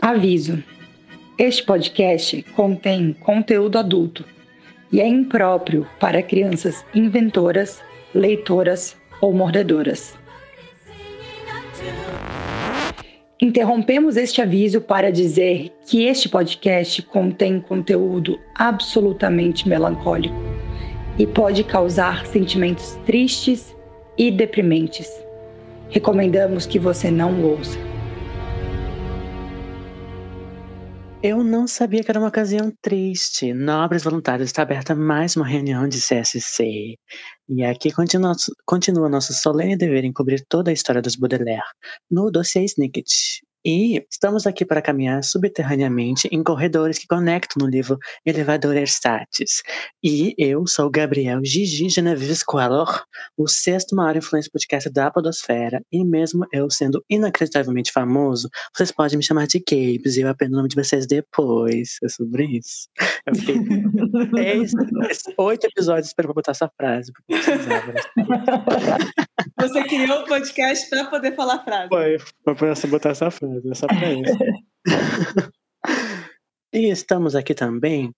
Aviso: este podcast contém conteúdo adulto e é impróprio para crianças inventoras, leitoras ou mordedoras. Interrompemos este aviso para dizer que este podcast contém conteúdo absolutamente melancólico e pode causar sentimentos tristes e deprimentes. Recomendamos que você não ouça. Eu não sabia que era uma ocasião triste. Nobres Voluntários está aberta mais uma reunião de CSC. E aqui continua, continua nosso solene dever em cobrir toda a história dos Baudelaire no dossiê Snicket. E estamos aqui para caminhar subterraneamente em corredores que conectam no livro Elevador Erstates. E eu sou Gabriel Gigi Genevieve Squalor, o sexto maior influência podcast da Podosfera. E mesmo eu sendo inacreditavelmente famoso, vocês podem me chamar de Gabes e eu aprendo o nome de vocês depois. É sobre isso. Eu fiquei oito episódios para botar essa frase. Você criou o um podcast para poder falar a frase. Foi, para botar essa frase é só pra isso. e estamos aqui também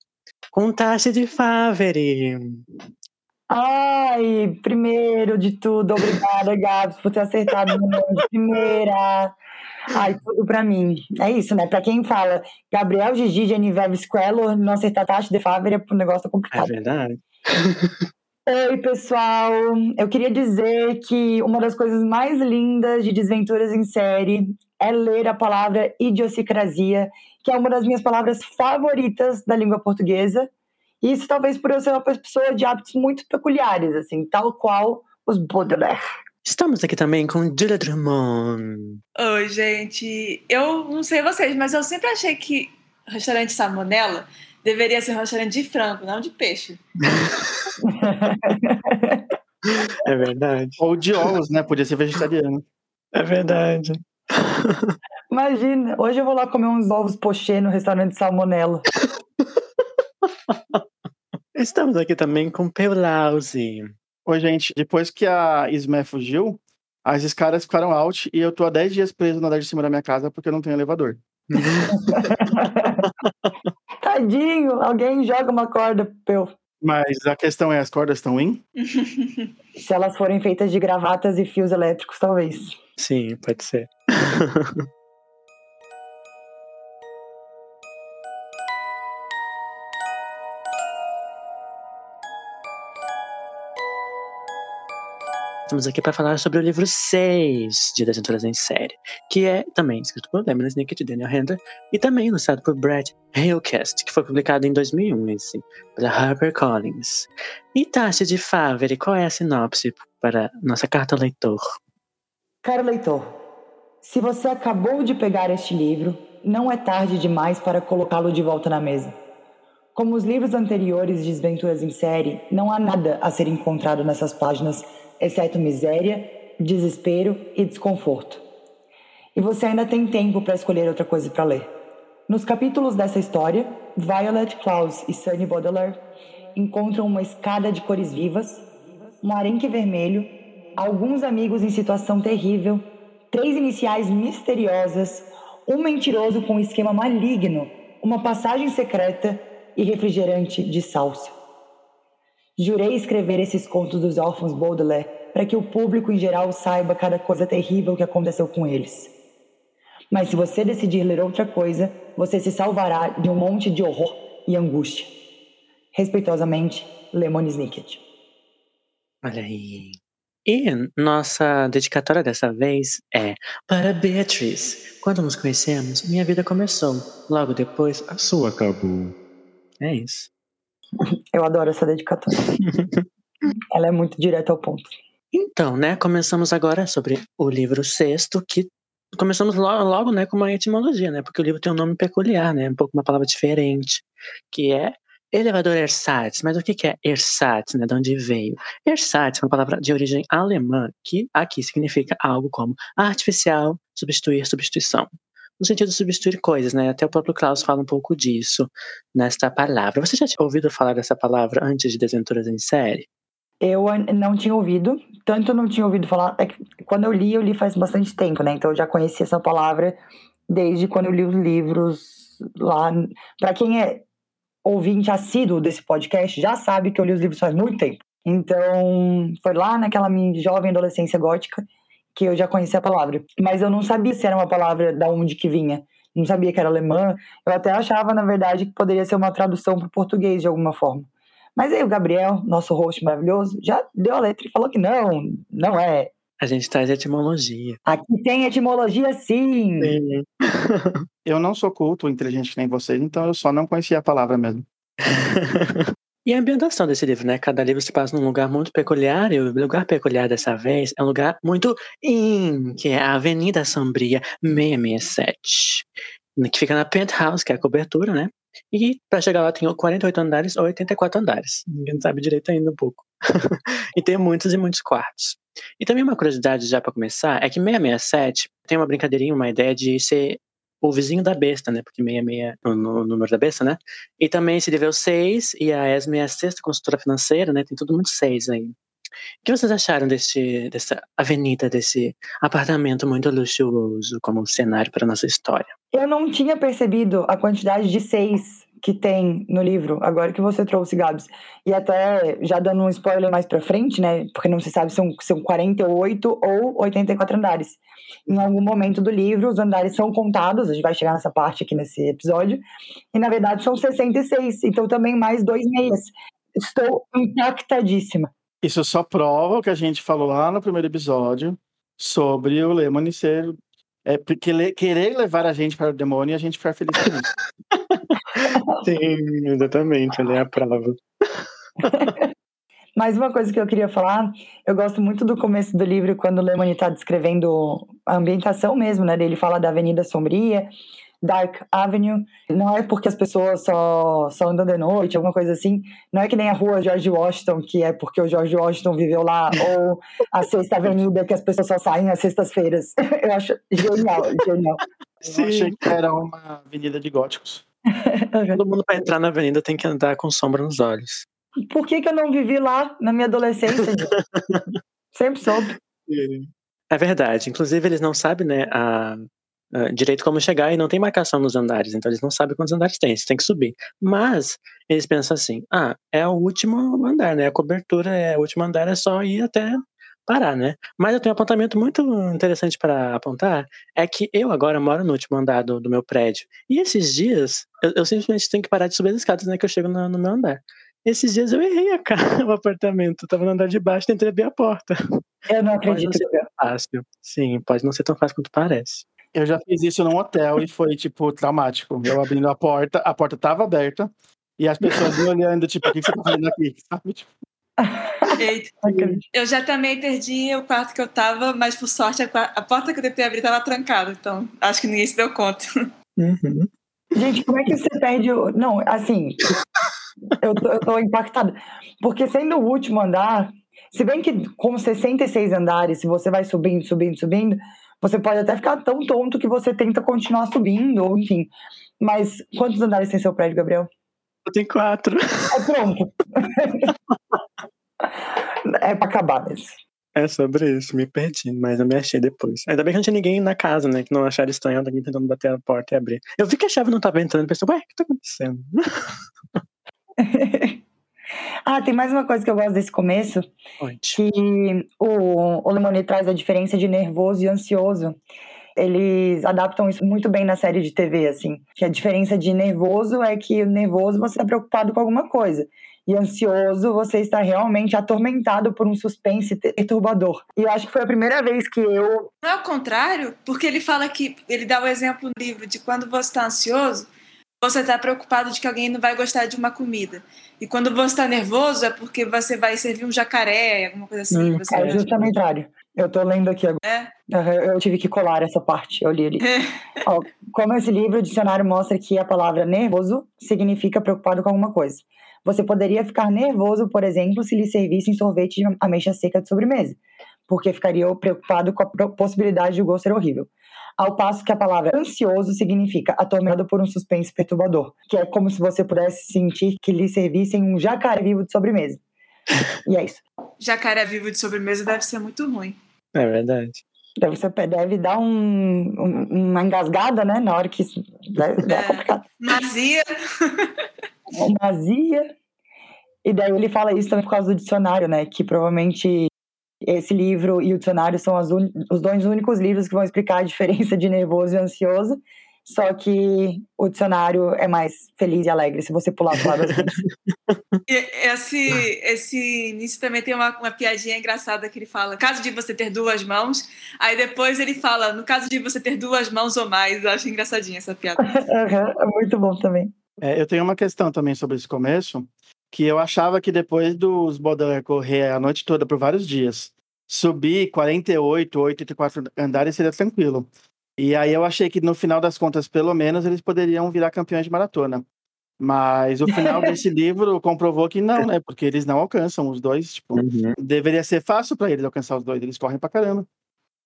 com Tassi de Favre. Ai, primeiro de tudo, obrigada, Gabs, por ter acertado o nome de primeira. Ai, tudo pra mim. É isso, né? Pra quem fala Gabriel Gigi, Genevieve Squello, não acertar Tassi de Favre, o negócio é complicado. É verdade. Oi, pessoal. Eu queria dizer que uma das coisas mais lindas de Desventuras em Série é ler a palavra idiosincrasia, que é uma das minhas palavras favoritas da língua portuguesa. Isso talvez por eu ser uma pessoa de hábitos muito peculiares, assim, tal qual os Baudelaire. Estamos aqui também com Julia Drummond. Oi, gente. Eu não sei vocês, mas eu sempre achei que restaurante Salmonella deveria ser um restaurante de frango, não de peixe. é verdade. Ou de ovos, né? Podia ser vegetariano. É verdade. Imagina, hoje eu vou lá comer uns ovos pochê no restaurante Salmonella. Estamos aqui também com Peulause. Oi, gente. Depois que a Ismé fugiu, as escadas ficaram out e eu tô há 10 dias preso na andar de cima da minha casa porque eu não tenho elevador. Tadinho, alguém joga uma corda, Peu. Mas a questão é, as cordas estão em? Se elas forem feitas de gravatas e fios elétricos, talvez. Sim, pode ser. Estamos aqui para falar sobre o livro 6 de Desventuras em Série, que é também escrito por Lemon Snicket e Daniel Hender, e também ilustrado por Brad Halecast, que foi publicado em 2001, esse, pela HarperCollins. E Tassi de Favre, qual é a sinopse para nossa carta leitor? Caro leitor, se você acabou de pegar este livro, não é tarde demais para colocá-lo de volta na mesa. Como os livros anteriores de Desventuras em Série, não há nada a ser encontrado nessas páginas, exceto miséria, desespero e desconforto. E você ainda tem tempo para escolher outra coisa para ler. Nos capítulos dessa história, Violet Klaus e Sunny Baudelaire encontram uma escada de cores vivas, um arenque vermelho alguns amigos em situação terrível, três iniciais misteriosas, um mentiroso com um esquema maligno, uma passagem secreta e refrigerante de salsa. Jurei escrever esses contos dos órfãos Baudelaire para que o público em geral saiba cada coisa terrível que aconteceu com eles. Mas se você decidir ler outra coisa, você se salvará de um monte de horror e angústia. Respeitosamente, Lemon Snicket. Olha aí. E nossa dedicatória dessa vez é para Beatriz. Quando nos conhecemos, minha vida começou. Logo depois, a sua acabou. É isso. Eu adoro essa dedicatória. Ela é muito direta ao ponto. Então, né, começamos agora sobre o livro sexto, que começamos logo, logo, né, com uma etimologia, né, porque o livro tem um nome peculiar, né, um pouco uma palavra diferente, que é Elevador Ersatz, mas o que é Ersatz, né? De onde veio? Ersatz é uma palavra de origem alemã que aqui significa algo como artificial, substituir, substituição. No sentido de substituir coisas, né? Até o próprio Klaus fala um pouco disso nesta palavra. Você já tinha ouvido falar dessa palavra antes de Desventuras em Série? Eu não tinha ouvido, tanto não tinha ouvido falar. É quando eu li, eu li faz bastante tempo, né? Então eu já conhecia essa palavra desde quando eu li os livros lá. Para quem é ouvinte assíduo desse podcast, já sabe que eu li os livros faz muito tempo. Então, foi lá naquela minha jovem adolescência gótica que eu já conhecia a palavra. Mas eu não sabia se era uma palavra da onde que vinha. Não sabia que era alemã. Eu até achava, na verdade, que poderia ser uma tradução para o português de alguma forma. Mas aí o Gabriel, nosso host maravilhoso, já deu a letra e falou que não, não é. A gente traz etimologia. Aqui tem etimologia sim. sim. eu não sou culto, inteligente que nem vocês, então eu só não conhecia a palavra mesmo. E a ambientação desse livro, né? Cada livro se passa num lugar muito peculiar, e o lugar peculiar dessa vez é um lugar muito in, que é a Avenida Sombria 667, que fica na penthouse, que é a cobertura, né? E para chegar lá tem 48 andares ou 84 andares. Ninguém sabe direito ainda um pouco. e tem muitos e muitos quartos. E também uma curiosidade já para começar é que 667 tem uma brincadeirinha, uma ideia de ser o vizinho da besta, né? Porque 66 é o número da besta, né? E também se deve ao 6, e a ESME é a sexta consultora financeira, né? Tem tudo muito 6 aí. O que vocês acharam desse, dessa avenida, desse apartamento muito luxuoso como cenário para nossa história? Eu não tinha percebido a quantidade de seis que tem no livro, agora que você trouxe, Gabs. E até já dando um spoiler mais pra frente, né? Porque não se sabe se são, são 48 ou 84 andares. Em algum momento do livro, os andares são contados, a gente vai chegar nessa parte aqui nesse episódio, e na verdade são 66, então também mais dois meias. Estou impactadíssima. Isso só prova o que a gente falou lá no primeiro episódio sobre o Lemony ser. É, querer levar a gente para o demônio e a gente ficar feliz com isso. Sim, exatamente, ele é a prova. Mais uma coisa que eu queria falar, eu gosto muito do começo do livro, quando o Lemony está descrevendo a ambientação mesmo, né? Ele fala da Avenida Sombria, Dark Avenue. Não é porque as pessoas só, só andam de noite, alguma coisa assim. Não é que nem a rua George Washington, que é porque o George Washington viveu lá, ou a Sexta Avenida, que as pessoas só saem às sextas-feiras. Eu acho genial, genial. Sim. Eu achei que era uma avenida de góticos. Todo mundo para entrar na avenida tem que andar com sombra nos olhos. Por que, que eu não vivi lá na minha adolescência? Sempre soube. É verdade. Inclusive, eles não sabem, né, a, a, direito como chegar e não tem marcação nos andares. Então, eles não sabem quantos andares tem. Você tem que subir. Mas, eles pensam assim: ah, é o último andar, né? A cobertura é o último andar, é só ir até parar, né? Mas eu tenho um apontamento muito interessante para apontar, é que eu agora moro no último andar do, do meu prédio. E esses dias, eu, eu, simplesmente tenho que parar de subir as escadas, né, que eu chego no, no meu andar. Esses dias eu errei a cara, o apartamento. Eu tava no andar de baixo, tentei abrir a porta. Eu não acredito. Pode não ser fácil. Sim, pode não ser tão fácil quanto parece. Eu já fiz isso num hotel e foi, tipo, traumático. Eu abrindo a porta, a porta tava aberta, e as pessoas me olhando, tipo, o que você tá fazendo aqui? Sabe? Tipo, eu já também perdi o quarto que eu tava, mas por sorte a, a porta que eu tentei abrir tava trancada, então acho que ninguém se deu conta. Uhum. Gente, como é que você perde o. Não, assim, eu tô, eu tô impactada. Porque sendo o último andar, se bem que com 66 andares, se você vai subindo, subindo, subindo, você pode até ficar tão tonto que você tenta continuar subindo, ou enfim. Mas quantos andares tem seu prédio, Gabriel? Eu tenho quatro. É pronto. é pra acabar mesmo. É sobre isso, me perdi, mas eu me achei depois. Ainda bem que não tinha ninguém na casa, né? Que não acharam estranho alguém tentando bater a porta e abrir. Eu vi que a chave não tava entrando e pensei, ué, o que tá acontecendo? ah, tem mais uma coisa que eu gosto desse começo. Onde? Que o, o Lemony traz a diferença de nervoso e ansioso eles adaptam isso muito bem na série de TV, assim. Que a diferença de nervoso é que nervoso você está preocupado com alguma coisa. E ansioso, você está realmente atormentado por um suspense perturbador. E eu acho que foi a primeira vez que eu. Não é o contrário, porque ele fala que. Ele dá o exemplo no livro de quando você está ansioso, você está preocupado de que alguém não vai gostar de uma comida. E quando você está nervoso, é porque você vai servir um jacaré, alguma coisa assim. Hum, é justamente contrário. Eu tô lendo aqui agora. É? Eu tive que colar essa parte, eu li ali. É. Ó, como esse livro, o dicionário mostra que a palavra nervoso significa preocupado com alguma coisa. Você poderia ficar nervoso, por exemplo, se lhe servissem sorvete de ameixa seca de sobremesa, porque ficaria preocupado com a possibilidade de o gosto ser horrível. Ao passo que a palavra ansioso significa atormentado por um suspense perturbador, que é como se você pudesse sentir que lhe servissem um jacaré vivo de sobremesa. E é isso. Jacaré vivo de sobremesa deve ser muito ruim. É verdade. Deve, ser, deve dar um, um, uma engasgada, né? Na hora que isso. Deve, deve é complicado. Nazia. Nazia. E daí ele fala isso também por causa do dicionário, né? Que provavelmente esse livro e o dicionário são un... os dois únicos livros que vão explicar a diferença de nervoso e ansioso. Só que o dicionário é mais feliz e alegre se você pular para lado esse, esse início também tem uma, uma piadinha engraçada que ele fala: caso de você ter duas mãos. Aí depois ele fala: no caso de você ter duas mãos ou mais. Eu acho engraçadinha essa piada. é muito bom também. É, eu tenho uma questão também sobre esse começo, que eu achava que depois dos Baudelaire correr a noite toda por vários dias, subir 48, 84 andares seria tranquilo. E aí eu achei que no final das contas, pelo menos, eles poderiam virar campeões de maratona. Mas o final desse livro comprovou que não, né? Porque eles não alcançam os dois. Tipo, uhum. deveria ser fácil para eles alcançar os dois. Eles correm pra caramba.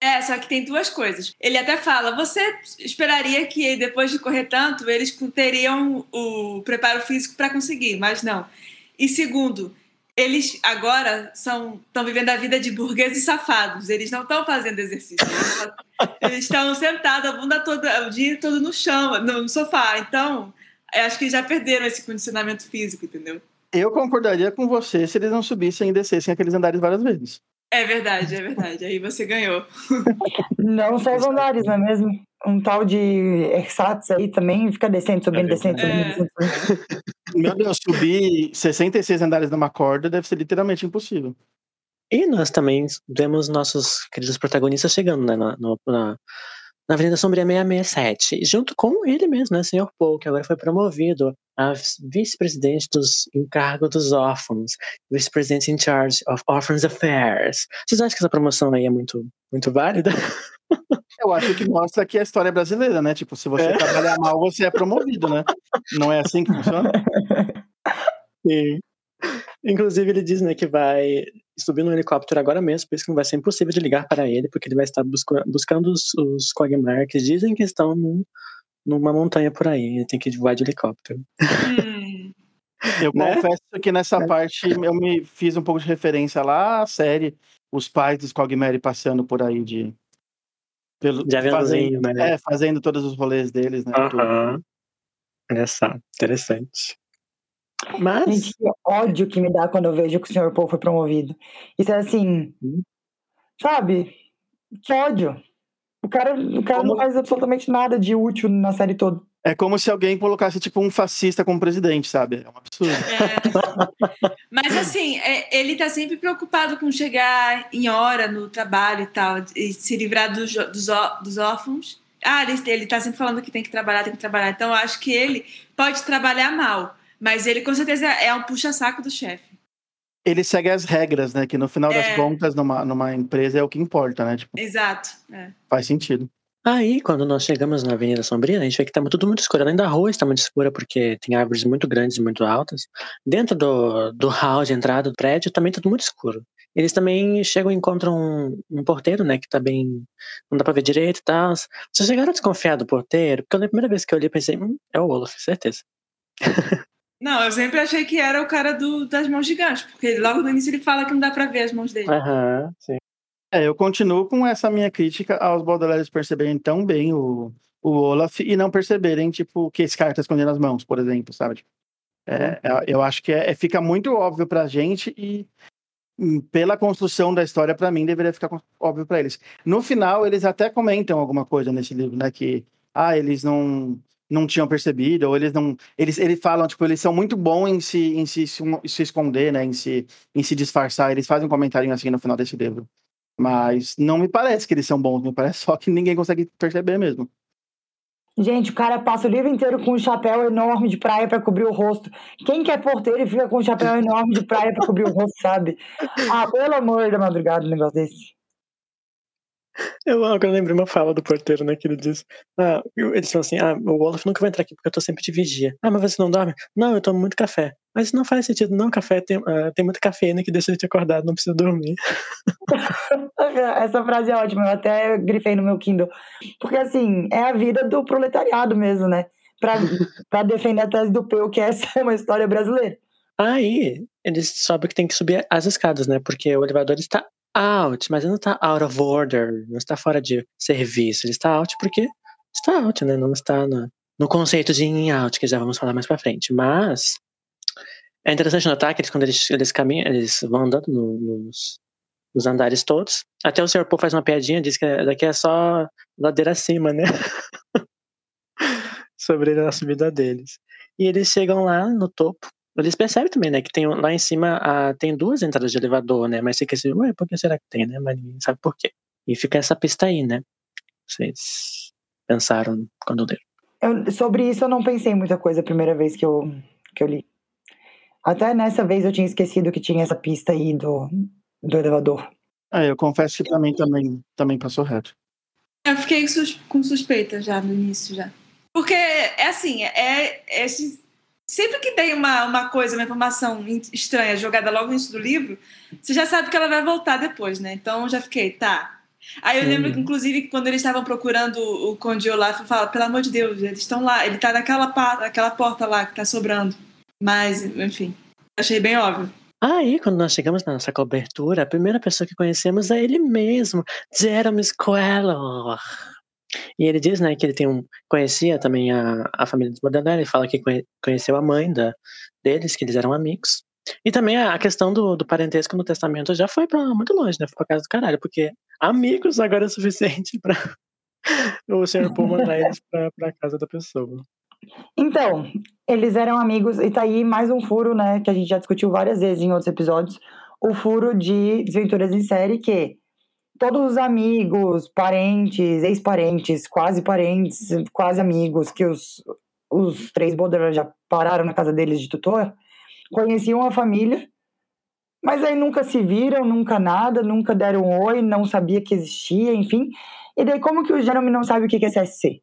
É, só que tem duas coisas. Ele até fala: você esperaria que depois de correr tanto, eles teriam o preparo físico para conseguir, mas não. E segundo, eles agora são estão vivendo a vida de burgueses safados. Eles não estão fazendo exercício. Eles estão sentados a bunda toda, o dia todo no chão, no sofá. Então, acho que já perderam esse condicionamento físico, entendeu? Eu concordaria com você se eles não subissem e descessem aqueles andares várias vezes. É verdade, é verdade. Aí você ganhou. Não só os andares, não é mesmo? Um tal de ersatz aí também fica descendo, subindo, é descendo, subindo, é. descendo. Meu Deus, subir 66 andares numa corda deve ser literalmente impossível. E nós também vemos nossos queridos protagonistas chegando né, na, na, na Avenida Sombria 667, junto com ele mesmo, né, Sr. Paul, que agora foi promovido a vice-presidente dos encargos dos órfãos, vice-presidente in charge of Orphans Affairs. Vocês acham que essa promoção aí é muito, muito válida? Eu acho que mostra que a história é brasileira, né? Tipo, se você é. trabalhar mal, você é promovido, né? Não é assim que funciona? Sim. Inclusive, ele diz né, que vai subir no helicóptero agora mesmo, por isso que não vai ser impossível de ligar para ele, porque ele vai estar busca buscando os, os Quagmire que dizem que estão num, numa montanha por aí. Ele tem que voar de helicóptero. Hum. Eu né? confesso que nessa é. parte eu me fiz um pouco de referência lá à série Os Pais dos Cogmere passando por aí de. Pelo, de fazendo, né? É, fazendo todos os rolês deles, né? Uhum. Olha só, interessante. Mas. Gente, que ódio que me dá quando eu vejo que o senhor Paul foi promovido. Isso é assim. Hum. Sabe? Que ódio. O cara, o cara como... não faz absolutamente nada de útil na série toda. É como se alguém colocasse, tipo, um fascista como presidente, sabe? É um absurdo. É. Mas, assim, é, ele tá sempre preocupado com chegar em hora no trabalho e tal, e se livrar dos, dos, dos órfãos. Ah, ele, ele tá sempre falando que tem que trabalhar, tem que trabalhar. Então, eu acho que ele pode trabalhar mal, mas ele com certeza é um puxa-saco do chefe. Ele segue as regras, né? Que no final das é. contas, numa, numa empresa é o que importa, né? Tipo, Exato. É. Faz sentido. Aí, quando nós chegamos na Avenida Sombria, a gente vê que tá tudo muito escuro. Além da rua está muito escura porque tem árvores muito grandes e muito altas. Dentro do, do hall de entrada do prédio também tudo muito escuro. Eles também chegam e encontram um, um porteiro, né, que tá bem. não dá pra ver direito e tal. Vocês chegaram a desconfiar do porteiro? Porque a primeira vez que eu li, pensei, hum, é o Olaf, certeza. Não, eu sempre achei que era o cara do, das mãos gigantes, porque logo no início ele fala que não dá pra ver as mãos dele. Aham, uhum, sim. É, eu continuo com essa minha crítica aos Baudelaires perceberem tão bem o, o Olaf e não perceberem, tipo, que esse cara tá escondendo as mãos, por exemplo, sabe? É, uhum. eu acho que é, é, fica muito óbvio pra gente e hum, pela construção da história, para mim, deveria ficar óbvio para eles. No final, eles até comentam alguma coisa nesse livro, né? Que, ah, eles não não tinham percebido, ou eles não. Eles, eles falam, tipo, eles são muito bons em se, em se, se esconder, né? Em se, em se disfarçar. Eles fazem um comentário assim no final desse livro. Mas não me parece que eles são bons, me parece só que ninguém consegue perceber mesmo. Gente, o cara passa o livro inteiro com um chapéu enorme de praia para cobrir o rosto. Quem quer porteiro e fica com um chapéu enorme de praia para cobrir o rosto, sabe? Ah, pelo amor da madrugada, um negócio desse. Eu agora lembrei uma fala do porteiro, né? Que ele diz: Ah, eles falam assim: Ah, o Olaf nunca vai entrar aqui porque eu tô sempre de vigia. Ah, mas você não dorme? Não, eu tomo muito café. Mas não faz sentido, não. Café tem, uh, tem muita cafeína que deixa a gente acordado, não precisa dormir. Essa frase é ótima, eu até grifei no meu Kindle. Porque, assim, é a vida do proletariado mesmo, né? Pra, pra defender a tese do Peu, que essa é uma história brasileira. Aí, eles sabem que tem que subir as escadas, né? Porque o elevador está out, mas ele não tá out of order, não está fora de serviço. Ele está out porque está out, né? Não está no, no conceito de in out, que já vamos falar mais pra frente. Mas é interessante notar que eles, quando eles, eles caminham, eles vão andando no, nos, nos andares todos. Até o Sr. Paul faz uma piadinha, diz que daqui é só ladeira acima, né? Sobre a subida deles. E eles chegam lá no topo. Eles percebem também, né, que tem lá em cima a, tem duas entradas de elevador, né? Mas fica assim, ué, por que será que tem, né? Mas ninguém sabe por quê. E fica essa pista aí, né? Vocês pensaram quando leram. Eu, sobre isso eu não pensei muita coisa a primeira vez que eu, que eu li. Até nessa vez eu tinha esquecido que tinha essa pista aí do, do elevador. É, eu confesso que pra mim também, também passou reto. Eu fiquei sus com suspeita já no início, já. Porque, é assim, é, é sempre que tem uma, uma coisa, uma informação estranha jogada logo no início do livro, você já sabe que ela vai voltar depois, né? Então eu já fiquei, tá. Aí eu Sim. lembro inclusive, que quando eles estavam procurando o Conde Olaf, eu falo, pelo amor de Deus, eles estão lá, ele tá naquela, naquela porta lá que tá sobrando. Mas, enfim, achei bem óbvio. Aí, quando nós chegamos na nossa cobertura, a primeira pessoa que conhecemos é ele mesmo, Jeremy Squellor. E ele diz, né, que ele tem um, conhecia também a, a família dos Bordelais, ele fala que conheceu a mãe da, deles, que eles eram amigos. E também a questão do, do parentesco no testamento já foi para muito longe, né, foi pra casa do caralho, porque amigos agora é suficiente para o senhor Paul mandar eles pra, pra casa da pessoa. Então, eles eram amigos, e tá aí mais um furo, né, que a gente já discutiu várias vezes em outros episódios, o furo de Desventuras em Série, que todos os amigos, parentes, ex-parentes, quase parentes, quase amigos, que os, os três Baudelaire já pararam na casa deles de tutor, conheciam a família, mas aí nunca se viram, nunca nada, nunca deram um oi, não sabia que existia, enfim. E daí como que o Jeremy não sabe o que é CSC?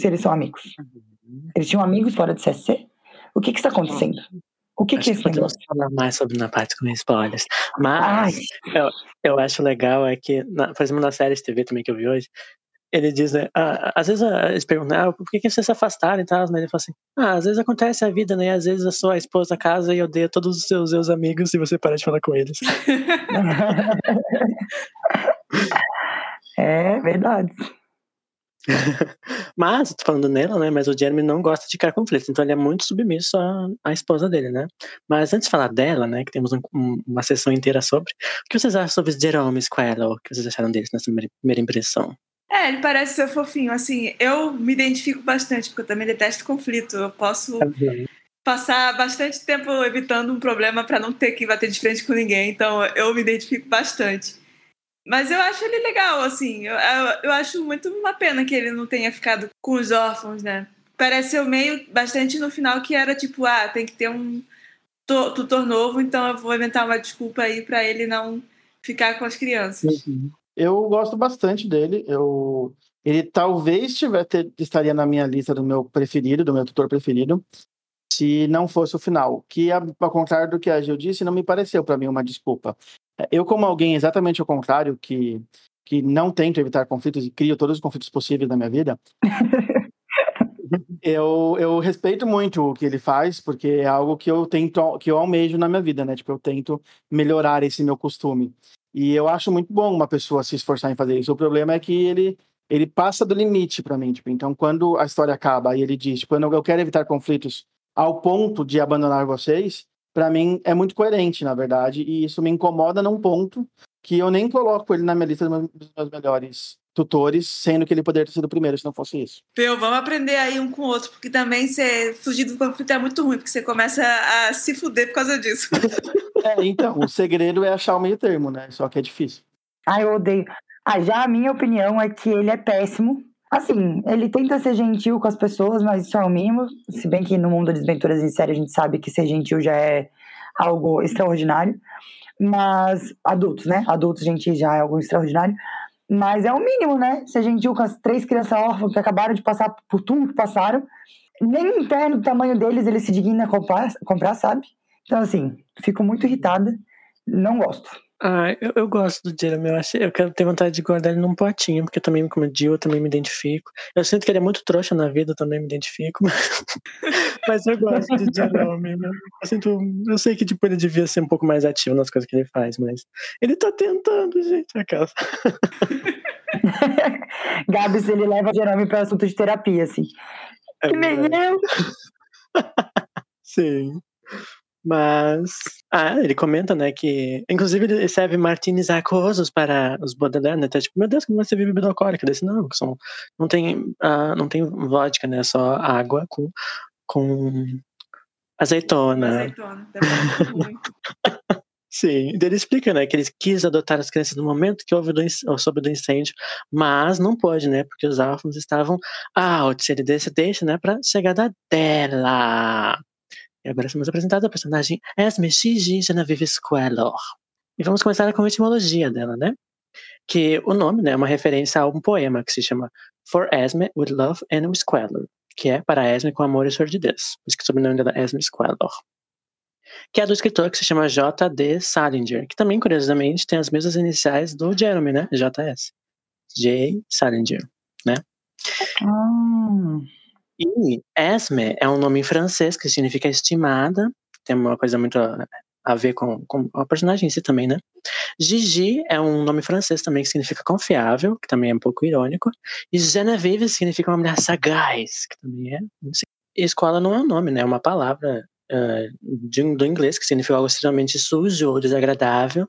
se eles são amigos. Uhum. Eles tinham amigos fora de CSC? O que que está acontecendo? O que, que é isso? Podemos falar mais sobre na parte com spoilers. Mas eu, eu acho legal é que, na, por exemplo, na série de TV também que eu vi hoje, ele diz, né? Ah, às vezes ah, eles perguntam, ah, por que, que vocês se afastaram e tal? Né? Ele fala assim, ah, às vezes acontece a vida, né? Às vezes a sua esposa casa e odeia todos os seus, seus amigos e você para de falar com eles. é verdade. mas, tô falando nela, né? Mas o Jeremy não gosta de criar conflitos, então ele é muito submisso à, à esposa dele, né? Mas antes de falar dela, né? Que temos um, um, uma sessão inteira sobre. O que vocês acham sobre Jerome Squello? O que vocês acharam deles nessa primeira impressão? É, ele parece ser fofinho. Assim, eu me identifico bastante, porque eu também detesto conflito. Eu posso uhum. passar bastante tempo evitando um problema para não ter que bater de frente com ninguém. Então, eu me identifico bastante. Mas eu acho ele legal, assim. Eu, eu, acho muito uma pena que ele não tenha ficado com os órfãos, né? Pareceu meio bastante no final que era tipo, ah, tem que ter um tutor novo, então eu vou inventar uma desculpa aí para ele não ficar com as crianças. Uhum. Eu gosto bastante dele. Eu ele talvez tiver, ter, estaria na minha lista do meu preferido, do meu tutor preferido, se não fosse o final. Que, ao contrário do que a Gil disse, não me pareceu para mim uma desculpa. Eu, como alguém exatamente ao contrário, que, que não tento evitar conflitos e crio todos os conflitos possíveis na minha vida, eu, eu respeito muito o que ele faz, porque é algo que eu tento, que eu almejo na minha vida, né? Tipo, eu tento melhorar esse meu costume. E eu acho muito bom uma pessoa se esforçar em fazer isso. O problema é que ele ele passa do limite para mim, tipo, então quando a história acaba e ele diz, tipo, eu quero evitar conflitos ao ponto de abandonar vocês, para mim é muito coerente, na verdade, e isso me incomoda num ponto que eu nem coloco ele na minha lista dos meus melhores tutores, sendo que ele poderia ter sido o primeiro se não fosse isso. Peu, vamos aprender aí um com o outro, porque também você fugir do conflito é muito ruim, porque você começa a se fuder por causa disso. é, então, o segredo é achar o meio termo, né? Só que é difícil. Ah, eu odeio. Ah, já a minha opinião é que ele é péssimo. Assim, ele tenta ser gentil com as pessoas, mas isso é o mínimo. Se bem que no mundo de desventuras em série a gente sabe que ser gentil já é algo extraordinário. Mas, adultos, né? Adultos gentis já é algo extraordinário. Mas é o mínimo, né? Ser gentil com as três crianças órfãs que acabaram de passar por tudo que passaram. Nem interno do tamanho deles ele se digna comprar, comprar, sabe? Então, assim, fico muito irritada. Não gosto. Ah, eu, eu gosto do Jeremy. Eu, achei, eu quero ter vontade de guardar ele num potinho, porque eu também, como Jill, eu também me identifico. Eu sinto que ele é muito trouxa na vida, eu também me identifico. Mas, eu gosto de Jeremy. Né? Eu, sinto, eu sei que tipo, ele devia ser um pouco mais ativo nas coisas que ele faz, mas ele tá tentando, gente. Aquela. Gabs, ele leva Jeremy para assunto de terapia, assim. É que nem eu. Sim. Mas. Ah, ele comenta, né, que. Inclusive, ele serve martinis aquosos para os Baudelaire, né? Então, tipo, meu Deus, como você vive bebida alcoólica? Desse, não, são, não, tem, uh, não tem vodka, né? Só água com, com azeitona. Azeitona, deve muito. Sim, ele explica, né, que ele quis adotar as crianças no momento que houve do, soube do incêndio, mas não pode, né, porque os órfãos estavam out, ele deixa, deixa, né, pra chegada dela. E agora estamos apresentando a personagem Esme Gigi Genevieve Squellor. E vamos começar com a etimologia dela, né? Que o nome né, é uma referência a um poema que se chama For Esme with Love and Squellor, que é para Esme com amor e sordidez. Por isso que o sobrenome dela é Esme Squellor. Que é do escritor que se chama J.D. Salinger, que também, curiosamente, tem as mesmas iniciais do Jeremy, né? JS. J. Salinger, né? Ah. E Esme é um nome em francês que significa estimada, tem uma coisa muito a, ver com, com a personagem em si também, né? Gigi é um nome francês também que significa confiável, que também é um pouco irônico. E Genevieve significa uma mulher sagaz, que também é. Escola não é um nome, né? É uma palavra uh, de, do inglês que significa algo extremamente sujo ou desagradável.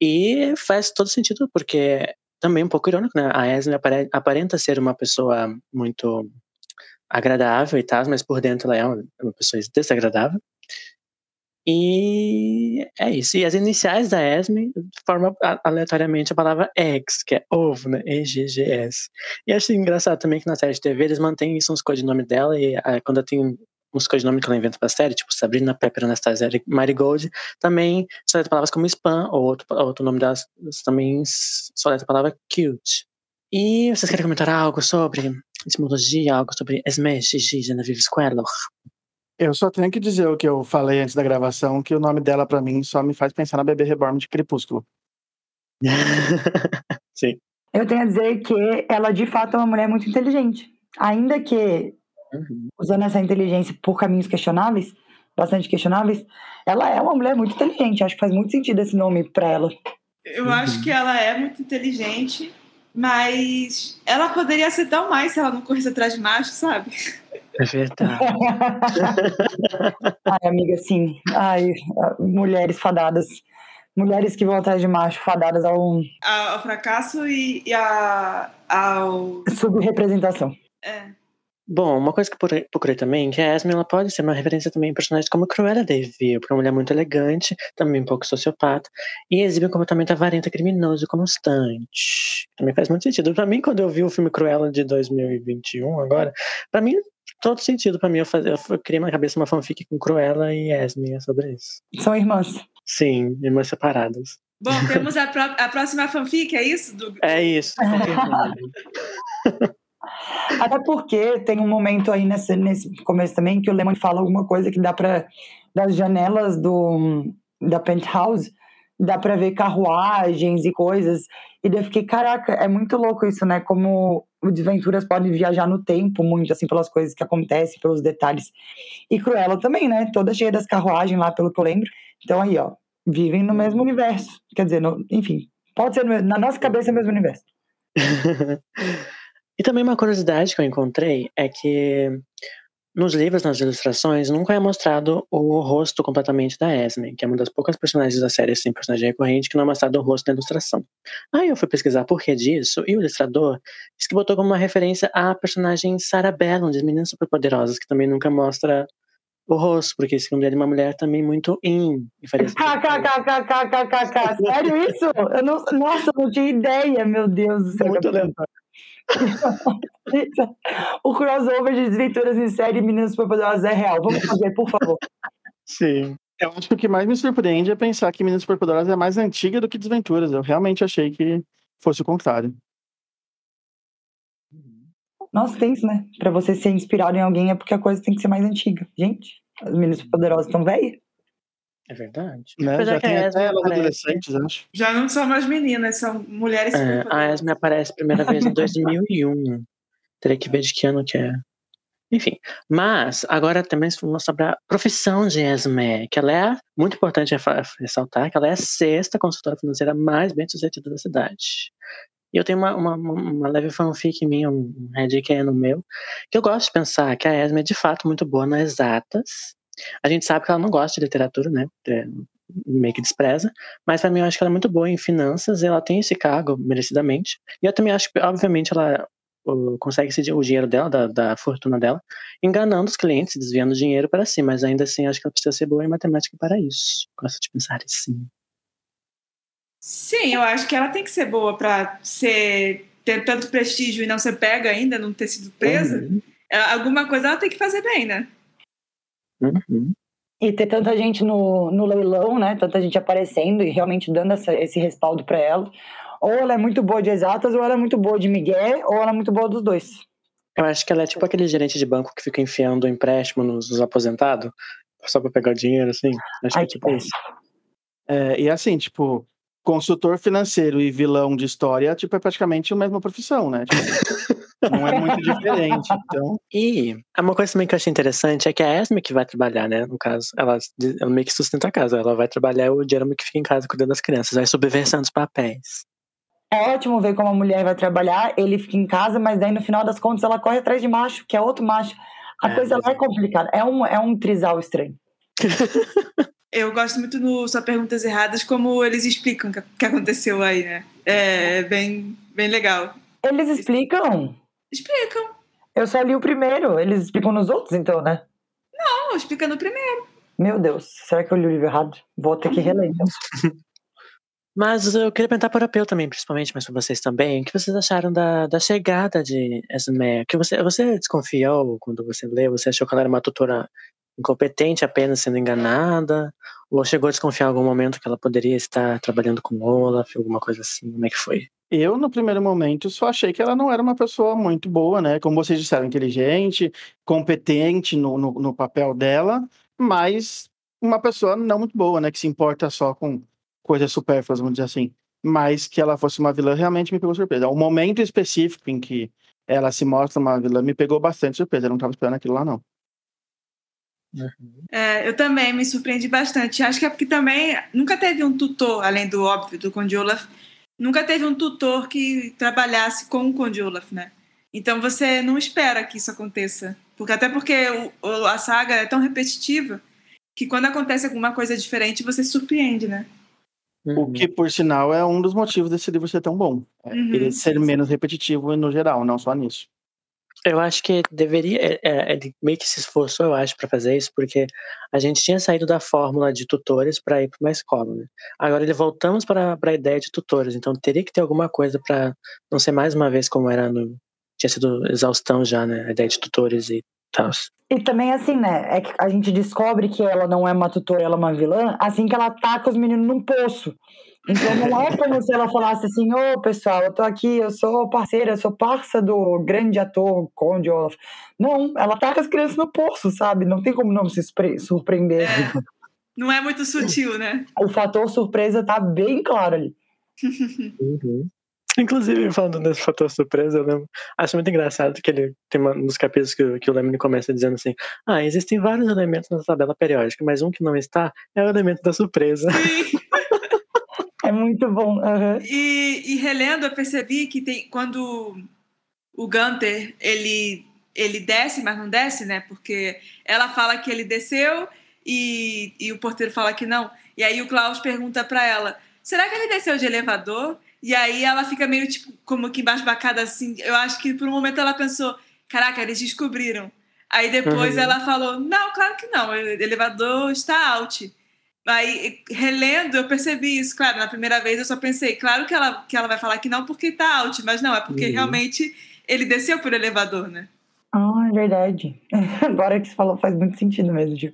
E faz todo sentido, porque também é um pouco irônico, né? A Esme aparenta ser uma pessoa muito agradável e tal, mas por dentro ela é uma, uma pessoa desagradável. E é isso. E as iniciais da ESME formam aleatoriamente a palavra eggs, que é ovo, né? E-G-G-S. E acho engraçado também que na série de TV eles mantêm isso nos codinomes dela, e a, quando tem uns codinomes que ela inventa pra série, tipo Sabrina, Pepper, Anastasia, Marigold, também só letra palavras como spam, ou outro, outro nome delas também só letra a palavra cute. E vocês querem comentar algo sobre etimologia, algo sobre Esme, Gigi, Genevieve Squellor? Eu só tenho que dizer o que eu falei antes da gravação, que o nome dela para mim só me faz pensar na bebê reborn de Crepúsculo. Sim. Eu tenho a dizer que ela de fato é uma mulher muito inteligente. Ainda que uhum. usando essa inteligência por caminhos questionáveis, bastante questionáveis, ela é uma mulher muito inteligente. Acho que faz muito sentido esse nome para ela. Eu uhum. acho que ela é muito inteligente mas ela poderia ser tão mais se ela não corresse atrás de macho, sabe? É verdade. Ai, amiga, sim. Ai, mulheres fadadas. Mulheres que vão atrás de macho, fadadas ao. Ao fracasso e, e a, ao. Subrepresentação. É. Bom, uma coisa que eu procurei também, que a Esme ela pode ser uma referência também em personagens como Cruella de Vil, porque é uma mulher muito elegante, também um pouco sociopata, e exibe um comportamento avarento, criminoso e constante. Também faz muito sentido. Pra mim, quando eu vi o filme Cruella de 2021, agora, pra mim, todo sentido pra mim. Eu, faz, eu criei na cabeça uma fanfic com Cruella e Esme sobre isso. São irmãs. Sim, irmãs separadas. Bom, temos a, a próxima fanfic, é isso? Do... É isso. Até porque tem um momento aí nesse, nesse começo também que o Lemon fala alguma coisa que dá para das janelas do da penthouse dá para ver carruagens e coisas. E daí eu fiquei, caraca, é muito louco isso, né? Como o Desventuras pode viajar no tempo muito, assim, pelas coisas que acontecem, pelos detalhes. E Cruella também, né? Toda cheia das carruagens lá, pelo que eu lembro. Então aí, ó, vivem no mesmo universo. Quer dizer, no, enfim, pode ser no, na nossa cabeça é o mesmo universo. E também uma curiosidade que eu encontrei é que nos livros, nas ilustrações, nunca é mostrado o rosto completamente da Esme, que é uma das poucas personagens da série, assim, personagem recorrente, que não é mostrado o rosto na ilustração. Aí eu fui pesquisar por que disso, e o ilustrador disse que botou como uma referência a personagem Sarah Bellon, de Meninas Superpoderosas, que também nunca mostra o rosto, porque segundo ele é uma mulher também muito in. KKKKKKK, sério isso? Eu não, nossa, eu não tinha ideia, meu Deus do céu. Muito aleatório o crossover de desventuras em série Meninas Superpoderosas é real. Vamos fazer, por favor. Sim. Eu acho que o que mais me surpreende é pensar que Meninas Superpoderosas é mais antiga do que Desventuras. Eu realmente achei que fosse o contrário. Nossa, tem isso, né? Pra você ser inspirado em alguém é porque a coisa tem que ser mais antiga. Gente, as Meninas Superpoderosas estão velhas. É verdade. Né? Já a tem até elas adolescentes, acho. Já não são mais meninas, são mulheres É, a Esme aparece a primeira vez em 2001. Teria que ver de que ano que é. Enfim, mas agora também vamos sobre a profissão de Esme, que ela é muito importante ressaltar que ela é a sexta consultora financeira mais bem sucedida da cidade. E eu tenho uma, uma, uma leve fanfic minha, um um Reddit que é no meu, que eu gosto de pensar que a Esme é de fato muito boa nas exatas. A gente sabe que ela não gosta de literatura, né? É, meio que despreza. Mas pra mim eu acho que ela é muito boa em finanças e ela tem esse cargo merecidamente. E eu também acho que, obviamente, ela consegue esse, o dinheiro dela, da, da fortuna dela, enganando os clientes, desviando dinheiro para si. Mas ainda assim, acho que ela precisa ser boa em matemática para isso. Gosto de pensar assim. Sim, eu acho que ela tem que ser boa pra ser ter tanto prestígio e não ser pega ainda, não ter sido presa. Uhum, Alguma coisa ela tem que fazer bem, né? Uhum. E ter tanta gente no, no leilão, né? Tanta gente aparecendo e realmente dando essa- esse respaldo pra ela. Ou ela é muito boa de exatas, ou ela é muito boa de Miguel, ou ela é muito boa dos dois. Eu acho que ela é tipo aquele gerente de banco que fica enfiando o empréstimo nos, nos aposentados, só pra pegar o dinheiro, assim. Acho Ai, que é tipo isso. É, e assim, tipo, consultor financeiro e vilão de história, tipo, é praticamente a mesma profissão, né? Tipo, não é muito diferente. Então, E uma coisa também que eu achei interessante é que a Esme que vai trabalhar, né? No caso, ela, ela meio que sustenta a casa. Ela vai trabalhar o Jeremy que fica em casa cuidando das crianças, vai subversando os papéis. É ótimo ver como a mulher vai trabalhar, ele fica em casa, mas daí no final das contas ela corre atrás de macho, que é outro macho. A É, coisa lá é complicada. É um, é um trisal estranho. Eu gosto muito no Só Perguntas Erradas como eles explicam o que, que aconteceu aí, né? É bem, bem legal. Eles explicam. Explicam. Eu só li o primeiro. Eles explicam nos outros, então, né? Não, explica no primeiro. Meu Deus, será que eu li o livro errado? Vou ter que reler, então. Mas eu queria perguntar para o Peu também, principalmente, mas para vocês também, o que vocês acharam da, da chegada de Esme? Que você, você desconfiou quando você leu? Você achou que ela era uma tutora incompetente, apenas sendo enganada? Ou chegou a desconfiar em algum momento que ela poderia estar trabalhando com Olaf, alguma coisa assim? Como é que foi? eu, no primeiro momento, só achei que ela não era uma pessoa muito boa, né? Como vocês disseram, inteligente, competente no, no, no papel dela, mas uma pessoa não muito boa, né? Que se importa só com coisas supérfluas, vamos dizer assim. Mas que ela fosse uma vilã realmente me pegou surpresa. O momento específico em que ela se mostra uma vilã me pegou bastante surpresa. Eu não estava esperando aquilo lá, não. É, eu também me surpreendi bastante. Acho que é porque também nunca teve um tutor, além do óbvio do Conde Olaf, nunca teve um tutor que trabalhasse com o Conde Olaf, né? Então você não espera que isso aconteça. Porque, até porque o- o- a saga é tão repetitiva que quando acontece alguma coisa diferente você se surpreende, né? O que, por sinal, é um dos motivos desse livro ser tão bom. É Uhum. Ele ser menos repetitivo no geral, não só nisso. Eu acho que deveria. é, é, Ele meio que se esforçou, eu acho, para fazer isso, porque a gente tinha saído da fórmula de tutores para ir para uma escola. Né? Agora ele voltamos para a ideia de tutores, então teria que ter alguma coisa para não ser mais uma vez como era no. Tinha sido exaustão já, né? A ideia de tutores e tal. E também, assim, né? É que a gente descobre que ela não é uma tutora, ela é uma vilã, assim que ela taca os meninos num poço. Então não é como se ela falasse assim, ô pessoal, eu tô aqui, eu sou parceira, eu sou parça do grande ator Conde Olaf. Não, ela taca as crianças no poço, sabe? Não tem como não se surpreender. Não é muito sutil, né? O fator surpresa tá bem claro ali. Uhum. Inclusive, falando nesse fator surpresa, eu lembro, acho muito engraçado que ele tem uma, nos capítulos que, o- que o Lemony começa dizendo assim: Ah, existem vários elementos na tabela periódica, mas um que não está é o elemento da surpresa. Sim. Muito bom. aham. E, e relendo, eu percebi que tem quando o Gunter ele ele desce, mas não desce, né? Porque ela fala que ele desceu e, e o porteiro fala que não. E aí o Klaus pergunta para ela: será que ele desceu de elevador? E aí ela fica meio tipo como que embasbacada assim. Eu acho que por um momento ela pensou: caraca, eles descobriram. Aí depois Uhum. ela falou: não, claro que não, o elevador está out. Aí, relendo, eu percebi isso. Claro, na primeira vez eu só pensei, claro que ela, que ela vai falar que não porque tá out, mas não, é porque Uhum. realmente ele desceu por elevador, né? Ah, é verdade. Agora que você falou faz muito sentido mesmo, Gil.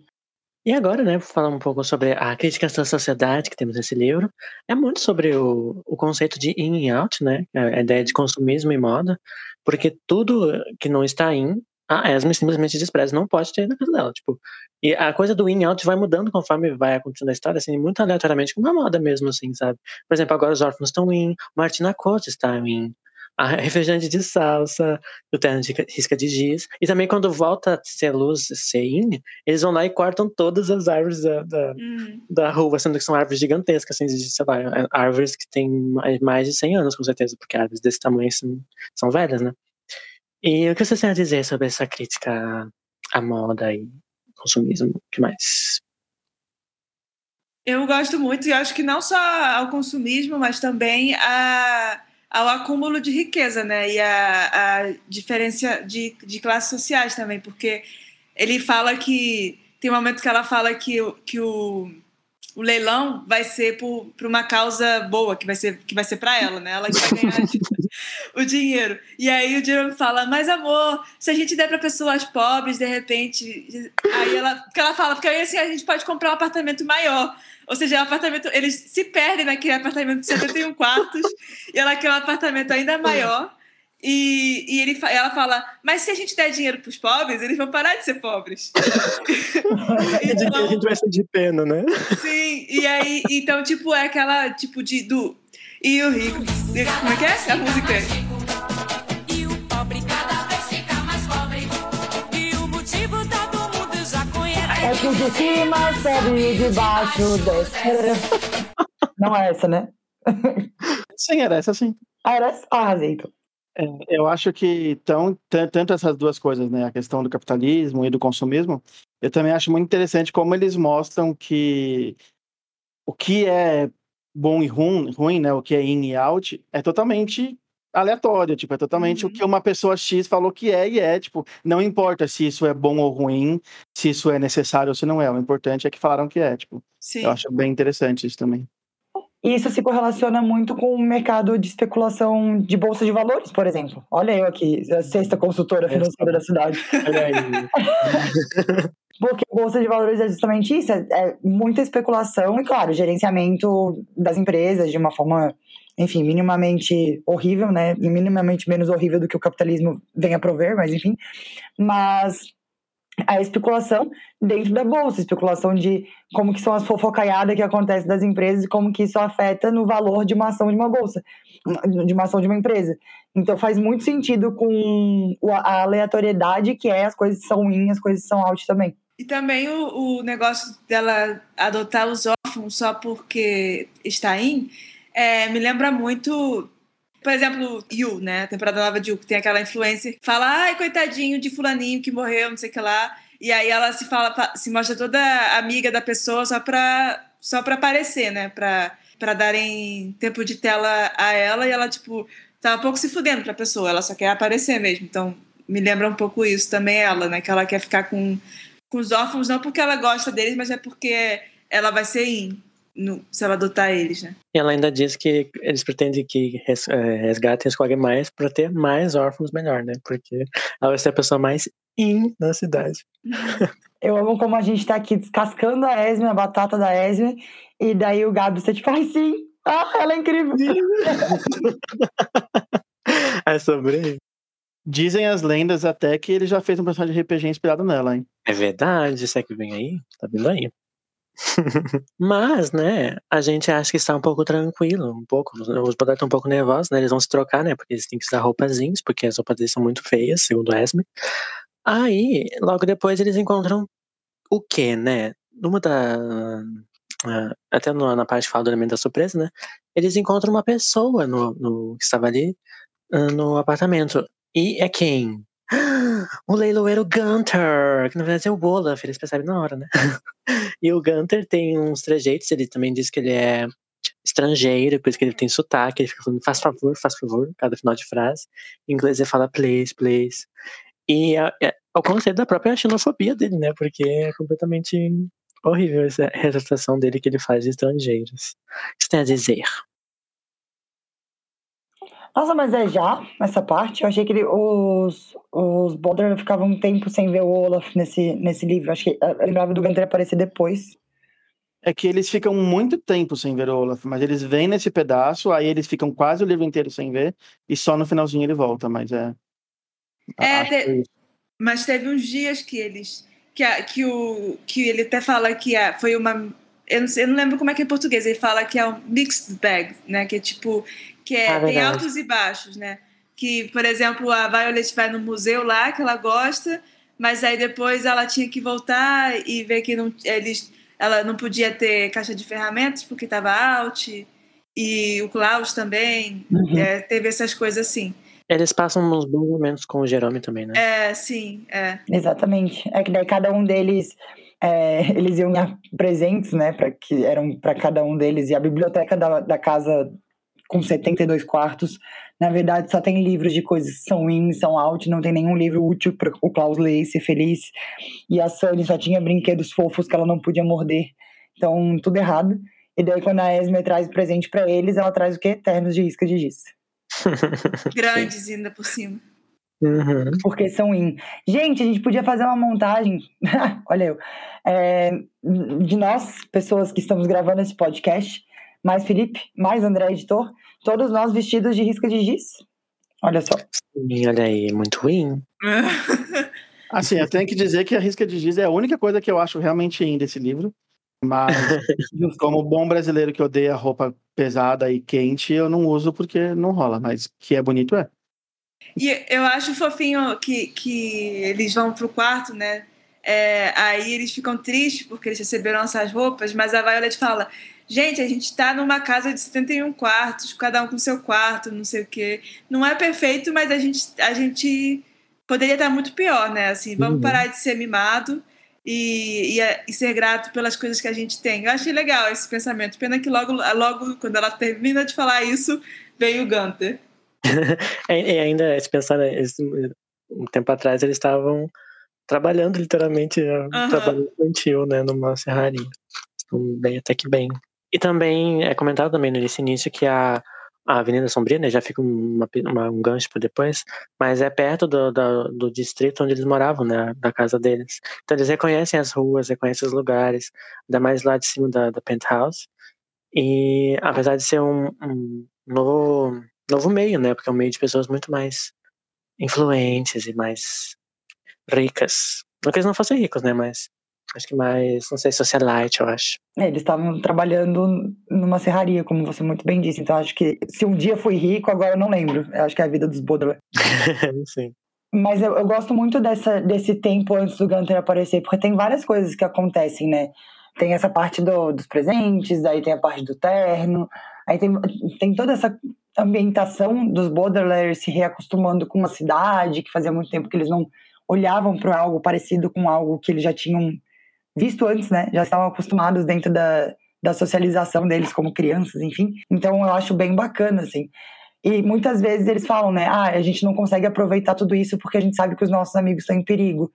E agora, né, vou falar um pouco sobre a crítica da sociedade que temos nesse livro. É muito sobre o, o conceito de in e out, né? A ideia de consumismo e moda, porque tudo que não está in a Esme simplesmente despreza, não pode ter na casa dela, tipo. E a coisa do in out vai mudando conforme vai acontecendo a história, assim, muito aleatoriamente, como a moda mesmo, assim, sabe? Por exemplo, agora os órfãos estão in, Martina Cote está in, a refrigerante de salsa, o terno de risca de giz. E também quando volta a ser luz, ser in, eles vão lá e cortam todas as árvores da, da, Hum. da rua, sendo que são árvores gigantescas, assim, de, sei lá, árvores que têm mais- de 100 anos, com certeza, porque árvores desse tamanho são, são velhas, né? E o que você tem a dizer sobre essa crítica à moda e consumismo? O que mais? Eu gosto muito e acho que não só ao consumismo, mas também a, ao acúmulo de riqueza, né? E a, a diferença de, de classes sociais também, porque ele fala que tem um momento que ela fala que, o- que o, o leilão vai ser por, por uma causa boa, que vai ser que vai ser para ela, né? Ela que vai ganhar o dinheiro. E aí o Jerome fala: "Mas amor, se a gente der para pessoas pobres, de repente, aí ela, porque ela fala, porque aí assim a gente pode comprar um apartamento maior. Ou seja, é um apartamento, eles se perdem naquele apartamento de 71 quartos e ela quer um apartamento ainda maior. E, e ele, ela fala, mas se a gente der dinheiro para os pobres, eles vão parar de ser pobres. a gente vai ser de pena, né? Sim, e aí, então, tipo, é aquela, tipo, de, do... E o rico... Como é que é? A música E o pobre cada vez fica mais pobre. E o motivo todo mundo já conhece. É que o de cima sobe e de baixo desce. Não é essa, né? Sim, era essa sim. Ah, era essa? Ah, então. É, eu acho que tão, tan- tanto essas duas coisas, né, a questão do capitalismo e do consumismo, eu também acho muito interessante como eles mostram que o que é bom e ruim, ruim, né, o que é in e out, é totalmente aleatório, tipo, é totalmente Uhum. o que uma pessoa X falou que é e é, tipo, não importa se isso é bom ou ruim, se isso é necessário ou se não é, o importante é que falaram que é, tipo, Sim. eu acho bem interessante isso também. E isso se correlaciona muito com o mercado de especulação de bolsa de valores, por exemplo. Olha eu aqui, a sexta consultora financeira da cidade. Olha aí. Porque bolsa de valores é justamente isso, é, é muita especulação e, claro, gerenciamento das empresas de uma forma, enfim, minimamente horrível, né? Minimamente menos horrível do que o capitalismo vem a prover, mas enfim. Mas a especulação dentro da bolsa, especulação de como que são as fofocaiadas que acontecem das empresas e como que isso afeta no valor de uma ação de uma bolsa, de uma ação de uma empresa. Então faz muito sentido com a aleatoriedade que é as coisas são in, as coisas são out também. E também o, o negócio dela adotar os órfãos só porque está in, é, me lembra muito, por exemplo, You, né? A temporada nova de You, que tem aquela influência, fala, ai, coitadinho de fulaninho que morreu, não sei o que lá. E aí ela se fala, fa- se mostra toda amiga da pessoa só pra, só pra aparecer, né? Pra, pra darem tempo de tela a ela e ela, tipo, tá um pouco se fudendo pra pessoa, ela só quer aparecer mesmo. Então, me lembra um pouco isso também ela, né? Que ela quer ficar com com os órfãos, não porque ela gosta deles, mas é porque ela vai ser in, no- se ela adotar eles, né? E ela ainda diz que eles pretendem que res- eh, resgatem e escolhem mais para ter mais órfãos melhor, né? Porque ela vai ser a pessoa mais in na cidade. Eu amo como a gente tá aqui descascando a Esme, a batata da Esme, e daí o Gabi, você tipo, ai sim, ah, ela é incrível. É sobre isso. Dizem as lendas até que ele já fez um personagem de RPG inspirado nela, hein? É verdade, isso é que vem aí? Tá vindo aí. Mas, né, a gente acha que está um pouco tranquilo, um pouco. Os bodegas estão um pouco nervosos, né? Eles vão se trocar, né? Porque eles têm que usar roupas jeans, porque as roupas deles são muito feias, segundo Esme. Aí, logo depois, eles encontram o quê, né? Numa da. ah, até na parte que fala do elemento da surpresa, né? Eles encontram uma pessoa no, no- que estava ali ah, no apartamento. E é quem? O leiloeiro Gunter, que na verdade é o Olaf, eles percebem na hora, né? E o Gunter tem uns trejeitos, ele também diz que ele é estrangeiro, por isso que ele tem sotaque, ele fica falando faz favor, faz favor, cada final de frase. Em inglês ele fala please, please. E é, é o conceito da própria xenofobia dele, né? Porque é completamente horrível essa retratação dele que ele faz de estrangeiros. O que você tem a dizer? Nossa, mas é já essa parte? Eu achei que ele- os, os Boulder ficavam um tempo sem ver o Olaf nesse, nesse livro. Acho que eu lembrava do Gunter aparecer depois. É que eles ficam muito tempo sem ver o Olaf, mas eles vêm nesse pedaço, aí eles ficam quase o livro inteiro sem ver, e só no finalzinho ele volta, mas é. É, acho te- é mas teve uns dias que eles que, a, que o que ele até fala que a, foi uma eu não, sei, eu não lembro como é que é em português ele fala que é um mixed bag né que é tipo que é, Ah, tem verdade. altos e baixos né que por exemplo a Violet vai no museu lá que ela gosta mas aí depois ela tinha que voltar e ver que não eles ela não podia ter caixa de ferramentas porque estava out e o Klaus também Uhum. é, teve essas coisas assim Eles passam uns bons momentos com o Jerome também, né? é sim é Exatamente. É que daí cada um deles é, eles iam ganhar presentes, né? Para que eram para cada um deles e a biblioteca da, da casa com 72 quartos, na verdade só tem livros de coisas que são in, são out, não tem nenhum livro útil para o Klaus ler e ser feliz. E a Sunny só tinha brinquedos fofos que ela não podia morder. Então, tudo errado. E daí quando a Esme traz o presente para eles, ela traz o quê? Ternos de isca de giz. grandes ainda por cima Uhum. porque são in. Gente, a gente podia fazer uma montagem, olha eu, é, de nós, pessoas que estamos gravando esse podcast, mais Felipe, mais André, editor, todos nós vestidos de risca de giz. Olha só. E olha aí, muito ruim. Assim, eu tenho que dizer que a risca de giz é a única coisa que eu acho realmente in desse livro. Mas, como bom brasileiro que odeia roupa pesada e quente, eu não uso porque não rola. Mas que é bonito, é. E eu acho fofinho que, que eles vão pro quarto, né? É, aí eles ficam tristes porque eles receberam essas roupas, mas a Violet fala: gente, a gente tá numa casa de 71 quartos, cada um com seu quarto, não sei o quê. Não é perfeito, mas a gente, a gente poderia estar muito pior, né? Assim, vamos Uhum. parar de ser mimado e, e, e ser grato pelas coisas que a gente tem. Eu achei legal esse pensamento. Pena que logo, logo quando ela termina de falar isso, vem o Gunter. E, e ainda, se pensar, né, um tempo atrás eles estavam trabalhando literalmente um Aham. trabalho infantil, né, numa serraria. Estão bem, até que bem. E também é comentado também nesse início que a, a Avenida Sombria, né, já fica uma, uma- um gancho para depois, mas é perto do, do, do distrito onde eles moravam, né, da casa deles. Então eles reconhecem as ruas, reconhecem os lugares, ainda mais lá de cima da, da penthouse. E apesar de ser um, um novo, novo meio, né, porque é um meio de pessoas muito mais influentes e mais ricas. Não que eles não fossem ricos, né, mas acho que mais, não sei, socialite, eu acho. É, Eles estavam trabalhando numa serraria, como você muito bem disse. Então, acho que se um dia fui rico, agora eu não lembro. Eu acho que é a vida dos Baudelaire. Sim. Mas eu, eu gosto muito dessa, desse tempo antes do Gunter aparecer, porque tem várias coisas que acontecem, né? Tem essa parte do- dos presentes, aí tem a parte do terno, aí tem, tem toda essa ambientação dos Baudelaire se reacostumando com uma cidade, que fazia muito tempo que eles não olhavam para algo parecido com algo que eles já tinham visto antes, né? Já estavam acostumados dentro da, da socialização deles como crianças, enfim. Então eu acho bem bacana, assim. E muitas vezes eles falam, né? Ah, a gente não consegue aproveitar tudo isso porque a gente sabe que os nossos amigos estão em perigo.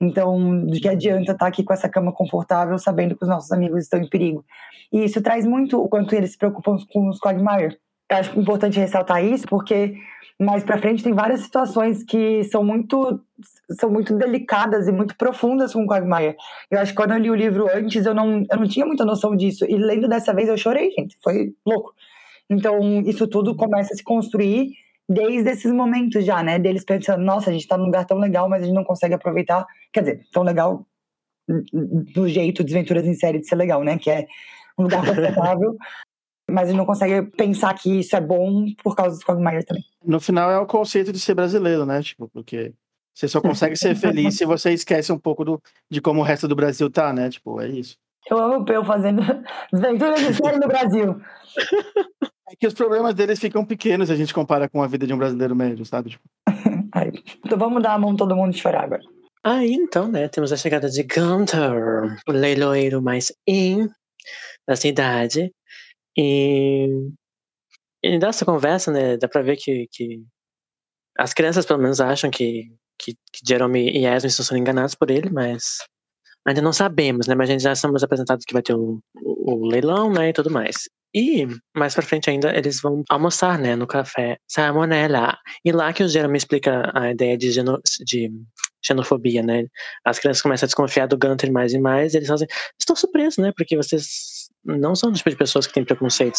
Então, de que adianta estar aqui com essa cama confortável sabendo que os nossos amigos estão em perigo? E isso traz muito o quanto eles se preocupam com os Quagmire. Acho importante ressaltar isso porque mais pra frente tem várias situações que são muito são muito delicadas e muito profundas com o Quagmire. Eu acho que quando eu li o livro antes eu não, eu não tinha muita noção disso. E lendo dessa vez eu chorei, gente. Foi louco. Então, isso tudo começa a se construir desde esses momentos já, né? Deles pensando, nossa, a gente tá num lugar tão legal, mas a gente não consegue aproveitar. Quer dizer, tão legal do jeito Desventuras em Série de ser legal, né? Que é um lugar confortável, mas a gente não consegue pensar que isso é bom por causa dos Quagmire também. No final é o conceito de ser brasileiro, né? Tipo, porque você só consegue ser feliz se você esquece um pouco do, de como o resto do Brasil tá, né? Tipo, é isso. Eu amo eu fazendo Desventuras em Série no Brasil. É que os problemas deles ficam pequenos se a gente compara com a vida de um brasileiro médio, sabe? Tipo, então vamos dar a mão todo mundo chorar agora. Aí então, né, temos a chegada de Gunter, o leiloeiro mais in da cidade. E, e dessa conversa, né, dá pra ver que, que as crianças pelo menos acham que, que, que Jerome e Esme estão sendo enganados por ele, mas ainda não sabemos, né, mas a gente já estamos apresentados que vai ter o, o, o leilão, né, e tudo mais. E mais pra frente ainda eles vão almoçar, né, no café Salmonella. E lá que o Jerome explica a ideia de, geno, de xenofobia, né? As crianças começam a desconfiar do Gunter mais e mais, e eles fazem, estou surpreso, né? Porque vocês não são do tipo de pessoas que têm preconceito.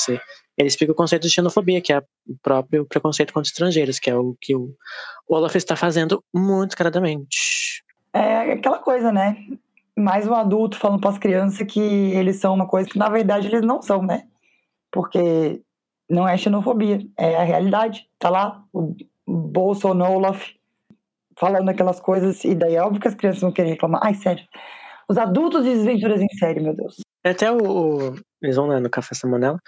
Eles ficam o conceito de xenofobia, que é o próprio preconceito contra estrangeiros, que é o que o Olaf está fazendo muito descaradamente. É aquela coisa, né? Mais um adulto falando para as crianças que eles são uma coisa que na verdade eles não são, né? Porque não é xenofobia, é a realidade. Tá lá o Bolsonaro Olaf falando aquelas coisas, e daí é óbvio que as crianças vão querer reclamar. Ai, sério. Os adultos de desventuras em série, meu Deus. Até o. Eles vão lá no Café Samonella.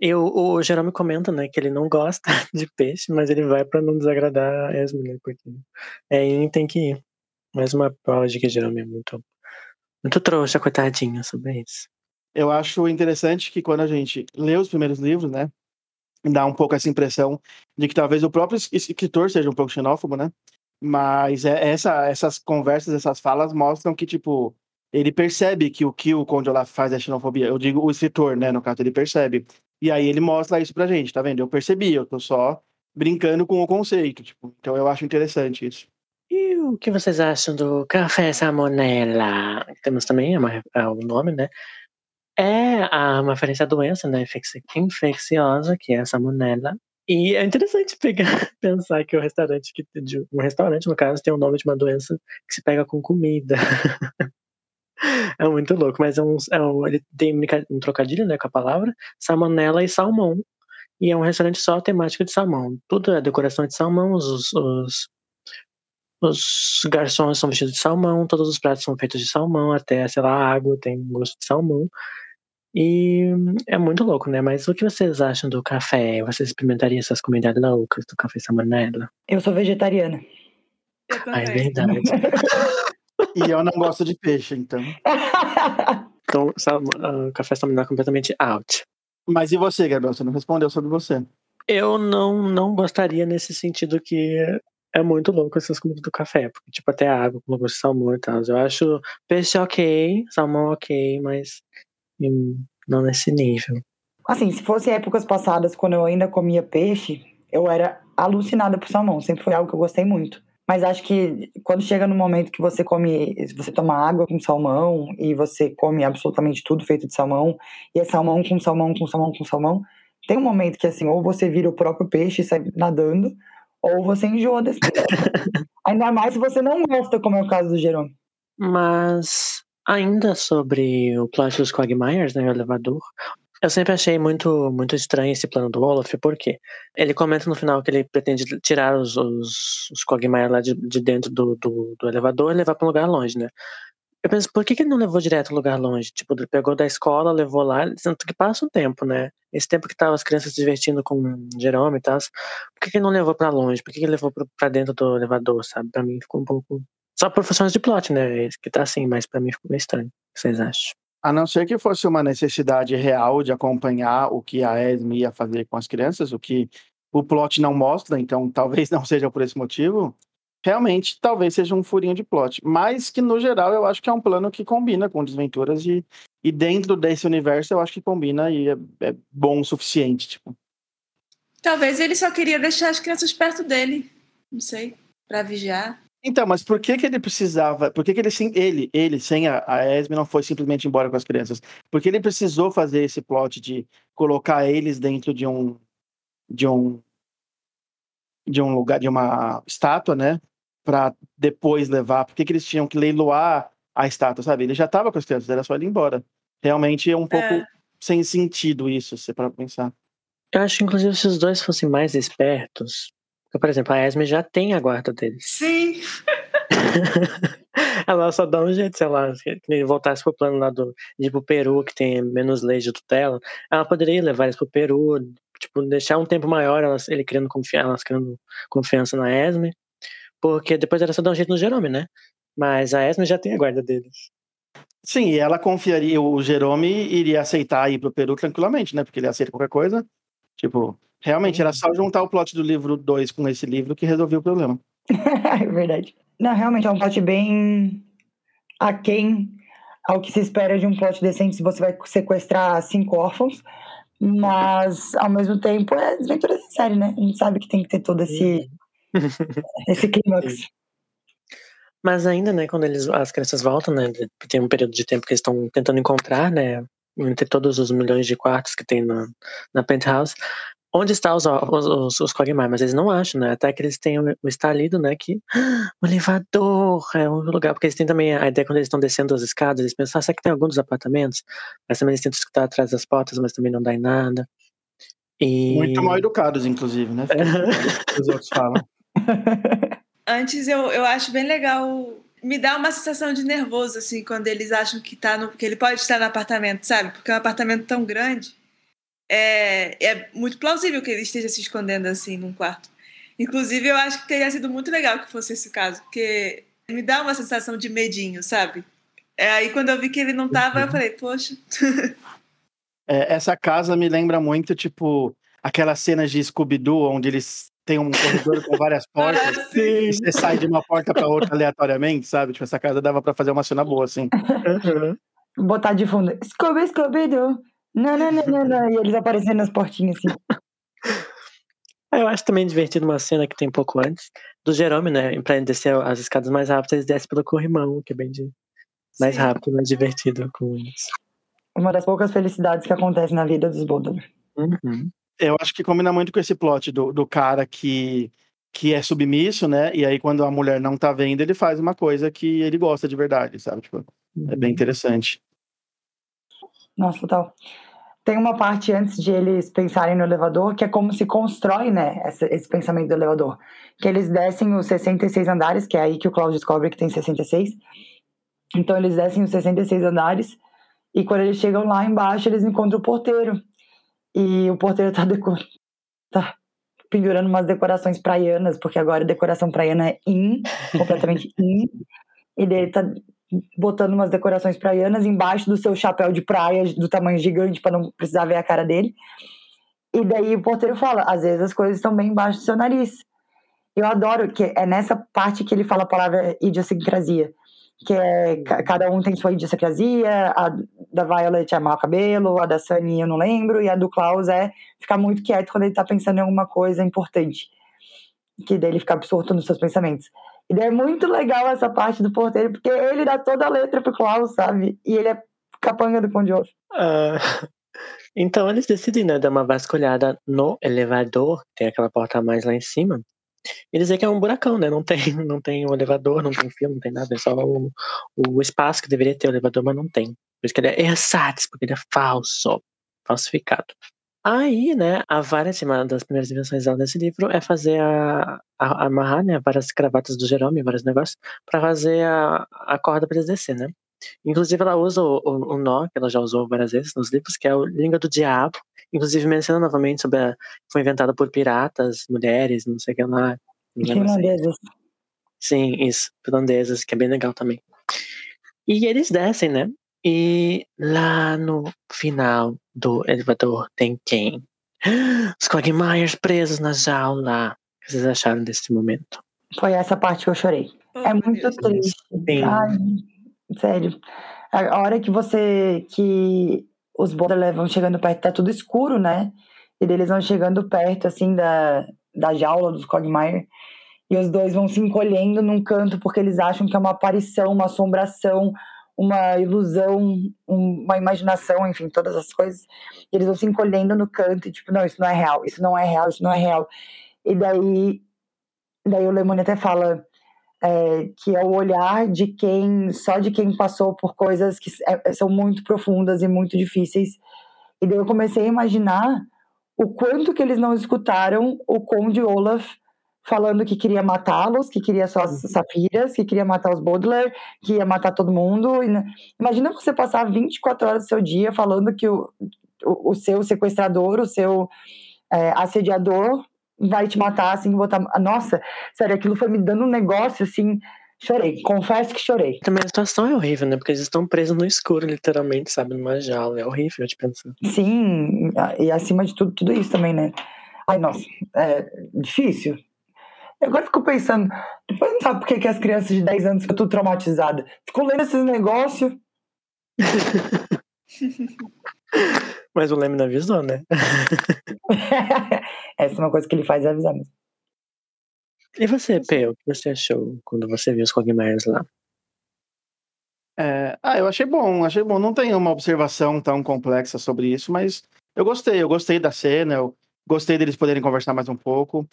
E o, Jerome comenta, né, que ele não gosta de peixe, mas ele vai pra não desagradar a Esme, né, porque é em tem que ir. Mais uma prova de que Jerome é muito, muito trouxa, coitadinho, sobre isso. Eu acho interessante que quando a gente lê os primeiros livros, né, dá um pouco essa impressão de que talvez o próprio escritor seja um pouco xenófobo, né? Mas é, essa, essas conversas, essas falas mostram que, tipo, ele percebe que o que o Conde Olaf faz é xenofobia. Eu digo o escritor, né? No caso, ele percebe. E aí ele mostra isso pra gente, tá vendo? Eu percebi, eu tô só brincando com o conceito, tipo. Então eu acho interessante isso. E o que vocês acham do Café Salmonella? Temos também é é o nome, né? É a, uma referência à doença né, infecciosa, que é a salmonella. E é interessante pegar, pensar que o restaurante, que, um restaurante, no caso, tem o nome de uma doença que se pega com comida. é muito louco, mas é um, é um, ele tem um trocadilho né, com a palavra, salmonella e salmão. E é um restaurante só temático de salmão. Tudo é decoração de salmão, os, os, os garçons são vestidos de salmão, todos os pratos são feitos de salmão, até, sei lá, a água tem gosto de salmão. E é muito louco, né? Mas o que vocês acham do café? Vocês experimentariam essas comunidades loucas do café samonella? Eu sou vegetariana. Eu Ah, é verdade. E eu não gosto de peixe, então. então, sal- ah, café é completamente out. Mas e você, Gabriel? Você não respondeu sobre você. Eu não, não gostaria nesse sentido que é muito louco essas comidas do café, porque tipo até água com gosto de salmão e tal. Eu acho peixe ok, salmão ok, mas hum, não nesse nível. Assim, se fosse épocas passadas, quando eu ainda comia peixe, eu era alucinada por salmão. Sempre foi algo que eu gostei muito. Mas acho que quando chega no momento que você come, você toma água com salmão e você come absolutamente tudo feito de salmão, e é salmão com salmão com salmão com salmão, tem um momento que assim, ou você vira o próprio peixe e sai nadando, ou você enjoa desse. Ainda mais se você não gosta, como é o caso do Jerome. Mas ainda sobre o dos Quagmires, né, o elevador, eu sempre achei muito muito estranho esse plano do Olaf, porque ele comenta no final que ele pretende tirar os, os, os Quagmire lá de, de dentro do, do, do elevador e levar para um lugar longe, né? Eu penso, por que, que ele não levou direto ao lugar longe? Tipo, ele pegou da escola, levou lá, tanto que passa um tempo, né? Esse tempo que tava as crianças se divertindo com Jerome e tal, por que, que ele não levou pra longe? Por que, que ele levou pra dentro do elevador, sabe? Pra mim ficou um pouco. Só por funções de plot, né? Que tá assim, mas pra mim ficou meio estranho. O que vocês acham? A não ser que fosse uma necessidade real de acompanhar o que a Esme ia fazer com as crianças, o que o plot não mostra, então talvez não seja por esse motivo. Realmente, talvez seja um furinho de plot. Mas que, no geral, eu acho que é um plano que combina com Desventuras e, e dentro desse universo eu acho que combina e é, é bom o suficiente, tipo. Talvez ele só queria deixar as crianças perto dele. Não sei. Pra vigiar. Então, mas por que que ele precisava, por que que ele, sim- ele, ele sem a, a Esme não foi simplesmente embora com as crianças? Porque ele precisou fazer esse plot de colocar eles dentro de um, de um, de um lugar, de uma estátua, né? Pra depois levar, por que que eles tinham que leiloar a estátua, sabe? Ele já tava com as crianças, era só ele ir embora. Realmente é um pouco É. sem sentido isso, se para pensar. Eu acho, inclusive, se os dois fossem mais espertos. Por exemplo, a Esme já tem a guarda deles. Sim. Ela só dá um jeito, sei lá, se ele voltasse pro plano lá do, de pro Peru, que tem menos leis de tutela, ela poderia levar eles pro Peru, tipo, deixar um tempo maior elas, ele criando confiança, elas criando confiança na Esme, porque depois era só dar um jeito no Jerome, né? Mas a Esme já tem a guarda deles. Sim, e ela confiaria, o Jerome iria aceitar ir pro Peru tranquilamente, né? Porque ele aceita qualquer coisa. Tipo, realmente era só juntar o plot do livro 2 com esse livro que resolvia o problema. é verdade. Não, realmente é um plot bem aquém ao que se espera de um plot decente se você vai sequestrar cinco órfãos. Mas, ao mesmo tempo, é desventura em série, né? A gente sabe que tem que ter todo esse, esse clímax. Mas ainda, né, quando eles, as crianças voltam, né, tem um período de tempo que eles estão tentando encontrar, né, entre todos os milhões de quartos que tem na, na penthouse, onde está os, os, os, os mas eles não acham, né, até que eles têm o, o estalido, né, que ah, o elevador é um lugar, porque eles têm também a ideia quando eles estão descendo as escadas, eles pensam, ah, será que tem algum dos apartamentos? Mas também eles tentam escutar atrás das portas, mas também não dá em nada. E... Muito mal educados, inclusive, né? Os outros falam. Antes eu, eu acho bem legal. Me dá uma sensação de nervoso, assim, quando eles acham que, tá no, que ele pode estar no apartamento, sabe? Porque é um apartamento tão grande. É, é muito plausível que ele esteja se escondendo assim num quarto. Inclusive, eu acho que teria sido muito legal que fosse esse caso, porque me dá uma sensação de medinho, sabe? É, aí quando eu vi que ele não tava, eu falei, poxa. É, essa casa me lembra muito, tipo, aquelas cenas de Scooby-Doo, onde eles têm um corredor com várias portas. Ah, sim. e você sai de uma porta para outra aleatoriamente, sabe? Tipo, essa casa dava para fazer uma cena boa, assim. Uhum. Botar de fundo. Scooby, Scooby, Doo. Não, não, não, não, não. E eles aparecendo nas portinhas assim. Ah, Eu acho também divertido uma cena que tem um pouco antes, do Jerome, né? Pra ele descer as escadas mais rápidas, eles descem pelo corrimão, que é bem de, mais Sim. rápido, mais divertido com isso. Uma das poucas felicidades que acontece na vida dos Boldon. Uhum. Eu acho que combina muito com esse plot do, do cara que, que é submisso, né? E aí, quando a mulher não tá vendo, ele faz uma coisa que ele gosta de verdade, sabe? Tipo, é bem interessante. Nossa, total. Tem uma parte antes de eles pensarem no elevador que é como se constrói, né, esse pensamento do elevador. Que eles descem os 66 andares, que é aí que o Cláudio descobre que tem 66. Então eles descem os 66 andares e quando eles chegam lá embaixo, eles encontram o porteiro. E o porteiro tá, deco... tá pendurando umas decorações praianas, porque agora decoração praiana é in, completamente in. E ele tá botando umas decorações praianas embaixo do seu chapéu de praia do tamanho gigante para não precisar ver a cara dele. E daí o porteiro fala: às vezes as coisas estão bem embaixo do seu nariz. Eu adoro que é nessa parte que ele fala a palavra idiosincrasia, que é ca- cada um tem sua idiosincrasia, a da Violet é o cabelo, a da Sunny eu não lembro, e a do Klaus é ficar muito quieto quando ele tá pensando em alguma coisa importante. Que daí ele fica absorto nos seus pensamentos. E é muito legal essa parte do porteiro, porque ele dá toda a letra pro Klaus, sabe? E ele é capanga do Pão de Ovo. Ah, então eles decidem, né, dar uma vasculhada no elevador, tem aquela porta mais lá em cima, e dizer que é um buracão, né? Não tem, não tem um elevador, não tem fio, não tem nada, é só o, o espaço que deveria ter o elevador, mas não tem. Por isso que ele é ersatz, porque ele é falso, falsificado. Aí, né, a Violet, uma das primeiras invenções dela nesse livro, é fazer a, a amarrar, né, várias cravatas do Jerome, vários negócios, pra fazer a, a corda pra eles descer, né? Inclusive, ela usa o, o, o nó, que ela já usou várias vezes nos livros, que é o língua do diabo. Inclusive, menciona novamente sobre a. Foi inventada por piratas, mulheres, não sei o que lá. Finlandeses. Sim, isso, finlandesas, que é bem legal também. E eles descem, né? E lá no final do elevador tem quem? Os Quagmires presos na jaula. O que vocês acharam desse momento? Foi essa parte que eu chorei. Oh, é muito Deus. triste. Sim. Ai, sério. A hora que você. que os Borderlands vão chegando perto, tá tudo escuro, né? E eles vão chegando perto, assim, da, da jaula dos Cogmire. E os dois vão se encolhendo num canto porque eles acham que é uma aparição, uma assombração, uma ilusão, um- uma imaginação, enfim, todas as coisas. E eles vão se encolhendo no canto e, tipo, não, isso não é real, isso não é real, isso não é real. E daí, daí o Lemony até fala é, que é o olhar de quem, só de quem passou por coisas que é- são muito profundas e muito difíceis. E daí eu comecei a imaginar o quanto que eles não escutaram o Conde Olaf falando que queria matá-los, que queria só as safiras, que queria matar os Baudelaire, que ia matar todo mundo. Imagina você passar 24 horas do seu dia falando que o, o, o seu sequestrador, o seu é, assediador vai te matar, assim, botar... Nossa, sério, aquilo foi me dando um negócio, assim, chorei, confesso que chorei. Também a situação é horrível, né? Porque eles estão presos no escuro, literalmente, sabe? Numa jaula. É horrível de pensar. Sim, e acima de tudo, tudo isso também, né? Ai, nossa, é difícil. Eu agora fico pensando, depois não sabe por que, que as crianças de 10 anos ficam tudo traumatizadas. Ficam lendo esses negócios. Mas o Leme não avisou, né? Essa é uma coisa que ele faz, é avisar mesmo. E você, P, o que você achou quando você viu os Cogmires lá? É, ah, eu achei bom, achei bom. Não tem uma observação tão complexa sobre isso, mas eu gostei, eu gostei da cena, eu gostei deles poderem conversar mais um pouco.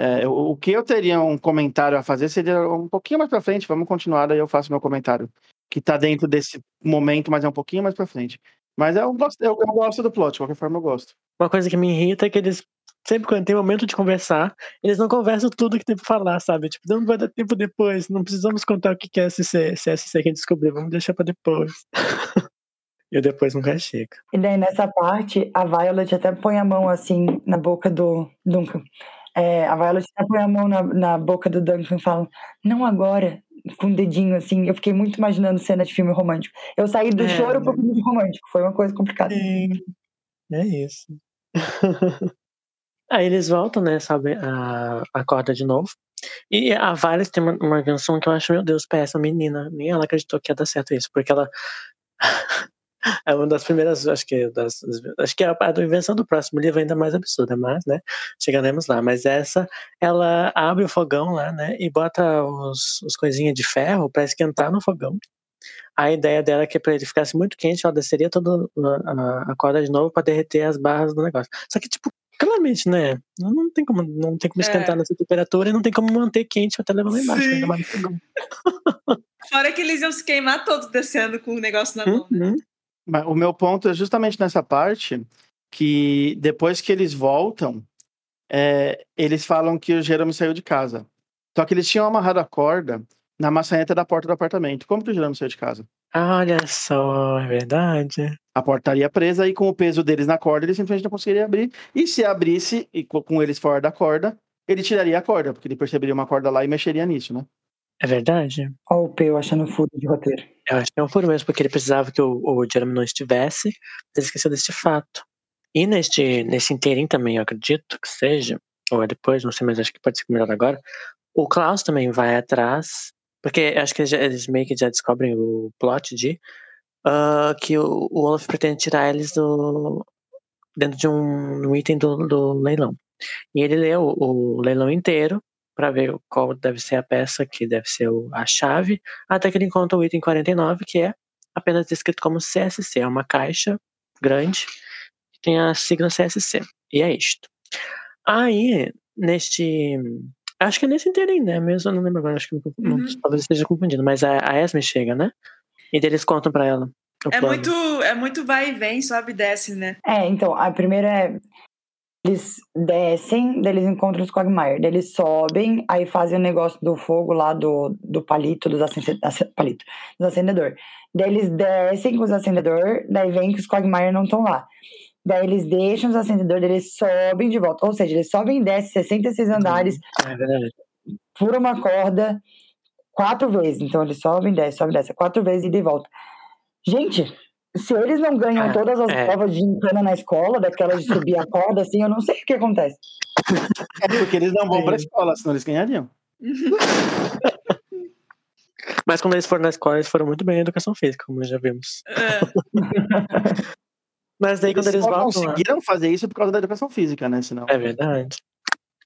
É, o que eu teria um comentário a fazer seria um pouquinho mais pra frente, vamos continuar, daí eu faço meu comentário, que tá dentro desse momento, mas é um pouquinho mais pra frente. Mas eu gosto, eu, eu gosto do plot, de qualquer forma eu gosto. Uma coisa que me irrita é que eles, sempre quando tem momento de conversar, eles não conversam tudo que tem pra falar, sabe? Tipo, não vai dar tempo depois, não precisamos contar o que é SC, CSC que a gente descobriu, vamos deixar pra depois. e depois nunca chega. E daí nessa parte, a Violet até põe a mão assim na boca do Duncan. É, a Violet põe a mão na, na boca do Duncan e fala, não agora, com o dedinho assim. Eu fiquei muito imaginando cena de filme romântico. Eu saí do É, choro pro né? filme romântico. Foi uma coisa complicada. Sim, é isso. Aí eles voltam, né, sabe, a, acorda de novo. E a Violet tem uma, uma invenção que eu acho, meu Deus, essa menina. Nem ela acreditou que ia dar certo isso, porque ela. é uma das primeiras, acho que das, acho que a, a invenção do próximo livro é ainda mais absurda, mas, né, chegaremos lá. Mas essa, ela abre o fogão lá, né, e bota os, os coisinhas de ferro pra esquentar no fogão. A ideia dela é que para ele ficasse muito quente, ela desceria toda a, corda de novo para derreter as barras do negócio. Só que, tipo, claramente, né? Não, tem como, não tem como esquentar É. nessa temperatura e não tem como manter quente até levar lá embaixo, Sim. ainda mais no fogão. Fora que eles iam se queimar todos descendo com o negócio na mão, né? Uhum. Mas o meu ponto é justamente nessa parte que depois que eles voltam, é, eles falam que o Jerome saiu de casa. Só que eles tinham amarrado a corda na maçaneta da porta do apartamento. Como que o Jerome saiu de casa? Olha só, é verdade. A porta estaria presa e com o peso deles na corda, eles simplesmente não conseguiriam abrir. E se abrisse, e co- com eles fora da corda, ele tiraria a corda, porque ele perceberia uma corda lá e mexeria nisso, né? É verdade. Ó o Peu achando furo de roteiro. Eu acho que é um furo mesmo, porque ele precisava que o, o Jeremy não estivesse, ele esqueceu desse fato. E neste, nesse inteirinho também, eu acredito que seja, ou é depois, não sei, mas acho que pode ser melhor agora. O Klaus também vai atrás, porque eu acho que eles, meio que já descobrem o plot de ah, que o, o Olaf pretende tirar eles do dentro de um, um item do, do leilão. E ele lê o, o leilão inteiro para ver qual deve ser a peça que deve ser a chave, até que ele encontra o item 49, que é apenas descrito como CSC, é uma caixa grande que tem a sigla CSC. E é isto. Aí, neste. Acho que é nesse inteirinho, né? Mesmo eu não lembro agora, acho que não- Uhum. talvez esteja confundindo, mas a, a Esme chega, né? E eles contam pra ela. É plano. muito, é muito vai e vem, sobe e desce, né? É, então, a primeira é. Eles descem, daí eles encontram os Quagmire. Daí eles sobem, aí fazem o negócio do fogo lá do, do palito, dos, acende, ace- palito, dos acendedor. Daí eles descem com os acendedor, daí vem que os Quagmire não estão lá. Daí eles deixam os acendedores, eles sobem de volta. Ou seja, eles sobem e descem 66 andares, É furam uma corda quatro vezes. Então eles sobem, descem, sobem, descem, quatro vezes e de volta. Gente, se eles não ganham Ah, todas as é. provas de encana na escola, daquelas de subir a corda, assim, eu não sei o que acontece. É porque eles não vão pra escola, senão eles ganhariam. Mas quando eles foram na escola, eles foram muito bem em educação física, como já vimos. É. Mas daí Eles quando eles voltam lá. conseguiram fazer isso por causa da educação física, né? Senão... É verdade.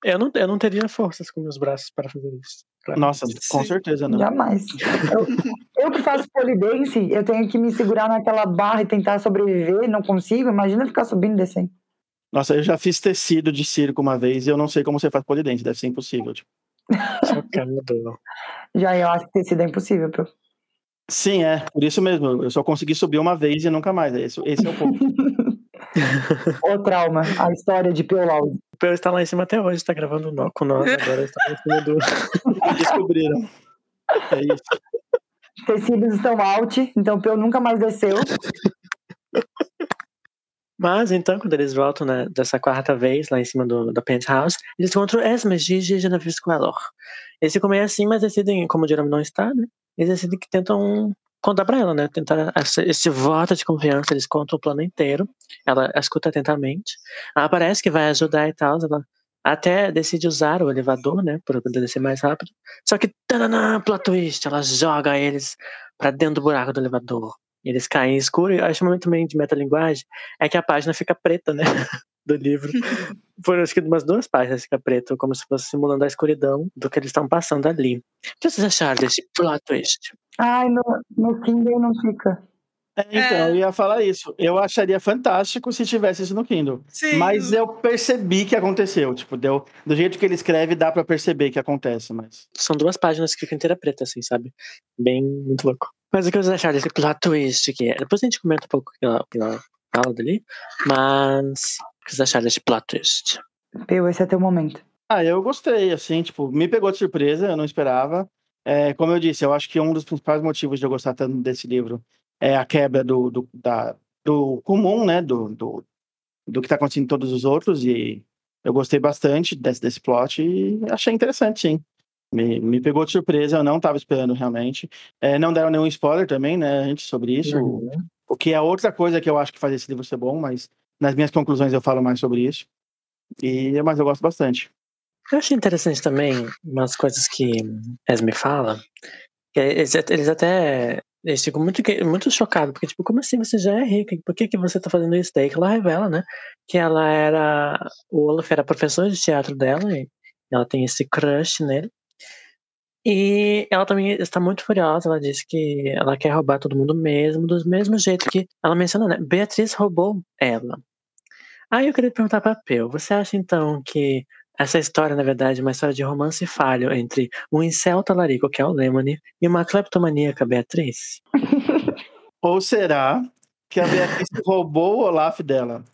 Eu não, eu não teria forças com meus braços para fazer isso. Claro. Nossa, com certeza não. Jamais. Eu, eu que faço polidense, eu tenho que me segurar naquela barra e tentar sobreviver, não consigo. Imagina ficar subindo e descendo. Nossa, eu já fiz tecido de circo uma vez e eu não sei como você faz polidense, deve ser impossível. Tipo. Já eu acho que ter sido é impossível, pô. Sim, é, por isso mesmo. Eu só consegui subir uma vez e nunca mais. Esse, esse é o ponto. O trauma, a história de Piolau. O Peu está lá em cima até hoje, está gravando nó com nós, agora está lá em cima do. Descobriram. É isso. Tecidos estão out, então o Peu nunca mais desceu. Mas então, quando eles voltam né, dessa quarta vez lá em cima do, da penthouse, eles encontram Esme, Gigi e Genevieve Squalor. Eles ficam meio assim, mas decidem, como o Jerome não está, né? Eles decidem que tentam contar pra ela, né? Tentar esse, esse voto de confiança, eles contam o plano inteiro. Ela escuta atentamente. Ela parece que vai ajudar e tal. Ela até decide usar o elevador, né? Para poder descer mais rápido. Só que, tananã, plot twist, ela joga eles pra dentro do buraco do elevador. E eles caem escuro. E eu acho muito também de metalinguagem é que a página fica preta, né? do livro. Por acho que umas duas páginas fica preto, como se fosse simulando a escuridão do que eles estão passando ali. O que vocês acharam desse plot twist? Ai, no, no Kindle não fica. É, então, É. eu ia falar isso. Eu acharia fantástico se tivesse isso no Kindle. Sim. Mas eu percebi que aconteceu. Tipo, deu, do jeito que ele escreve, dá pra perceber que acontece, mas. São duas páginas que ficam inteira preta, assim, sabe? Bem, muito louco. Mas o que vocês acharam desse plot twist? Que é? Depois a gente comenta um pouco ela fala dali. Mas o que vocês acharam desse plot twist? Peu, esse é teu momento. Ah, eu gostei, assim, tipo, me pegou de surpresa, eu não esperava. É, como eu disse, eu acho que um dos principais motivos de eu gostar tanto desse livro é a quebra do, do, da, do comum, né, do, do, do que tá acontecendo em todos os outros, e eu gostei bastante desse, desse plot e achei interessante, sim. Me, me pegou de surpresa, eu não estava esperando realmente. É, não deram nenhum spoiler também, né, gente, sobre isso, Uhum. o que é outra coisa que eu acho que faz esse livro ser bom, mas nas minhas conclusões eu falo mais sobre isso. E, mas eu gosto bastante. Eu achei interessante também umas coisas que Esme fala. Eles, eles até eles ficam muito, muito chocados, porque, tipo, como assim você já é rica? Por que, que você tá fazendo isso daí? Que ela revela, né? Que ela era. O Olaf era professor de teatro dela e ela tem esse crush nele. E ela também está muito furiosa. Ela disse que ela quer roubar todo mundo mesmo, do mesmo jeito que ela mencionou, né? Beatriz roubou ela. Aí eu queria perguntar pra Peu, você acha então que essa história, na verdade, é uma história de romance falho entre um incel talarico, que é o Lemony, e uma cleptomaníaca Beatriz? Ou será que a Beatriz roubou o Olaf dela?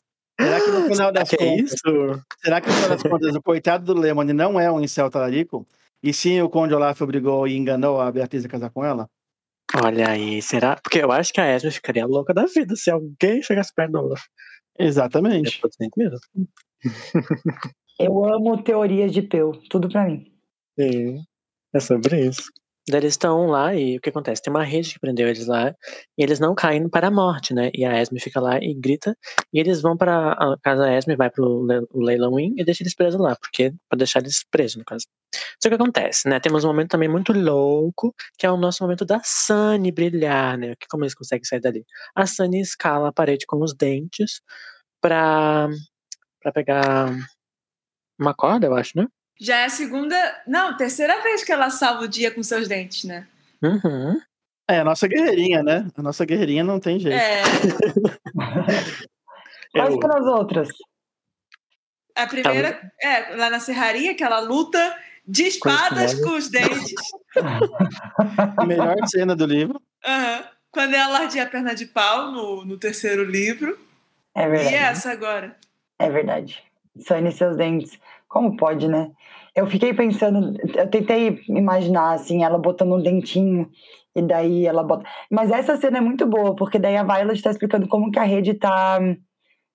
Será que no final das que é contas, isso? será que no final das contas o coitado do Lemony não é um incel talarico? E sim o Conde Olaf obrigou e enganou a Beatriz a casar com ela? Olha aí, será? Porque eu acho que a Esme ficaria louca da vida se alguém chegasse perto do Olaf. Exatamente. Eu tô mesmo. Eu amo teorias de Peu, tudo pra mim. Sim, é sobre isso. Daí eles estão lá e o que acontece? Tem uma rede que prendeu eles lá e eles não caem para a morte, né? E a Esme fica lá e grita e eles vão para a casa da Esme, vai pro le- o Leilão e deixa eles presos lá, porque para deixar eles presos, no caso. Só que acontece, né? Temos um momento também muito louco, que é o nosso momento da Sunny brilhar, né? Que como eles conseguem sair dali? A Sunny escala a parede com os dentes pra, pra pegar uma corda, eu acho, né? Já é a segunda. Não, terceira vez que ela salva o dia com seus dentes, né? Uhum. É, a nossa guerreirinha, né? A nossa guerreirinha não tem jeito. É. Quais Eu- foram as outras? A primeira é lá na serraria, que ela luta de espadas espada. com os dentes. A melhor cena do livro. Aham. Quando ela alardia a perna de pau no, no terceiro livro. É E verdade. essa agora. É verdade. Sane seus dentes. Como pode, né? Eu fiquei pensando, eu tentei imaginar assim, ela botando um dentinho e daí ela bota. Mas essa cena é muito boa, porque daí a Violet tá explicando como que a rede tá,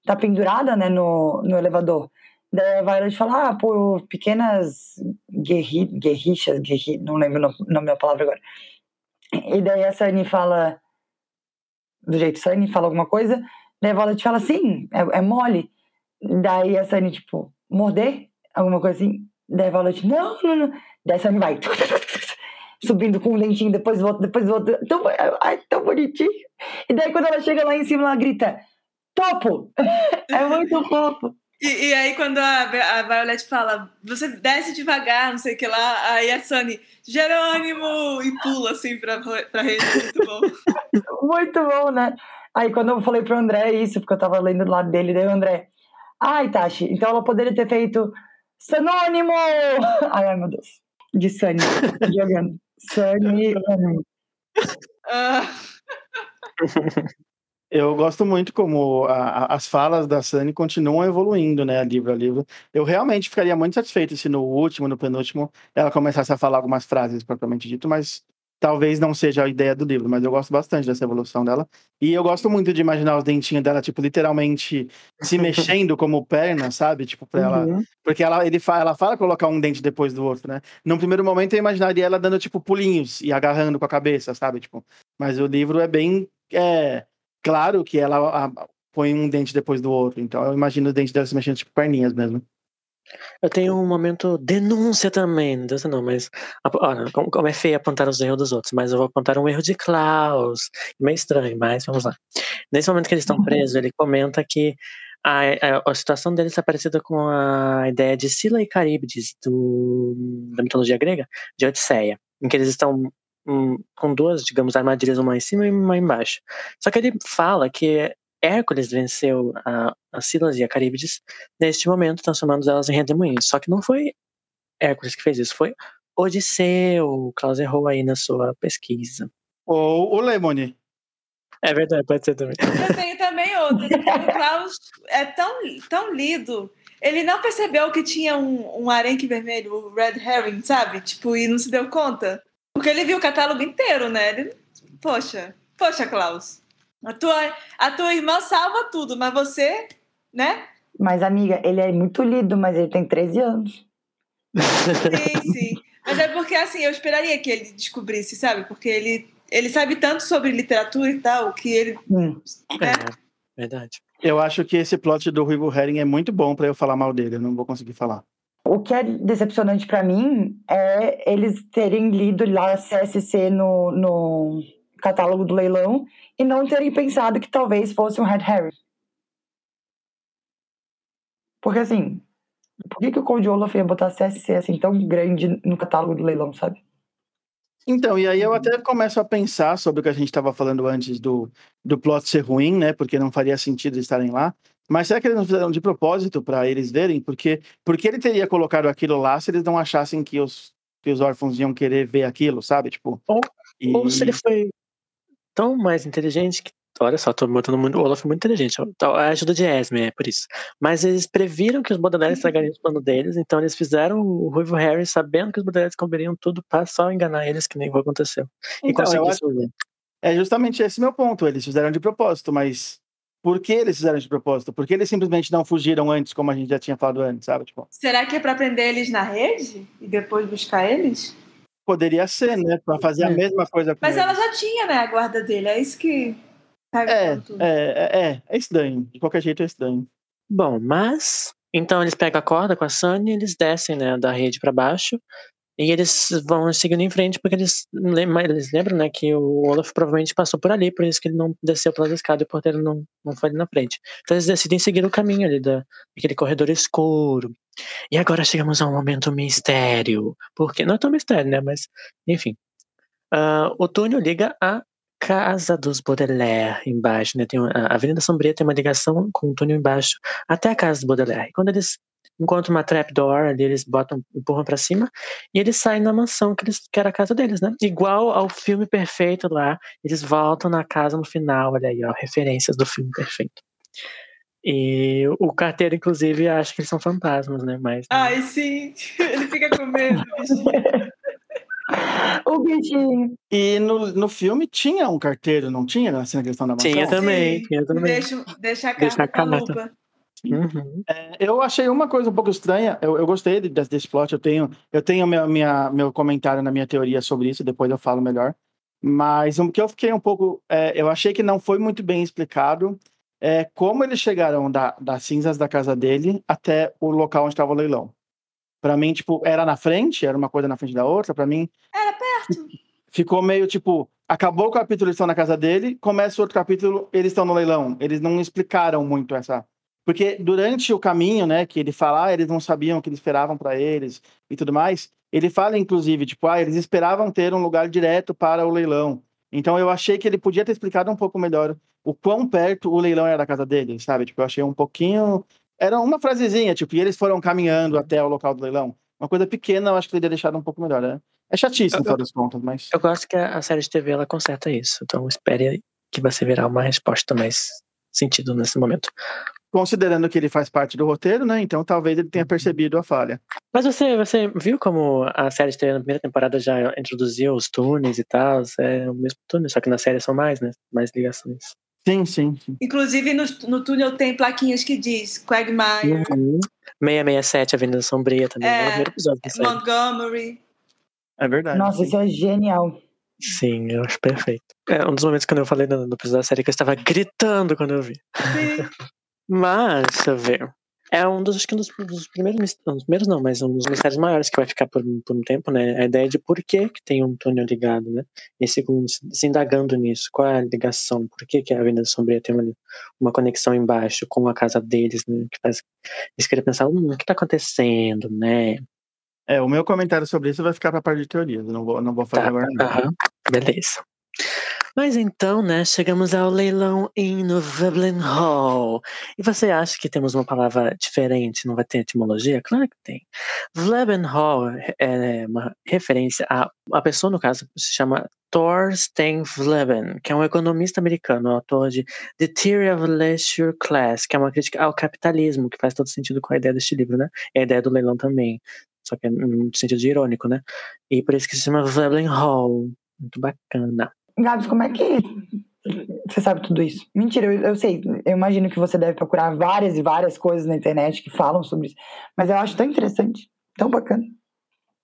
tá pendurada, né, no, no elevador. Daí a Violet fala, ah, por pequenas guerri, guerrichas, guerri, não lembro o no- nome da palavra agora. E daí a Sunny fala, do jeito Sunny fala alguma coisa, daí a Violet fala, sim, é, é mole. Daí a Sunny, tipo, morder? Alguma coisa assim. Daí a Violet, não, não, não. Daí a Sunny vai subindo com um dentinho, depois volta, depois volta. Tão, ai, tão bonitinho. E daí quando ela chega lá em cima, ela grita, topo! é muito fofo. E, e aí, quando a, a Violet fala, você desce devagar, não sei o que lá, aí a Sunny, Jerônimo! E pula assim pra, pra rede. Muito bom. Muito bom, né? Aí quando eu falei pro André isso, porque eu tava lendo do lado dele, daí o André, ai, Tashi, então ela poderia ter feito Sanônimo! Ai, meu Deus. De Sunny, jogando. Sunny, Sunny. Ah, Eu gosto muito como a- a- as falas da Sunny continuam evoluindo, né, livro a livro. Eu realmente ficaria muito satisfeito se no último, no penúltimo, ela começasse a falar algumas frases propriamente dito, mas talvez não seja a ideia do livro, mas eu gosto bastante dessa evolução dela. E eu gosto muito de imaginar os dentinhos dela, tipo, literalmente se mexendo como perna, sabe? Tipo, pra ela. Uhum. Porque ela, ele fala, ela fala colocar um dente depois do outro, né? Num primeiro momento eu imaginaria ela dando, tipo, pulinhos e agarrando com a cabeça, sabe? Tipo, mas o livro é bem. É, claro que ela a- põe um dente depois do outro. Então eu imagino os dentes dela se mexendo, tipo, perninhas mesmo. Eu tenho um momento denúncia também, não denúncia não, mas olha, como, é feio apontar os erros dos outros, mas eu vou apontar um erro de Klaus, meio estranho, mas vamos lá. Nesse momento que eles estão presos, ele comenta que a, a, a situação deles é parecida com a ideia de Sila e Caríbides do, da mitologia grega, de Odisseia, em que eles estão hum, com duas, digamos, armadilhas, uma em cima e uma embaixo. Só que ele fala que Hércules venceu a, a Silas e a Caríbides neste momento, transformando elas em redemoinhos. Só que não foi Hércules que fez isso, foi Odisseu. O Klaus errou aí na sua pesquisa. Ou o Lemony. É verdade, pode ser também. Eu tenho também porque O Klaus é tão, tão lido. Ele não percebeu que tinha um, um arenque vermelho, o Red Herring, sabe? Tipo, e não se deu conta. Porque ele viu o catálogo inteiro, né? Ele, poxa, poxa, Klaus. A tua, a tua irmã salva tudo, mas você, né? Mas, amiga, ele é muito lido, mas ele tem 13 anos. Sim, sim. Mas é porque, assim, eu esperaria que ele descobrisse, sabe? Porque ele, ele sabe tanto sobre literatura e tal, que ele. Hum. né? É, verdade. Eu acho que esse plot do Ruivo Herring é muito bom pra eu falar mal dele. Eu não vou conseguir falar. O que é decepcionante pra mim é eles terem lido lá CSC no, no catálogo do leilão e não terem pensado que talvez fosse um Red Herring. Porque assim, por que, que o Cold Olaf ia botar CSC assim tão grande no catálogo do leilão, sabe? Então, e aí eu até começo a pensar sobre o que a gente estava falando antes do, do plot ser ruim, né? Porque não faria sentido estarem lá. Mas será que eles não fizeram de propósito para eles verem? Porque, porque ele teria colocado aquilo lá se eles não achassem que os, que os órfãos iam querer ver aquilo, sabe? Tipo. Ou- e- Ou se ele foi tão mais inteligente que. Olha só, tô botando muito. O Olaf é muito inteligente. A ajuda de Esme, é por isso. Mas eles previram que os Baudelaire estragariam o plano deles, então eles fizeram o Ruivo Harry sabendo que os Baudelaire comberiam tudo pra só enganar eles, que nem aconteceu. E Então, eu conseguiu acho-. É justamente esse meu ponto. Eles fizeram de propósito, mas por que eles fizeram de propósito? Por que eles simplesmente não fugiram antes, como a gente já tinha falado antes, sabe? Tipo, Será que é pra prender eles na rede e depois buscar eles? Poderia ser, né? Pra fazer a É. mesma coisa com Mas ela já tinha, né, a guarda dele. É isso que. tá É, é, é, é, é estranho. De qualquer jeito é estranho. Bom, mas. Então eles pegam a corda com a Sunny e eles descem né, da rede pra baixo. E eles vão seguindo em frente porque eles, lem- eles lembram né, que o Olaf provavelmente passou por ali, por isso que ele não desceu pelas escadas e o porteiro não, não foi ali na frente. Então eles decidem seguir o caminho ali da, daquele corredor escuro. E agora chegamos a um momento mistério. Porque não é tão mistério, né? Mas, enfim. Ah, o túnel liga a Casa dos Baudelaire embaixo, né? Tem uma- a Avenida Sombria tem uma ligação com o túnel embaixo até a casa dos Baudelaire. E quando eles encontram uma trapdoor ali, eles botam, empurram pra cima e eles saem na mansão que, eles, que era a casa deles, né? Igual ao filme perfeito lá, eles voltam na casa no final, olha aí, ó, referências do filme perfeito. E o carteiro, inclusive, acha que eles são fantasmas, né? Mas Ai, sim. Ele fica com medo. bichinho. O bichinho. E no, no filme tinha um carteiro, não tinha? Na cena que eles estão na mansão? tinha também, Sim. tinha também. Deixa, deixa a carta a com a lupa. Uhum. Eu achei uma coisa um pouco estranha. Eu, eu gostei de- desse, desse plot. Eu tenho, eu tenho meu, minha, meu comentário na minha teoria sobre isso. Depois eu falo melhor. Mas o que eu fiquei um pouco. é, eu achei que não foi muito bem explicado é, como eles chegaram da, das cinzas da casa dele até o local onde estava o leilão. Pra mim, tipo, era na frente, era uma coisa na frente da outra. Pra mim, Era perto. ficou meio tipo. Acabou o capítulo, eles estão na casa dele. Começa o outro capítulo, eles estão no leilão. Eles não explicaram muito essa. Porque durante o caminho, né, que ele fala, ah, eles não sabiam o que eles esperavam para eles e tudo mais, ele fala, inclusive, tipo, ah, eles esperavam ter um lugar direto para o leilão. Então eu achei que ele podia ter explicado um pouco melhor o quão perto o leilão era da casa dele, sabe? Tipo, eu achei um pouquinho. Era uma frasezinha, tipo, e eles foram caminhando até o local do leilão. Uma coisa pequena, eu acho que ele teria deixado um pouco melhor, né? É chatice, no Eu- final das contas, mas. Eu gosto que a, a série de TV ela conserta isso. Então espere que você verá uma resposta mais sentido nesse momento. Considerando que ele faz parte do roteiro, né? Então talvez ele tenha percebido a falha. Mas você, você viu como a série de TV na primeira temporada já introduziu os túneis e tal? É o mesmo túnel, só que na série são mais, né? Mais ligações. Sim, sim. sim. Inclusive, no, no túnel tem plaquinhas que diz Quagmire, Uhum. 667, Avenida Sombria também. É, É, o primeiro episódio da série. Montgomery. É verdade. Nossa, sim. isso é genial. Sim, eu acho perfeito. É um dos momentos quando eu falei no, no episódio da série que eu estava gritando quando eu vi. Sim. Mas, ver. É um dos, acho que um dos, dos primeiros, mis- não, dos primeiros não, mas um dos mistérios maiores que vai ficar por, um- por um tempo, né? A ideia de por que, que tem um túnel ligado, né? E segundo, se, indagando nisso, qual é a ligação, por que, que a Avenida Sombria tem uma, uma conexão embaixo com a casa deles, né? Que faz eles querem pensar, hum, o que tá acontecendo, né? É, o meu comentário sobre isso vai ficar pra parte de teorias. Não vou, não vou fazer Tá, agora. não. beleza. Mas então, né, chegamos ao leilão em no Veblen Hall. E você acha que temos uma palavra diferente, não vai ter etimologia? Claro que tem. Vleben Hall é uma referência a a pessoa, no caso, se chama Thorstein Vleben, que é um economista americano, autor de The Theory of Leisure Class, que é uma crítica ao capitalismo, que faz todo sentido com a ideia deste livro, né? E a ideia do leilão também. Só que é num sentido irônico, né? E por isso que se chama Veblen Hall. Muito bacana. Gabs, como é que você sabe tudo isso? Mentira, eu, eu sei. Eu imagino que você deve procurar várias e várias coisas na internet que falam sobre isso. Mas eu acho tão interessante, tão bacana.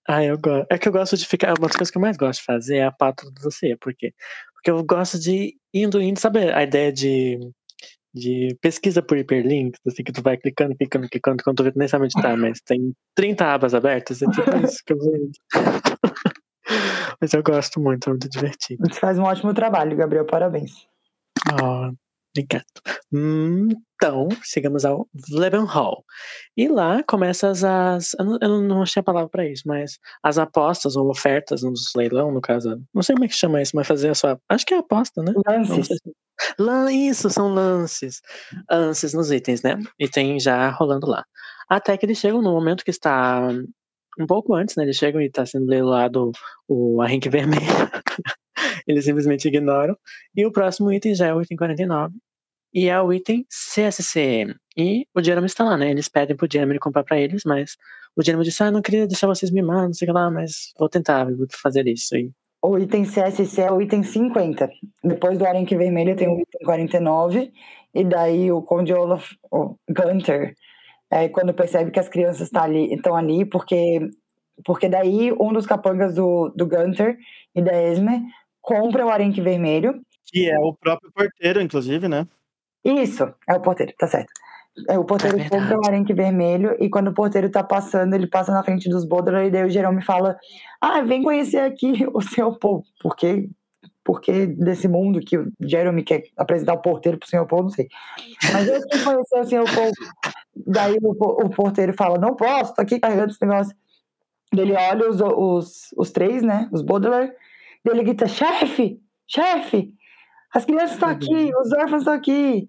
Ah, eu gosto. É que eu gosto de ficar. Uma das coisas que eu mais gosto de fazer é a pauta do dossiê. Por quê? Porque eu gosto de ir indo, indo, sabe a ideia de, de pesquisa por hiperlinks, assim, que tu vai clicando, clicando, clicando, quando tu vê, tu nem sabe onde tá, mas tem 30 abas abertas, é tipo isso que eu vou. Mas eu gosto muito, é muito divertido. Você faz um ótimo trabalho, Gabriel. Parabéns. Oh, obrigado. Então, chegamos ao Vleben Hall. E lá começam as. as eu, não, eu não achei a palavra para isso, mas as apostas ou ofertas nos leilão, no caso. Não sei como é que chama isso, mas fazer a sua. Acho que é aposta, né? Lances. se- Lan- Isso, são lances. Lances nos itens, né? E tem já rolando lá. Até que eles chegam no momento que está um pouco antes, né? Eles chegam e está sendo leiloado o arranque vermelho. eles simplesmente ignoram. E o próximo item já é o item 49. E é o item CSC. E o Jeremy está lá, né? Eles pedem pro Jeremy comprar pra eles, mas o Jeremy disse: Ah, não queria deixar vocês mimar, não sei o que lá, mas vou tentar, vou fazer isso. E O item CSC é o item 50. Depois do Arenque Vermelho tem o item 49. E daí o Conde Olaf, o Gunter, é quando percebe que as crianças estão ali, estão ali porque, porque daí um dos capangas do, do Gunter e da Esme compra o Arenque Vermelho. Que é o próprio porteiro, inclusive, né? Isso, é o porteiro, tá certo. É, o porteiro É compra o arenque vermelho e quando o porteiro tá passando, ele passa na frente dos Baudelaire e daí o Jerome fala: Ah, vem conhecer aqui o senhor Paul. Por quê? Porque desse mundo que o Jeremy quer apresentar o porteiro pro senhor Paul, não sei. Mas eu quero conhecer o senhor Paul. Daí o, o porteiro fala: Não posso, tô aqui carregando esse negócio. Ele olha os, os, os três, né? Os Baudelaire. Ele grita: Chefe, chefe, as crianças estão aqui, os órfãos estão aqui.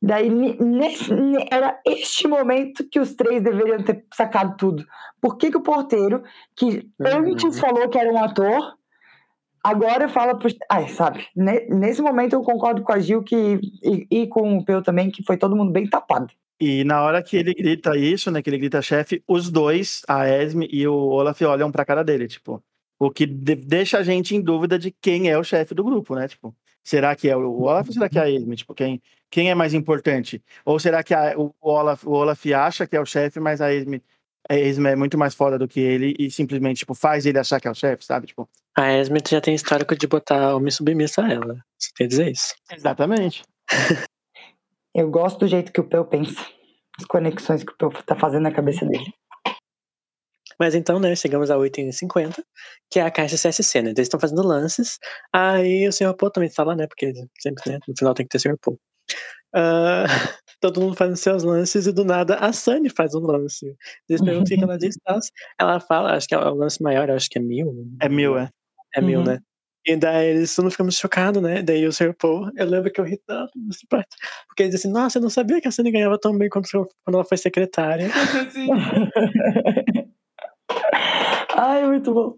Daí, ne- nesse, ne- era este momento que os três deveriam ter sacado tudo. Por que, que o porteiro, que Uhum. antes falou que era um ator, agora fala pro. Ai, sabe? ne- nesse momento eu concordo com a Gil que, e, e com o Peu também, que foi todo mundo bem tapado. E na hora que ele grita isso, né? Que ele grita chefe, os dois, a Esme e o Olaf, olham pra cara dele, tipo. O que de- deixa a gente em dúvida de quem é o chefe do grupo, né? Tipo, será que é o Olaf ou será que é a Esme? Tipo, quem, quem é mais importante? Ou será que a- o, Olaf, o Olaf acha que é o chefe, mas a Esme, a Esme é muito mais foda do que ele e simplesmente, tipo, faz ele achar que é o chefe, sabe? Tipo, a Esme já tem histórico de botar homem submissa a ela. Você quer dizer isso? exatamente. Eu gosto do jeito que o Peu pensa. As conexões que o Peu tá fazendo na cabeça dele. Mas então, né, chegamos ao item 50, que é a caixa CSC, né? Eles estão fazendo lances. Aí o Sr. Paul também está lá, né? Porque sempre, né, no final tem que ter Sr. Paul. Ah, todo mundo fazendo seus lances e do nada a Sunny faz um lance. Eles perguntam o que ela diz. Ela fala, acho que é o lance maior, acho que é mil. É mil, é. É mil, Uhum. né? E daí eles todo mundo ficamos chocados, né? Daí o Sr. Paul, eu lembro que eu ri tanto nessa parte. Porque ele disse assim, nossa, eu não sabia que a Sunny ganhava tão bem quando, quando ela foi secretária. Assim, Ai, muito bom.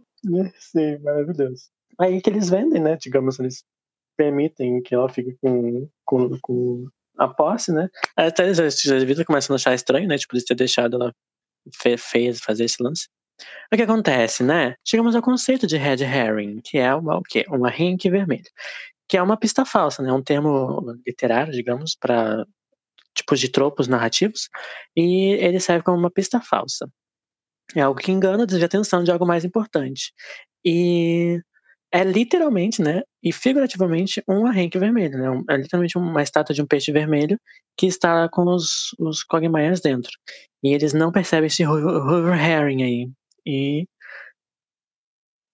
Sim, maravilhoso. Aí que eles vendem, né? Digamos, eles permitem que ela fique com, com, com a posse, né? Até eles já, já começam a achar estranho, né? Tipo, eles ter deixado ela fe, fez fazer esse lance. O que acontece, né? Chegamos ao conceito de red herring, que é uma, o quê? Uma rink vermelho. Que é uma pista falsa, né? Um termo literário, digamos, para tipos de tropos narrativos. E ele serve como uma pista falsa. É algo que engana, desvia a atenção de algo mais importante. E é literalmente, né, e figurativamente um arranque vermelho, né? É literalmente uma estátua de um peixe vermelho que está com os, os Quagmires dentro. E eles não percebem esse Hoover Herring aí. E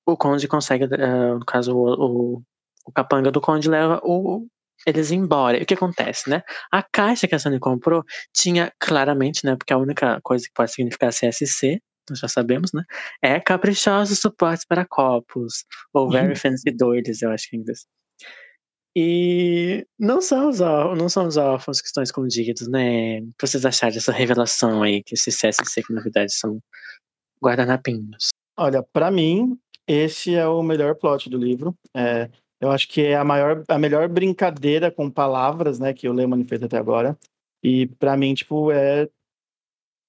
o Conde consegue, eh, no caso, o, o, o capanga do Conde leva o, eles embora. E o que acontece, né? A caixa que a Sony comprou tinha claramente, né? Porque a única coisa que pode significar CSC, nós já sabemos, né? É caprichosos suportes para copos. Ou very fancy doilies, eu acho que é em inglês. E não são os, órfãos, não são os órfãos que estão escondidos, né? O que vocês acharam dessa revelação aí, que esses CSC, que na verdade são guardanapinhos? Olha, pra mim, esse é o melhor plot do livro. É, eu acho que é a maior, a melhor brincadeira com palavras, né, que o Lehmann fez até agora. E pra mim, tipo, é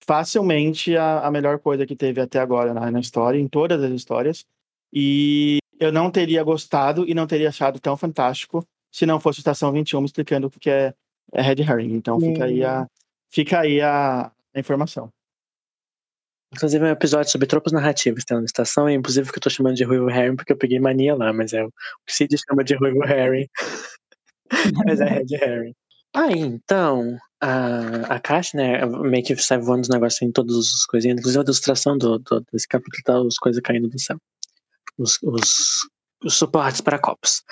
facilmente a, a melhor coisa que teve até agora na, na história, em todas as histórias. E eu não teria gostado e não teria achado tão fantástico se não fosse Estação 21 me explicando o que é, é Red Herring. Então fica aí a, fica aí a informação. Inclusive, é um episódio sobre tropos narrativos tem na estação, e inclusive que eu tô chamando de Ruivo Harry porque eu peguei mania lá, mas é o que Cid chama de Ruivo Harry. mas é Red Harry. Aí, então, a, a caixa, né, meio que sai voando os negócios em todas as coisinhas, inclusive a ilustração do, do, desse capítulo tá as coisas caindo do céu. Os, os, os suportes para copos.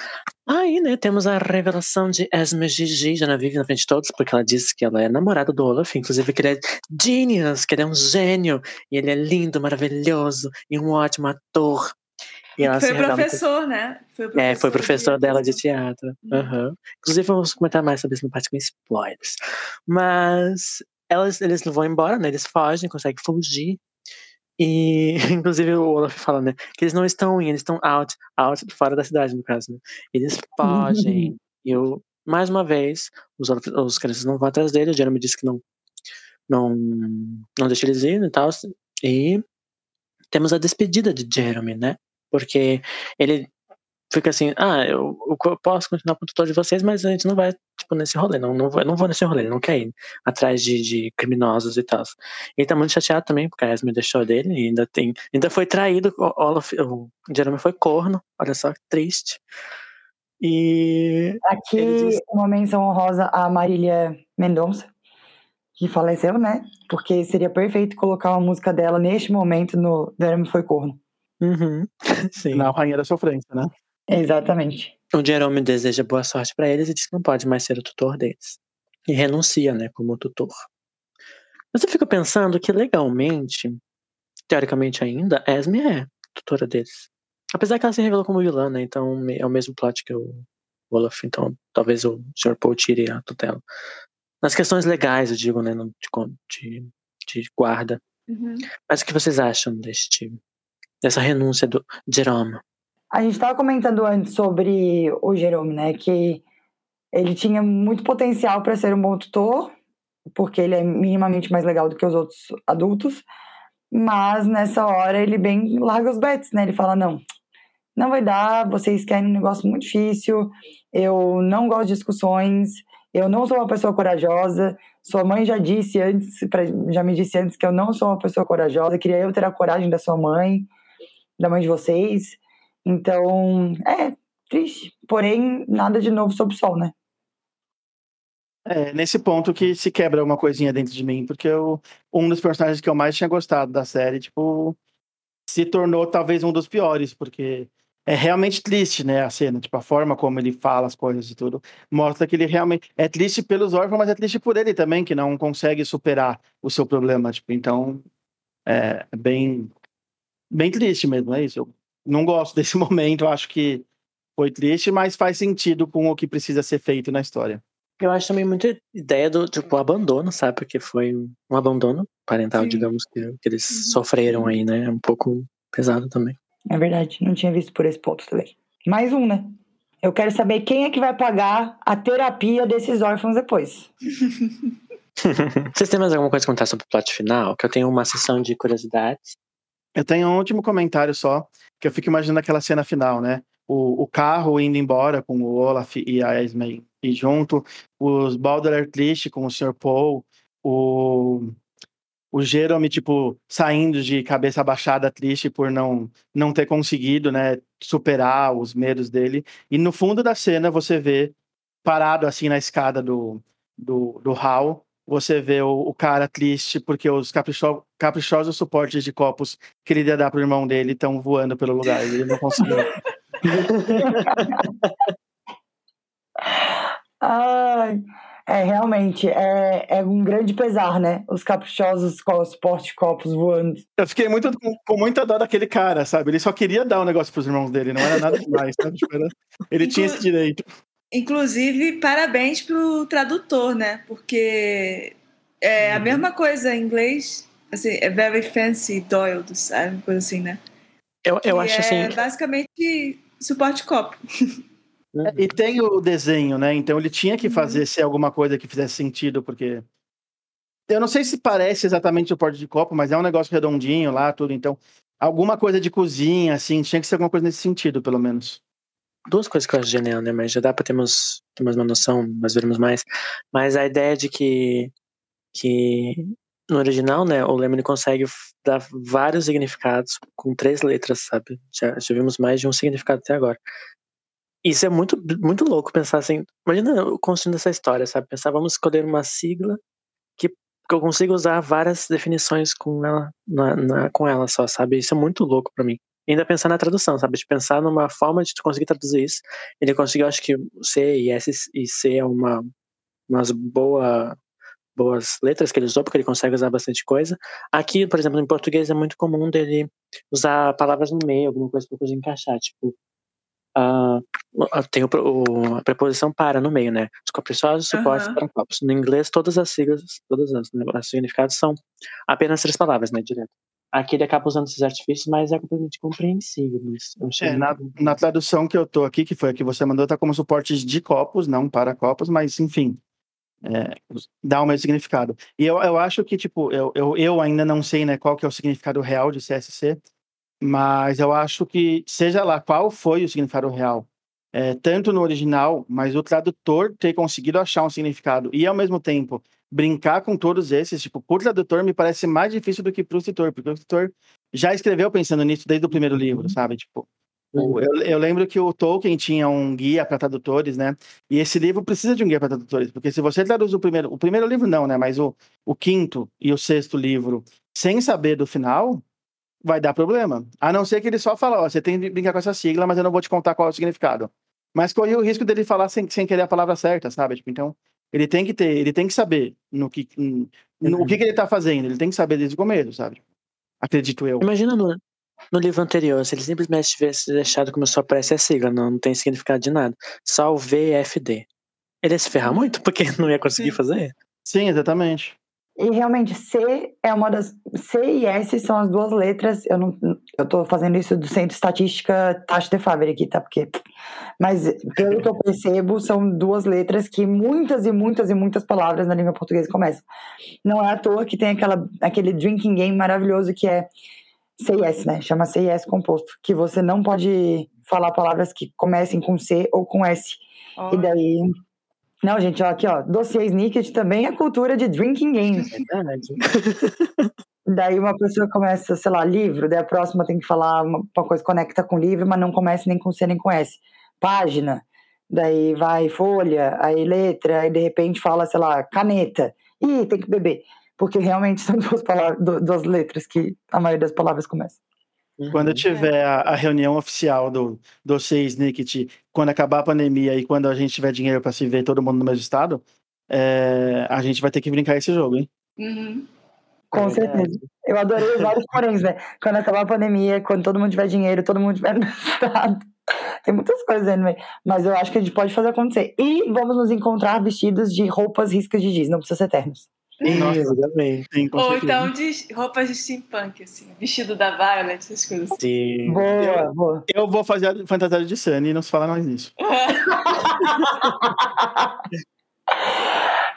Aí, né, temos a revelação de Esme Gigi, já não vive na frente de todos, porque ela disse que ela é namorada do Olaf, inclusive que ele é genius, que ele é um gênio, e ele é lindo, maravilhoso, e um ótimo ator. E ela Foi professor, né? Foi é, foi professor dela de teatro. Uhum. Inclusive, vamos comentar mais sobre isso na parte com spoilers. Mas elas, eles vão embora, né? Eles fogem, conseguem fugir. E, inclusive, o Olaf fala, né? Que eles não estão in, eles estão out, out, fora da cidade, no caso, né? Eles fogem. e eu, mais uma vez, os, Olaf- os crianças não vão atrás dele. O Jeremy disse que não, não, não deixa eles ir e tal. E temos a despedida de Jeremy, né? Porque ele fica assim, ah, eu, eu posso continuar com o tutor de vocês, mas a gente não vai, tipo, nesse rolê, não, não, vou, não vou nesse rolê, ele não quer ir atrás de, de criminosos e tal. Ele tá muito chateado também, porque a Esme deixou dele e ainda tem, ainda foi traído, o Olaf, o Jeremy foi corno, olha só que triste. E Aqui, diz- uma menção honrosa a Marília Mendonça, que faleceu, né? Porque seria perfeito colocar uma música dela neste momento no Jeremy Foi Corno. uhum, sim. Na Rainha da Sofrência, né? Exatamente. O Jerome deseja boa sorte pra eles e diz que não pode mais ser o tutor deles. E renuncia, né, como tutor. Mas eu fico pensando que legalmente, teoricamente ainda, Esme é tutora deles. Apesar que ela se revelou como vilã, né, então é o mesmo plot que o Olaf, então talvez o Sr. Paul tire a tutela. Nas questões legais, eu digo, né, de, de guarda. Uhum. Mas o que vocês acham deste, dessa renúncia do Jerome? A gente estava comentando antes sobre o Jerome, né? Que ele tinha muito potencial para ser um bom tutor, porque ele é minimamente mais legal do que os outros adultos. Mas nessa hora ele bem larga os bets, né? Ele fala: não, não vai dar, vocês querem um negócio muito difícil, eu não gosto de discussões, eu não sou uma pessoa corajosa. Sua mãe já disse antes, já me disse antes que eu não sou uma pessoa corajosa, queria eu ter a coragem da sua mãe, da mãe de vocês. Então, é triste. Porém, nada de novo sob o sol, né? É nesse ponto que se quebra uma coisinha dentro de mim, porque eu, um dos personagens que eu mais tinha gostado da série, tipo, se tornou talvez um dos piores, porque é realmente triste, né, a cena, tipo, a forma como ele fala as coisas e tudo, mostra que ele realmente é triste pelos órfãos, mas é triste por ele também, que não consegue superar o seu problema, tipo, então é bem bem triste mesmo, é isso. Eu não gosto desse momento, acho que foi triste, mas faz sentido com o que precisa ser feito na história. Eu acho também muita ideia do tipo abandono, sabe? Porque foi um abandono parental, Sim. digamos, que, que eles Uhum. sofreram aí, né? É um pouco pesado também. É verdade, não tinha visto por esse ponto também. Mais um, né? Eu quero saber quem é que vai pagar a terapia desses órfãos depois. Vocês têm mais alguma coisa a contar sobre o plot final? Que eu tenho uma sessão de curiosidades. Eu tenho um último comentário só, que eu fico imaginando aquela cena final, né? O, o carro indo embora com o Olaf e a Esme e junto, os Baudelaire triste com o Sr. Paul, o, o Jerome, tipo, saindo de cabeça baixada, triste por não, não ter conseguido, né, superar os medos dele. E no fundo da cena você vê, parado assim na escada do, do, do hall, você vê o, o cara triste porque os capricho, caprichosos suportes de copos que ele ia dar pro irmão dele estão voando pelo lugar e ele não conseguiu. Ai, é realmente é, é um grande pesar, né? Os caprichosos com os porte-copos voando. Eu fiquei muito, com, com muita dó daquele cara, sabe? Ele só queria dar um negócio pros irmãos dele, não era nada demais, sabe? Tipo, Ele tinha esse direito. Inclusive, parabéns pro tradutor, né? Porque é a Uhum. mesma coisa em inglês. Assim, é very fancy Doyle, sabe? Uma coisa assim, né? Eu, eu Que acho é assim. basicamente suporte copo. E tem o desenho, né? Então ele tinha que Uhum. fazer ser alguma coisa que fizesse sentido, porque. Eu não sei se parece exatamente o porte de copo, mas é um negócio redondinho lá, tudo. Então, alguma coisa de cozinha, assim, tinha que ser alguma coisa nesse sentido, pelo menos. Duas coisas que eu acho genial, né? Mas já dá pra termos, termos uma noção, mas vermos mais. Mas a ideia de que, que no original, né, o Lemony consegue dar vários significados com três letras, sabe? Já, já vimos mais de um significado até agora. Isso é muito, muito louco pensar assim. Imagina eu construindo essa história, sabe? Pensar, vamos escolher uma sigla que, que eu consiga usar várias definições com ela, na, na- com ela só, sabe? Isso é muito louco pra mim. Ainda pensar na tradução, sabe? De pensar numa forma de tu conseguir traduzir isso. Ele conseguiu, acho que C e S e C é uma umas boa, boas letras que ele usou, porque ele consegue usar bastante coisa. Aqui, por exemplo, em português é muito comum dele usar palavras no meio, alguma coisa para coisa encaixar, tipo ah, tem o, o- a preposição para no meio, né? Os caprichosos suportes Aham. para copos. No inglês, todas as siglas, todas as, né, os significados são apenas três palavras, né? Direto. Aqui ele acaba usando esses artifícios, mas é completamente compreensível. É, na, na tradução que eu tô aqui, que foi a que você mandou, tá como suportes de copos, não para copos, mas enfim. é, dá o mesmo significado. E eu, eu acho que, tipo, eu, eu, eu ainda não sei né, qual que é o significado real de CSC, mas eu acho que, seja lá qual foi o significado real, é, tanto no original, mas o tradutor ter conseguido achar um significado e, ao mesmo tempo, brincar com todos esses, tipo, por tradutor me parece mais difícil do que pro escritor, porque o escritor já escreveu pensando nisso desde o primeiro livro, sabe? Tipo, o- eu, eu lembro que o Tolkien tinha um guia para tradutores, né? E esse livro precisa de um guia para tradutores, porque se você traduz o primeiro, o primeiro livro não, né? Mas o, o quinto e o sexto livro sem saber do final, vai dar problema. A não ser que ele só fala, ó, você tem que brincar com essa sigla, mas eu não vou te contar qual é o significado. Mas corre o risco dele falar sem, sem querer a palavra certa, sabe? Tipo, então, ele tem que ter, ele tem que saber no que, no, Uhum. o que, que ele tá fazendo, ele tem que saber desde o começo, sabe? Acredito eu. Imagina no, no livro anterior, se ele simplesmente tivesse deixado como só aparece a sigla, não, não tem significado de nada. Só o VFD. Ele ia se ferrar muito, porque não ia conseguir Sim. fazer. Sim, exatamente. E realmente, C é uma das. C e S são as duas letras. Eu não. Eu tô fazendo isso do Centro Estatística Taxa de Faber aqui, tá? Porque. Mas, pelo que eu percebo, são duas letras que muitas e muitas e muitas palavras na língua portuguesa começam. Não é à toa que tem aquela, aquele drinking game maravilhoso que é C e S, né? Chama C e S composto. Que você não pode falar palavras que comecem com C ou com S. E daí. Não, gente, ó, aqui, ó. Dossiê Snicket também é cultura de drinking game. Verdade. Daí uma pessoa começa, sei lá, livro, daí a próxima tem que falar uma, uma coisa conecta com livro, mas não começa nem com C nem com S. Página, daí vai folha, aí letra, aí de repente fala, sei lá, caneta. Ih, tem que beber. Porque realmente são duas, palavras, du- duas letras que a maioria das palavras começa. Quando Uhum. tiver a, a reunião oficial do dossiê Snicket, quando acabar a pandemia e quando a gente tiver dinheiro para se ver todo mundo no mesmo estado, é, a gente vai ter que brincar esse jogo, hein? Uhum. Com É certeza. Eu adorei os vários poréns, né? Quando acabar a pandemia, quando todo mundo tiver dinheiro, todo mundo tiver no estado. Tem muitas coisas aí no meio. Mas eu acho que a gente pode fazer acontecer. E vamos nos encontrar vestidos de roupas riscas de giz, não precisa ser ternos. Nossa. Exatamente. Sim, Ou então de roupas de steampunk, assim. Vestido da Violet, essas coisas assim. Sim. Boa, boa. Eu vou fazer a fantasia de Sunny e não se fala mais nisso.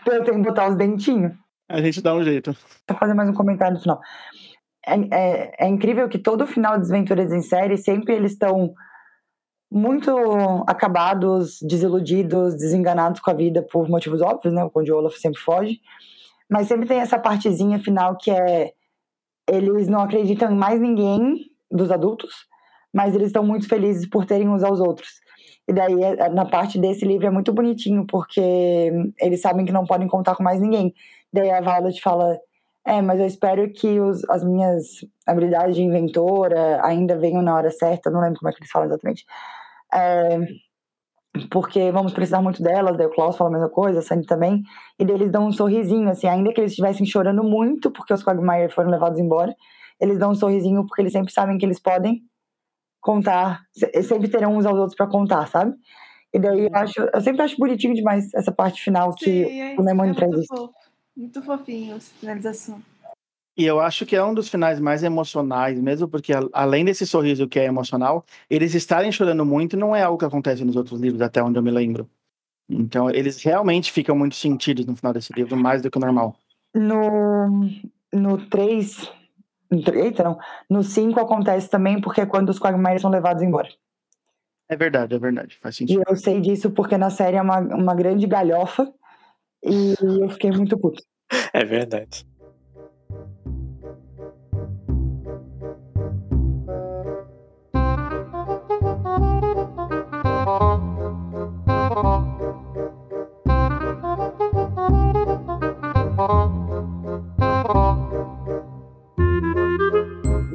Eu tenho que botar os dentinhos. A gente dá um jeito. Vou fazer mais um comentário no final. É, é, é incrível que todo final de Desventuras em Série, sempre eles estão muito acabados, desiludidos, desenganados com a vida por motivos óbvios, né? Onde o Olaf sempre foge. Mas sempre tem essa partezinha final que é eles não acreditam em mais ninguém dos adultos, mas eles estão muito felizes por terem uns aos outros. E daí, é- na parte desse livro, é muito bonitinho, porque eles sabem que não podem contar com mais ninguém. Daí a Violet fala: É, mas eu espero que os, as minhas habilidades de inventora ainda venham na hora certa. Não lembro como é que eles falam exatamente. É, porque vamos precisar muito delas. Daí o Klaus fala a mesma coisa, a Sunny também. E daí eles dão um sorrisinho, assim, ainda que eles estivessem chorando muito porque os Quagmire foram levados embora, eles dão um sorrisinho porque eles sempre sabem que eles podem contar, se- sempre terão uns aos outros pra contar, sabe? E daí eu acho, eu sempre acho bonitinho demais essa parte final que Sim, é, o Lemony é traz muito fofo. Muito fofinho essa finalização. E eu acho que é um dos finais mais emocionais mesmo, porque além desse sorriso que é emocional, eles estarem chorando muito não é algo que acontece nos outros livros, até onde eu me lembro. Então, eles realmente ficam muito sentidos no final desse livro, mais do que o normal. No, no 3. No, tre- eita, não. No 5 acontece também porque é quando os Quagmire são levados embora. É verdade, é verdade, faz E sentido. eu sei disso porque na série é uma, uma grande galhofa e eu fiquei muito puto. É verdade.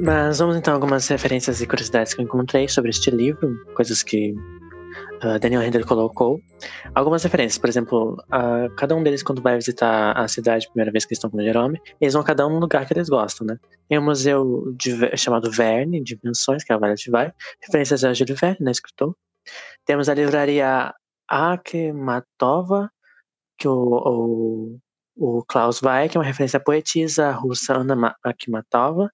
Mas vamos então a algumas referências e curiosidades que eu encontrei sobre este livro, coisas que ah, Daniel Hender colocou. Algumas referências, por exemplo, ah, cada um deles, quando vai visitar a cidade, primeira vez que eles estão com o Jerome, eles vão cada um num lugar que eles gostam, né? Tem um museu de chamado Verne, de invenções, que é a Violet vai, referências a Júlio Verne, né, escritor. Temos a livraria Akhmatova, que o, o, o Klaus vai, que é uma referência à poetisa russa Anna Ma- Akhmatova.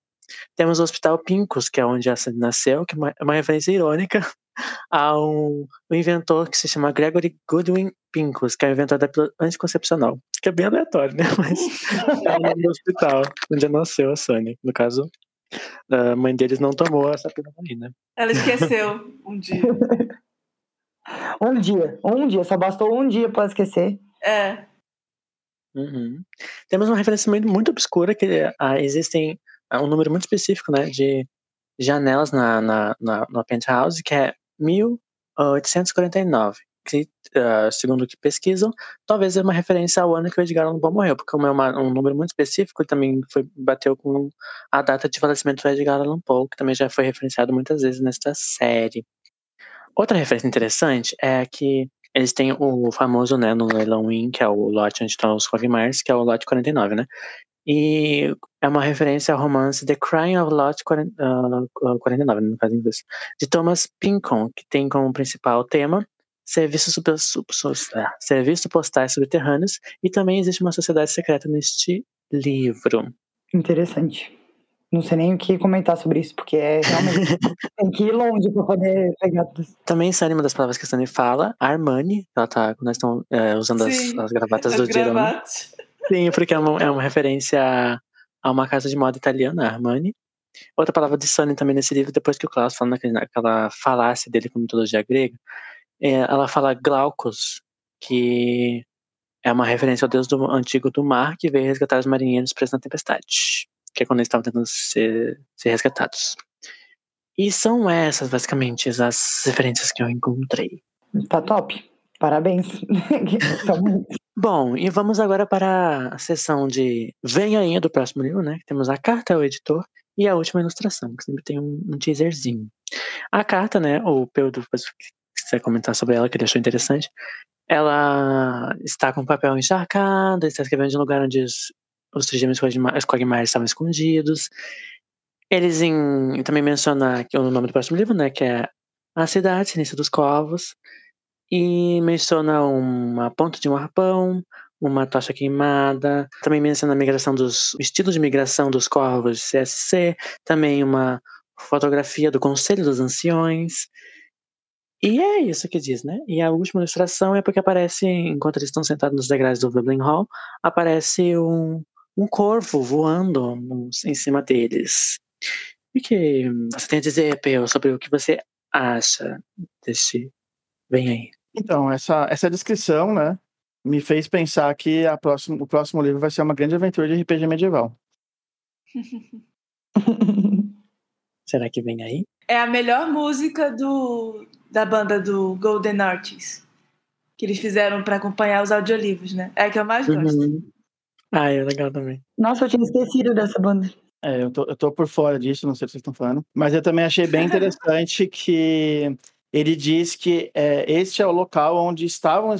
Temos o Hospital Pincus, que é onde a Sandy nasceu, que é uma, é uma referência irônica a um, um inventor que se chama Gregory Goodwin Pincus, que é o inventor da pílula anticoncepcional. Que é bem aleatório, né? Mas é o nome do hospital onde nasceu a Sunny. No caso, a mãe deles não tomou essa pílula aí, né? Ela esqueceu um dia. Um dia, um dia, só bastou um dia pra esquecer. É. Uhum. Temos uma referência muito, muito obscura que ah, existem um número muito específico, né, de janelas na, na, na, no penthouse, que é 1849. Que, ah, segundo o que pesquisam, talvez é uma referência ao ano que o Edgar Allan Poe morreu, porque como é uma- um número muito específico, ele também foi, bateu com a data de falecimento do Edgar Allan Poe, que também já foi referenciado muitas vezes nesta série. Outra referência interessante é que eles têm o famoso, né, no leilão Win, que é o lote onde estão os Quagmires, que é o lote 49, né? E é uma referência ao romance The Crying of Lot 40, ah, 49, no caso em inglês, de Thomas Pynchon, que tem como principal tema serviços, super, super, ah, serviços postais subterrâneos, e também existe uma sociedade secreta neste livro. Interessante. Não sei nem o que comentar sobre isso, porque é realmente. tem que ir longe pra poder pegar tudo. Também sai uma das palavras que a Sunny fala, Armani, ela tá, quando nós estão é, usando as, Sim, as gravatas As do Jerome. gravatas. Sim, porque é uma, é uma referência a- a uma casa de moda italiana, a Armani. Outra palavra de Sunny também nesse livro, depois que o Klaus fala naquele- naquela falácia dele com mitologia grega, é, ela fala Glaucus, que é uma referência ao deus do, antigo do mar que veio resgatar os marinheiros presos na tempestade, que é quando eles estavam tentando ser, ser resgatados. E são essas, basicamente, as referências que eu encontrei. Tá top. Parabéns. São. Bom, e vamos agora para a sessão de Vem aí do próximo livro, né? Temos a carta ao editor e a última ilustração, que sempre tem um, teaserzinho. A carta, né? O Pedro, depois se quiser comentar sobre ela, que achou interessante. Ela está com papel encharcado, está escrevendo de um lugar onde os, os trigêmeos Quagmire estavam escondidos. Eles em, também menciona aqui o nome do próximo livro, né? Que é A Cidade, Silêncio dos Corvos e menciona uma ponta de um arpão, uma tocha queimada, também menciona a migração dos o estilo de migração dos corvos CSC, também uma fotografia do Conselho dos Anciões. E é isso que diz, né? E a última ilustração é porque aparece, enquanto eles estão sentados nos degraus do Dublin Hall, aparece um, um corvo voando em cima deles. O que você tem a dizer, Peu, sobre o que você acha deste. Vem aí. Então, essa, essa descrição, né, me fez pensar que a próximo, o próximo livro vai ser uma grande aventura de RPG medieval. Será que vem aí? É a melhor música do, da banda do Golden Artists. Que eles fizeram pra acompanhar os audiolivros, né? É a que eu mais gosto. Uhum. Ah, é legal também. Nossa, eu tinha esquecido dessa banda. É, eu tô, eu tô por fora disso, não sei o que vocês estão falando. Mas eu também achei bem interessante que ele diz que é, este é o local onde estavam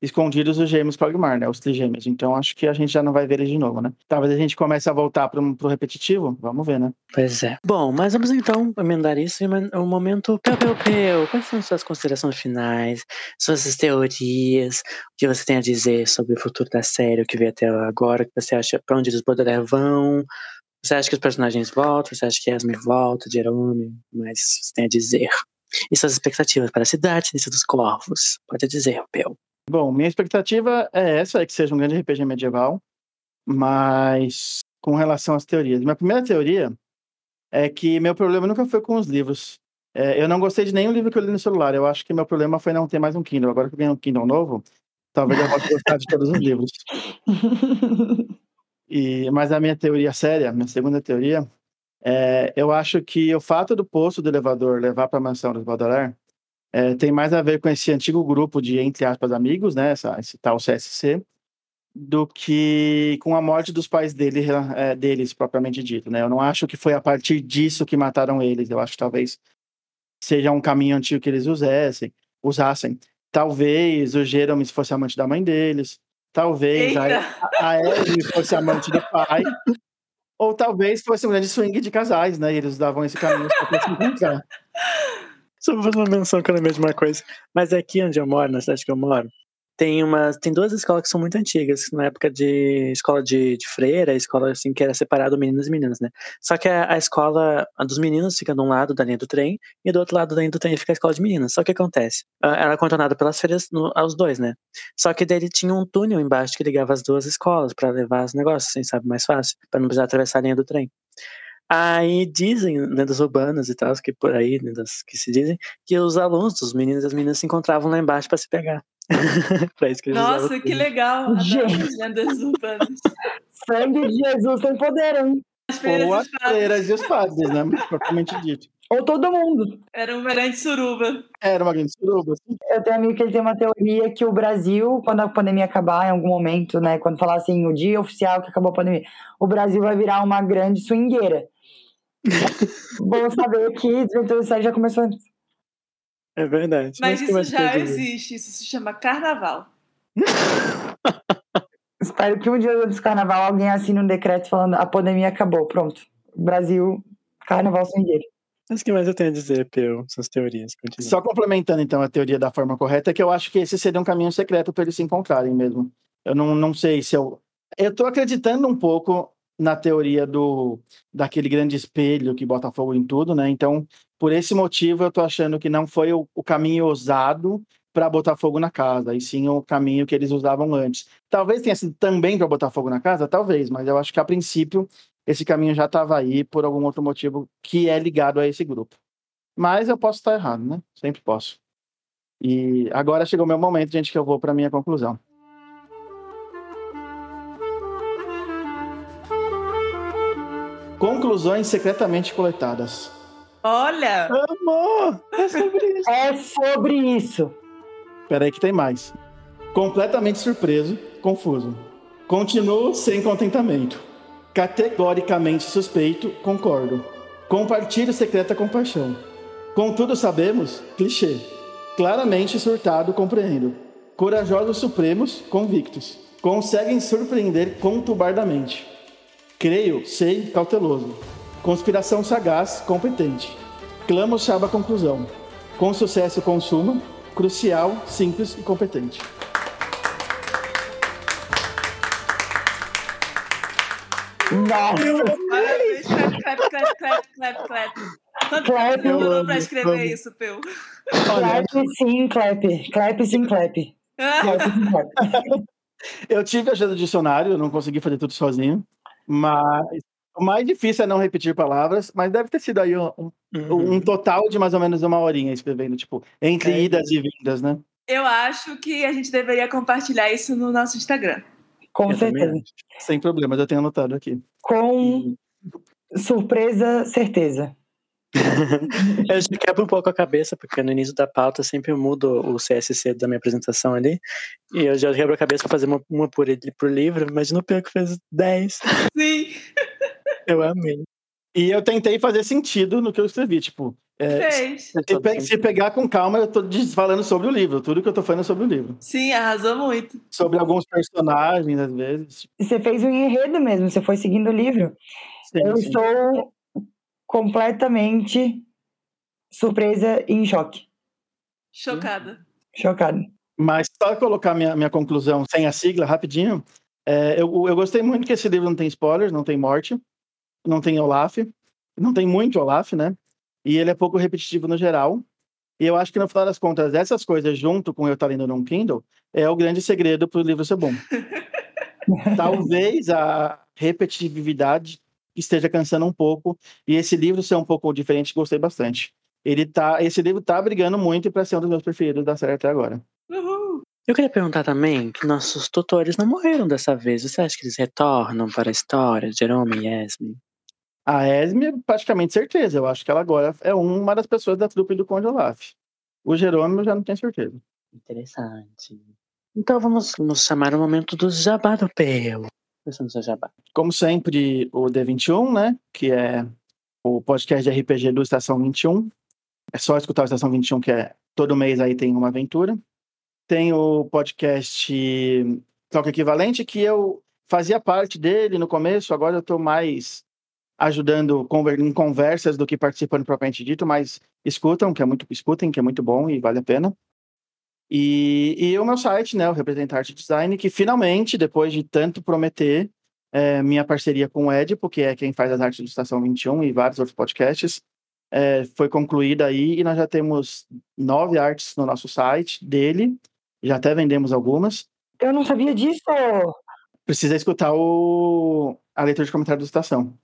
escondidos os gêmeos Cogmar, né? Os trigêmeos. Então acho que a gente já não vai ver eles de novo, né? Talvez a gente comece a voltar pro, pro repetitivo. Vamos ver, né? Pois é. Bom, mas vamos então emendar isso em um momento peu, peu, peu. Quais são suas considerações finais, suas teorias, o que você tem a dizer sobre o futuro da série, o que veio até agora, o que você acha, pra onde os Baudelaire vão? Você acha que os personagens voltam? Você acha que Esme volta, Jerome? Mas você tem a dizer. E suas expectativas para a cidade, Início dos Corvos? Pode dizer, Peu. Bom, minha expectativa é essa, é que seja um grande RPG medieval, mas com relação às teorias. Minha primeira teoria é que meu problema nunca foi com os livros. É, eu não gostei de nenhum livro que eu li no celular. Eu acho que meu problema foi não ter mais um Kindle. Agora que eu ganhei um Kindle novo, talvez eu possa gostar de todos os livros. E, mas a minha teoria séria, minha segunda teoria, é, eu acho que o fato do poço do elevador levar para a mansão dos Baudelaire é, tem mais a ver com esse antigo grupo de, entre aspas, amigos, né, essa, esse tal CSC, do que com a morte dos pais dele, é, deles, propriamente dito. Né? Eu não acho que foi a partir disso que mataram eles. Eu acho que talvez seja um caminho antigo que eles usassem. usassem. Talvez o Jerome fosse amante da mãe deles. Talvez a, Eita! a Ellie fosse amante do pai. Ou talvez fosse um grande swing de casais, né? E eles davam esse caminho para se encontrar. Só vou fazer uma menção que eu lembrei de uma coisa. Mas aqui onde eu moro, na cidade que eu moro, tem umas. Tem duas escolas que são muito antigas, na época de escola de, de freira, escola assim que era separado meninos e meninas, né? Só que a, a escola a dos meninos fica de um lado da linha do trem e do outro lado da linha do trem fica a escola de meninas. Só que acontece? Ah, Ela é contornada pelas feiras no, aos dois, né? Só que dele tinha um túnel embaixo que ligava as duas escolas pra levar os negócios, assim, sabe? Mais fácil, pra não precisar atravessar a linha do trem. Aí dizem, lendas urbanas e tal, que por aí, lendas que se dizem, que os alunos, os meninos e as meninas se encontravam lá embaixo pra se pegar. pra isso que Nossa, que túnel. legal! Lendas urbanas. Sangue de Jesus tem poder, hein? As Ou as freiras e os padres, né? Propriamente dito. Ou todo mundo. eram um grande suruba. Era uma grande suruba. Eu tenho um amigo que ele tem uma teoria que o Brasil, quando a pandemia acabar em algum momento, né? Quando falar assim, o dia oficial que acabou a pandemia, o Brasil vai virar uma grande swingueira. Bom saber que Desventura Série já começou antes. É verdade. Mas isso já dizer? existe, isso se chama carnaval. Espero que um dia antes do carnaval alguém assine um decreto falando a pandemia acabou, pronto. Brasil, carnaval swingueiro. Mas o que mais eu tenho a dizer, Peu? Suas teorias. Continua. Só complementando, então, a teoria da forma correta, é que eu acho que esse seria um caminho secreto para eles se encontrarem mesmo. Eu não, não sei se eu. Eu tô acreditando um pouco na teoria do daquele grande espelho que bota fogo em tudo, né? Então, por esse motivo, eu tô achando que não foi o, o caminho usado para botar fogo na casa, e sim o caminho que eles usavam antes. Talvez tenha sido também para botar fogo na casa, talvez, mas eu acho que a princípio esse caminho já estava aí por algum outro motivo que é ligado a esse grupo. Mas eu posso estar errado, né? Sempre posso. E agora chegou o meu momento, gente, que eu vou para minha conclusão. Conclusões secretamente coletadas. Olha! Amor! É sobre isso. É sobre isso. Peraí que tem mais. Completamente surpreso, confuso. Continuo sem contentamento. Categoricamente suspeito, concordo. Compartilho secreta compaixão. Contudo sabemos, clichê. Claramente surtado, compreendo. Corajosos supremos, convictos. Conseguem surpreender conturbadamente. Creio, sei, cauteloso. Conspiração sagaz, competente. Clamo chaba a conclusão. Com sucesso consuma, crucial, simples e competente. Nossa, Parabéns! Clap, clap, clap, clap, clap. Quanto Clap, tempo demorou pra escrever amo. isso, Peu? Clap sim, clap. Clap sim, clap. Clap sim, clap. eu tive ajuda do dicionário, não consegui fazer tudo sozinho, mas o mais difícil é não repetir palavras, mas deve ter sido aí um, um- Uhum. um total de mais ou menos uma horinha escrevendo, tipo, entre É. idas e vindas, né? Eu acho que a gente deveria compartilhar isso no nosso Instagram. Com Eu também certeza. Sem problemas, eu tenho anotado aqui. Com surpresa, certeza. Eu já quebro um pouco a cabeça, porque no início da pauta sempre eu mudo o CSC da minha apresentação ali. E eu já quebro a cabeça pra fazer uma, uma por, ele- por livro, mas no pior que fez 10. Sim, Eu amei. E eu tentei fazer sentido no que eu escrevi, tipo, é, fez. se, pe- se pegar com calma, eu tô falando sobre o livro, tudo que eu tô falando é sobre o livro. Sim, arrasou muito. Sobre alguns personagens, às vezes. Você fez um enredo mesmo, você foi seguindo o livro. Sim, Eu sim. estou completamente surpresa e em choque. Chocada. Chocada. Mas só colocar minha, minha conclusão sem a sigla, rapidinho. é, eu, eu gostei muito que esse livro não tem spoilers, não tem morte, não tem Olaf, não tem muito Olaf, né? E ele é pouco repetitivo no geral. E eu acho que no final das contas, essas coisas, junto com eu estar lendo num Kindle, é o grande segredo para o livro ser bom. Talvez a repetitividade esteja cansando um pouco, e esse livro ser um pouco diferente, gostei bastante. Ele tá, esse livro tá brigando muito para ser um dos meus preferidos da série até agora. Uhul. Eu queria perguntar também que nossos tutores não morreram dessa vez. Você acha que eles retornam para a história, Jerome e Esme? A Esme, praticamente certeza. Eu acho que ela agora é uma das pessoas da trupe do Conde Olaf. O Jerônimo eu já não tenho certeza. Interessante. Então vamos, vamos chamar o momento do jabá do Peu. Seu jabá. Como sempre, o D21, né? Que é o podcast de RPG do Estação 21. É só escutar o Estação 21, que é todo mês aí tem uma aventura. Tem o podcast Toque Equivalente, que eu fazia parte dele no começo, agora eu estou mais ajudando em conversas do que participando propriamente dito, mas escutam, que é muito, escutem, que é muito bom e vale a pena. E, e o meu site, né, o Representa Arte Design, que finalmente, depois de tanto prometer, é, minha parceria com o Edipo, que é quem faz as artes do Estação 21 e vários outros podcasts, é, foi concluída aí e nós já temos nove artes no nosso site dele, já até vendemos algumas. Eu não sabia disso. Precisa escutar o, a leitura de comentário do Estação.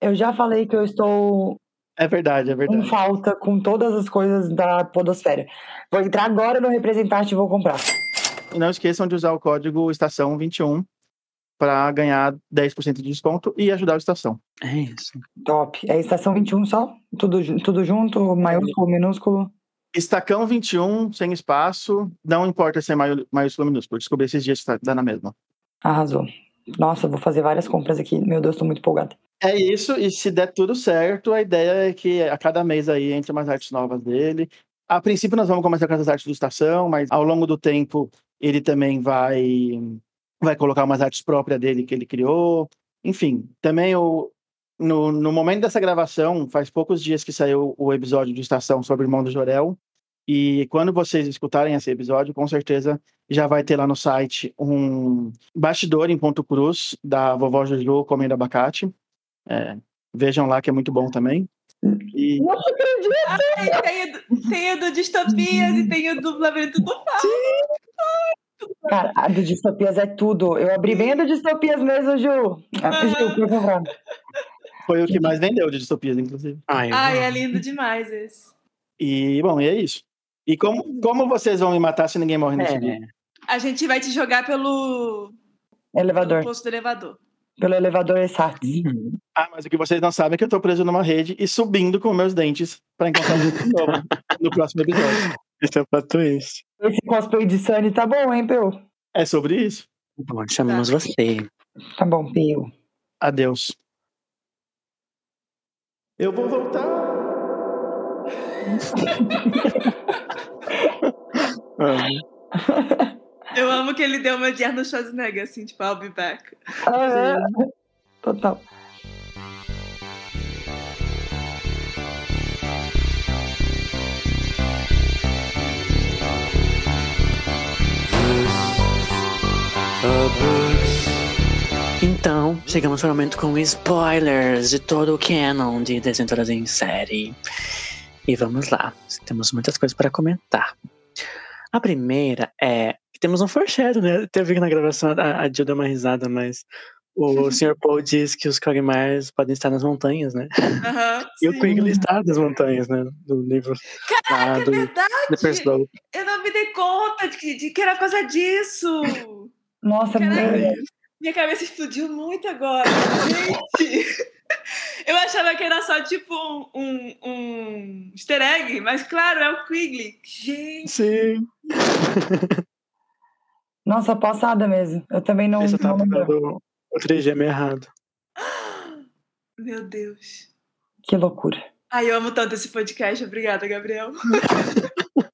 Eu já falei que eu estou É verdade, é verdade. falta com todas as coisas da podosfera. Vou entrar agora no representante e vou comprar. E não esqueçam de usar o código Estação 21 para ganhar 10% de desconto e ajudar o Estação. É isso. Top. É estação 21 só? Tudo, tudo junto, maiúsculo, minúsculo. Estacão 21, sem espaço, não importa se é maiú- maiúsculo ou minúsculo. Descobri esses dias que tá- dá na mesma. Arrasou. Nossa, vou fazer várias compras aqui. Meu Deus, tô muito empolgada. É isso, e se der tudo certo, a ideia é que a cada mês aí entre umas artes novas dele. A princípio nós vamos começar com essas artes do Estação, mas ao longo do tempo ele também vai vai colocar umas artes próprias dele que ele criou. Enfim, também o, no, no momento dessa gravação, faz poucos dias que saiu o episódio do Estação sobre o irmão do Jorel. E quando vocês escutarem esse episódio, com certeza já vai ter lá no site um bastidor em ponto cruz da vovó Jojo comendo abacate. É, vejam lá que é muito bom também. E Não acredito! Ai, tem, o do- tem o do Distopias e tem o do Labirinto do Cara, a do Distopias é tudo. Eu abri bem a do Distopias mesmo, Ju. Ah, Ju, por favor. foi o que mais vendeu de distopias, inclusive. Ai, Ai, é lindo demais esse. E, bom, e é isso. E como, como vocês vão me matar se ninguém morre nesse dia? É, A gente vai te jogar pelo, pelo Elevador. posto do elevador. Pelo elevador. Uhum. Ah, mas o que vocês não sabem é que eu tô preso numa rede e subindo com meus dentes pra encontrar um de novo no próximo episódio. Esse é o plot twist. Esse cosplay de Sunny tá bom, hein, Peu? É sobre isso. Bom, chamamos você. Tá bom, Peu. Adeus. Eu vou voltar. Amo. Eu amo que ele deu uma de Arnold Schwarzenegger, assim, tipo, I'll be back. Ah, é. Total. Então, chegamos ao momento com spoilers de todo o canon de Desventuras em Série. E vamos lá, temos muitas coisas para comentar. A primeira é que temos um foreshadow, né? Teve na gravação, a, a Jill deu uma risada, mas O Sr. Paul diz que os Quagmires podem estar nas montanhas, né? Aham, E o sim. Quigley está nas montanhas, né? Do livro lá Caraca, é do verdade! The Slope. Eu não me dei conta de que, de que era por causa disso. Nossa, Caraca. Minha cabeça explodiu muito agora. Gente! Eu achava que era só tipo um, um, um easter egg, mas claro, é o Quigley. Gente! Sim. Nossa, passada mesmo. Eu também não, Eu só não tava pegando o trigêmeo errado. Meu Deus. Que loucura. Ai, eu amo tanto esse podcast. Obrigada, Gabriel.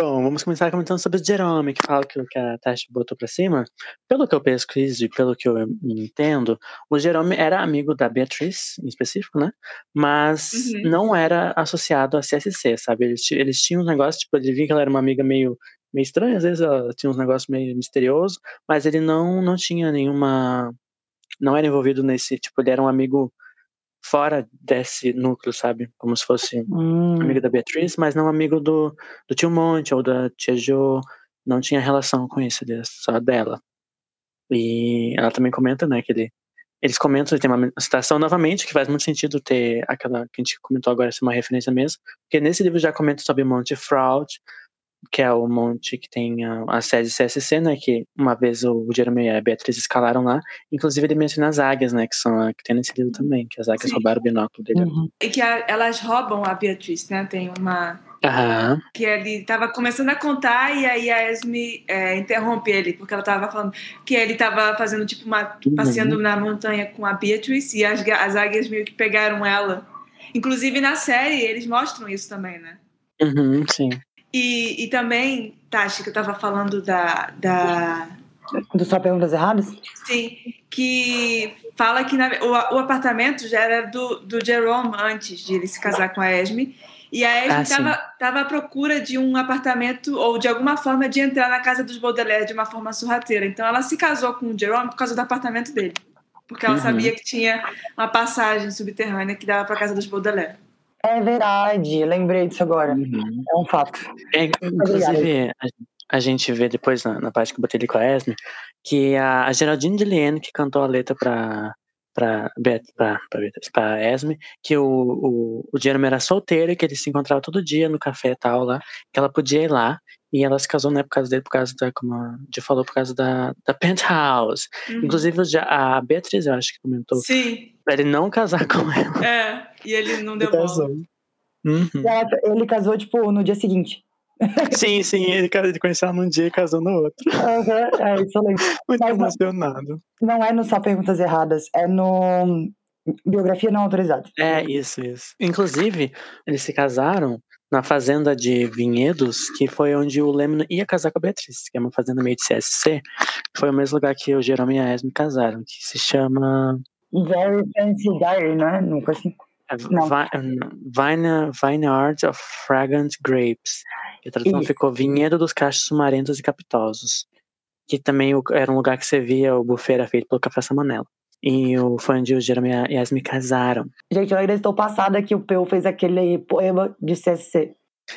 Bom, vamos começar comentando sobre o Jerome, que fala que, que a Tasha botou pra cima. Pelo que eu pesquiso e pelo que eu entendo, o Jerome era amigo da Beatriz, em específico, né? Mas Uhum. não era associado a CSC, sabe? Eles, eles tinham um negócio, tipo, ele via que ela era uma amiga meio, meio estranha, às vezes ela tinha uns negócios meio misteriosos, mas ele não, não tinha nenhuma. Não era envolvido nesse, tipo, ele era um amigo fora desse núcleo, sabe? Como se fosse Hum, amigo da Beatriz, mas não amigo do, do tio Monte ou da tia Jo. Não tinha relação com isso, só dela. E ela também comenta, né, que ele, eles comentam, tem uma citação novamente, que faz muito sentido ter aquela que a gente comentou agora, ser uma referência mesmo, porque nesse livro já comenta sobre Monte Fraud, que é o monte que tem a, a sede CSC, né, que uma vez o, o Jeremy e a Beatriz escalaram lá, inclusive ele menciona as águias, né, que são a, que tem nesse livro também, que as águias Sim. roubaram o binóculo dele. uhum. E que a- elas roubam a Beatriz, né? Tem uma. Aham, Que ele tava começando a contar e aí a Esme é, interrompe ele, porque ela tava falando que ele tava fazendo tipo uma. Uhum. passeando na montanha com a Beatriz e as, as águias meio que pegaram ela. Inclusive na série eles mostram isso também, né? uhum, sim. E, e também, Tati, que eu tava falando da, da. Do Só Perguntas Erradas? Sim, que fala que na- o, o apartamento já era do, do Jerome antes de ele se casar com a Esme. E a Esme Ah, estava tava à procura de um apartamento ou de alguma forma de entrar na casa dos Baudelaire de uma forma sorrateira. Então ela se casou com o Jerome por causa do apartamento dele. Porque ela Uhum. sabia que tinha uma passagem subterrânea que dava para casa dos Baudelaire. É verdade, lembrei disso agora. Uhum. É um fato. É, inclusive, a, gente vê depois na, na parte que eu botei ali com a Esme, que a, a Geraldine de Liene, que cantou a letra pra, Beatriz, pra Esme, que o, o, o Jeremy era solteiro e que ele se encontrava todo dia no café e tal lá, que ela podia ir lá. E ela se casou, né, por causa dele, por causa da, como a já falou, por causa da, da penthouse. Uhum. Inclusive, a Beatriz, eu acho que comentou, Sim, pra ele não casar com ela. é. E ele não deu Ele bola. casou. Uhum. Ela- ele casou, tipo, no dia seguinte. Sim, sim, ele, ele conheceu ela num dia e casou no outro. Aham, é isso eu lembro. Muito Mas emocionado. Não é no Só Perguntas Erradas, é no Biografia Não Autorizada. É, isso, isso. Inclusive, eles se casaram na fazenda de Vinhedos, que foi onde o Lemno ia casar com a Beatriz, que é uma fazenda meio de CSC. Foi o mesmo lugar que o Jerome e a Esme casaram, que se chama Very Fancy Diary, não é? Nunca assim. é, Não. Vi- Vine, Vineyards of Fragrant Grapes. E a tradução Isso. ficou Vinhedo dos Cachos Sumarentos e Capitosos. Que também era um lugar que servia, o buffet era feito pelo Café Samanela. E o, foi onde o Jerome e a Esme casaram. Gente, eu ainda estou passada que o Peu fez aquele poema de CSC.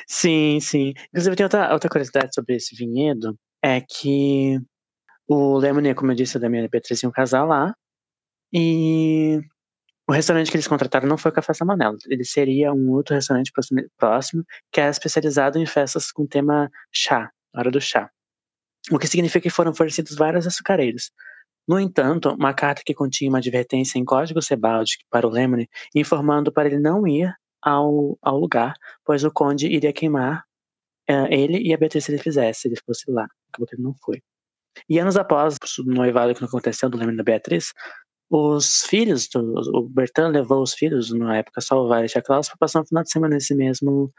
Sim, sim. Inclusive, tem outra, outra curiosidade sobre esse vinhedo, é que o Lemony, como eu disse, o Damiano e a Beatriz iam casar lá, e o restaurante que eles contrataram não foi o Café Samanela, ele seria um outro restaurante próximo- que é especializado em festas com tema chá, hora do chá. O que significa que foram fornecidos vários açucareiros. No entanto, uma carta que continha uma advertência em código Sebald para o Lemony, informando para ele não ir ao, ao lugar, pois o conde iria queimar eh, ele e a Beatriz se ele fizesse, se ele fosse lá. Acabou que ele não foi. E anos após o noivado que não aconteceu do Lemony da Beatriz, os filhos, do, o Bertrand levou os filhos, na época só o Vale e a Claus, para passar um final de semana nesse mesmo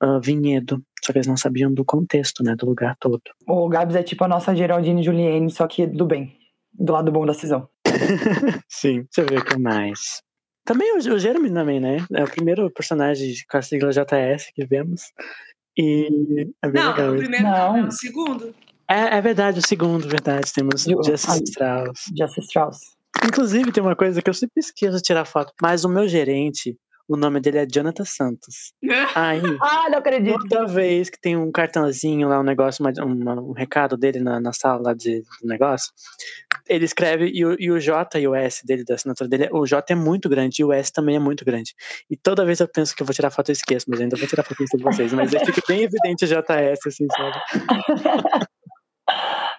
ah, vinhedo. Só que eles não sabiam do contexto, né, do lugar todo. O Gabs é tipo a nossa Geraldine Julienne, só que do bem. Do lado bom da cisão. Sim. Deixa eu ver o que mais. Também o, o Jeremy também, né? É o primeiro personagem com a sigla JS que vemos. E é bem Não, legal. o primeiro Não. não, é o segundo. É, é verdade, o segundo, verdade. Temos o- Justice. Strauss. Justice Strauss. Inclusive, tem uma coisa que eu sempre esqueço de tirar foto. Mas o meu gerente, o nome dele é Jonathan Santos. Aí, Ah, não acredito. toda vez que tem um cartãozinho lá, um negócio, uma- uma- um recado dele na, na sala lá de, do negócio, Ele escreve, e o, e o J e o S dele, da assinatura dele, o J é muito grande e o S também é muito grande. E toda vez eu penso que eu vou tirar foto, eu esqueço, mas ainda vou tirar foto de vocês. Mas aí fica bem evidente o JS, assim, sabe?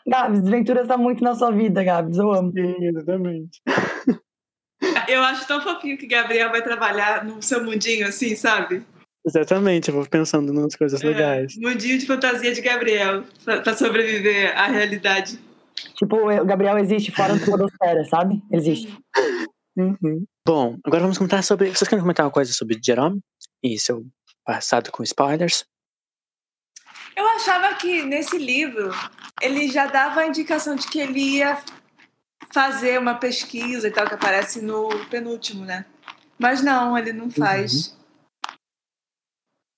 Gabs, desventuras tá muito na sua vida, Gabs. Eu amo. Sim, exatamente. Eu acho tão fofinho que Gabriel vai trabalhar no seu mundinho assim, sabe? Exatamente, eu vou pensando nas coisas legais. É, mundinho de fantasia de Gabriel, pra, pra sobreviver à realidade. Tipo, o Gabriel existe fora do Podosfera, sabe? Existe. Uhum. Bom, agora vamos comentar sobre. Vocês querem comentar uma coisa sobre Jerome e seu passado com spoilers? Eu achava que nesse livro ele já dava a indicação de que ele ia fazer uma pesquisa e tal, que aparece no penúltimo, né? Mas não, ele não faz.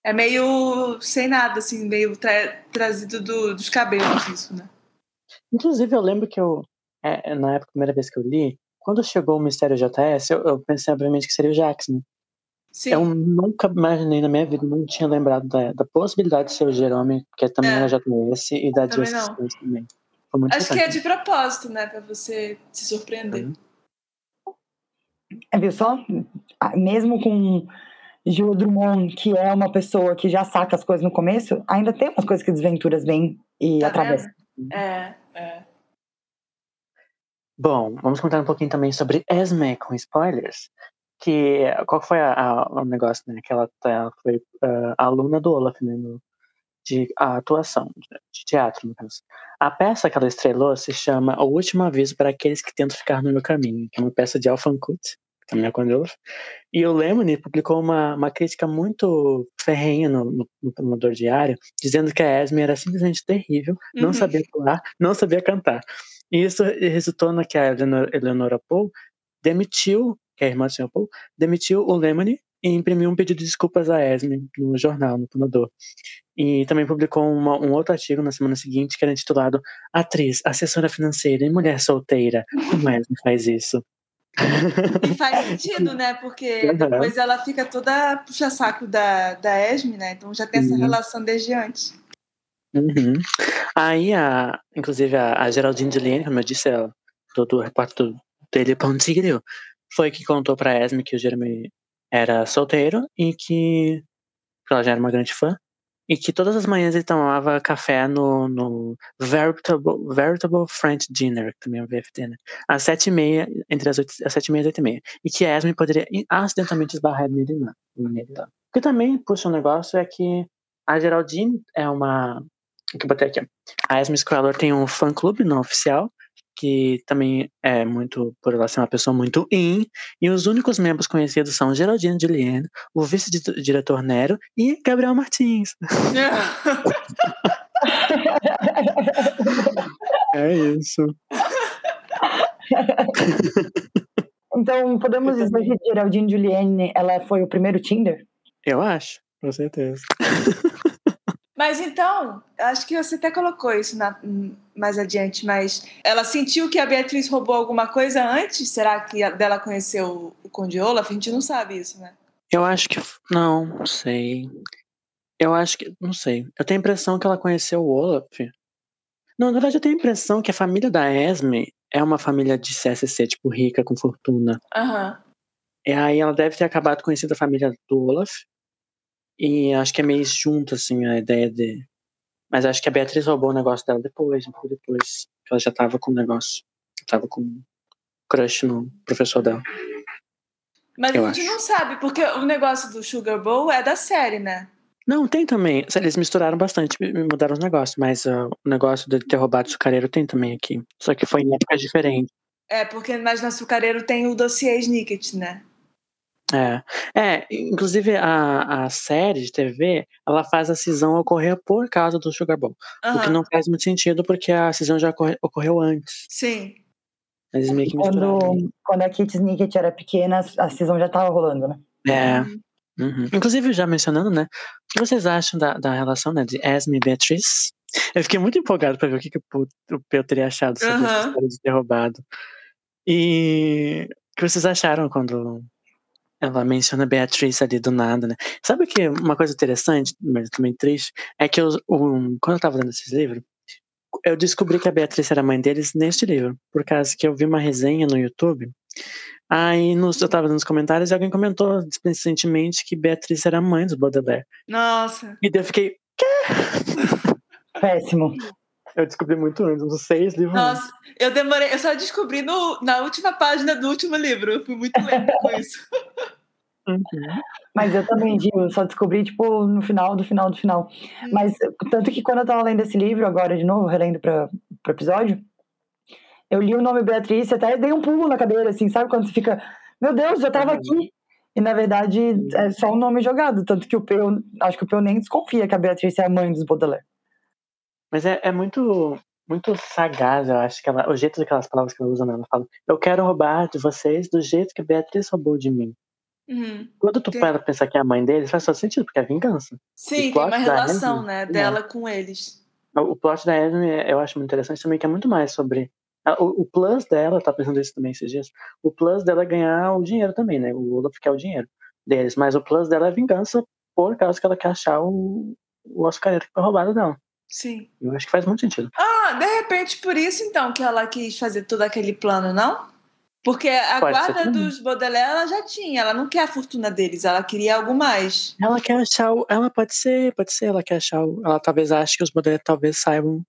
É meio sem nada, assim, meio tra- trazido do- dos cabelos, isso, né? Inclusive, eu lembro que eu, é, na época, a primeira vez que eu li, quando chegou o Mistério JS, eu, eu pensei, obviamente, que seria o né? Sim. Eu nunca imaginei na minha vida, não tinha lembrado da, da possibilidade de ser o Jerome, que também É. era JS, e da Também Justice também. Foi muito Acho que é de propósito, né? Pra você se surpreender. É, viu só? Ah, Mesmo com Gil Drummond, que é uma pessoa que já saca as coisas no começo, ainda tem umas coisas que desventuras vêm e Tá atravessam. É, é. Bom, vamos contar um pouquinho também sobre Esme com spoilers. Que qual foi a, a- o negócio, né? Que ela, tá- ela foi ah, aluna do Olaf, né? No, de a atuação, de, de teatro, no caso. A peça que ela estrelou se chama O Último Aviso para Aqueles que Tentam Ficar no Meu Caminho, que é uma peça de Alphan Kut, que também é com o Olaf. E o Lemony publicou uma, uma crítica muito ferrenha no, no, no Promotor Diário, dizendo que a Esme era simplesmente terrível, não Uhum. sabia atuar, não sabia cantar. E isso resultou na que a Eleanor- Eleonora Poe demitiu, que é a irmã Sr. Poe, demitiu o Lemony e imprimiu um pedido de desculpas a Esme no jornal, no Punador. E também publicou uma- um outro artigo na semana seguinte que era intitulado Atriz, assessora financeira e mulher solteira. Como Esme faz isso? E faz sentido, né? Porque depois ela fica toda puxa-saco da, da Esme, né? Então já tem essa Uhum. relação desde antes. Uhum. Aí, a, inclusive, a, a Geraldine Juliane, como eu disse, ela, do, do repórter do Daily Pontilho, foi que contou pra Esme que o Jeremy era solteiro e que, que ela já era uma grande fã, e que todas as manhãs ele tomava café no, no Veritable, Veritable French Dinner, que também é o VFD, né? Às sete e meia, entre as, oito, as sete e meia e oito e meia. E que a Esme poderia acidentalmente esbarrar nele lá. lá. O que também puxa um negócio é que a Geraldine é uma. O que eu botei aqui? ó. A Esme Squalor tem um fã clube não oficial, que também é muito, por ela ser uma pessoa muito in, e os únicos membros conhecidos são Geraldine Juliane, o vice-diretor Nero e Gabriel Martins. É isso. Então, podemos dizer que Geraldine Juliane, ela foi o primeiro Tinder? Eu acho, com certeza. Mas então, acho que você até colocou isso na- mais adiante, mas ela sentiu que a Beatriz roubou alguma coisa antes? Será que dela conheceu o Conde Olaf? A gente não sabe isso, né? Eu acho que. Não, não sei. Eu acho que. Não sei. Eu tenho a impressão que ela conheceu o Olaf. Não, na verdade, eu tenho a impressão que a família da Esme é uma família de CSC, tipo, rica, com fortuna. Aham. E aí ela deve ter acabado conhecendo a família do Olaf. E acho que é meio junto, assim, a ideia de. Mas acho que a Beatriz roubou o negócio dela depois, um pouco depois. Que ela já tava com o negócio. Tava com crush no professor dela. Mas Eu a gente acho. não sabe, porque o negócio do Sugar Bowl é da série, né? Não, tem também. Eles misturaram bastante, mudaram os negócios, mas ah, o negócio de ter roubado o sucareiro tem também aqui. Só que foi em épocas diferentes. É, porque mais no Açucareiro tem o dossiê Snicket, né? É. é, inclusive a, a série de TV, ela faz a cisão ocorrer por causa do Sugar Bowl. O que não faz muito sentido porque a cisão já ocorre- ocorreu antes. Sim. Eles meio que misturaram. Quando, quando a Kit Snicket era pequena, a season já tava rolando, né? É. uhum. Inclusive, já mencionando, né? O que vocês acham da, da relação né, de Esme e Beatriz? Eu fiquei muito empolgado pra ver o que, que o o Peu teria achado sobre essa Aham. história de ter roubado. E o que vocês acharam quando ela menciona Beatriz ali do nada, né? Sabe que uma coisa interessante, mas também triste, é que os- o- quando eu tava lendo esses livros, eu descobri que a Beatriz era mãe deles neste livro, por causa que eu vi uma resenha no YouTube. Aí nos, eu tava nos comentários e alguém comentou recentemente que Beatriz era mãe dos Baudelaire. Nossa. E daí eu fiquei, Péssimo. Eu descobri muito antes, uns seis livros antes. Nossa, eu demorei, eu só descobri no, na última página do último livro. Eu fui muito lenta com isso. Uhum. Mas eu também, Gil, eu só descobri, tipo, no final do final do final. Mas, tanto que quando eu tava lendo esse livro, agora de novo, relendo pra, pro episódio, eu li o nome Beatriz e até dei um pulo na cadeira, assim, sabe? Quando você fica, meu Deus, já tava aqui. E, na verdade, é só um nome jogado. Tanto que o Peu, acho que o Peu nem desconfia que a Beatriz é a mãe dos Baudelaire. Mas é, é muito, muito sagaz, eu acho, que ela, o jeito daquelas palavras que ela usa, né? Ela fala, eu quero roubar de vocês do jeito que Beatriz roubou de mim. Uhum. Quando tu para pensar que é a mãe deles, faz todo sentido, porque é vingança. Sim, tem uma relação, Esme, né, é. dela com eles. O plot da Esme, eu acho muito interessante também, que é muito mais sobre... O, o plus dela, tá pensando isso também esses dias, o plus dela é ganhar o dinheiro também, né? O Olaf quer o dinheiro deles, mas o plus dela é vingança por causa que ela quer achar o, o açucareiro que foi roubado dela. Sim. Eu acho que faz muito sentido. Ah, de repente por isso então que ela quis fazer todo aquele plano, não? Porque a Pode guarda dos Baudelaire ela já tinha, ela não quer a fortuna deles, ela queria algo mais. Ela quer achar o. Ela pode ser, pode ser, ela quer achar o. Ela talvez ache que os Baudelaire talvez saibam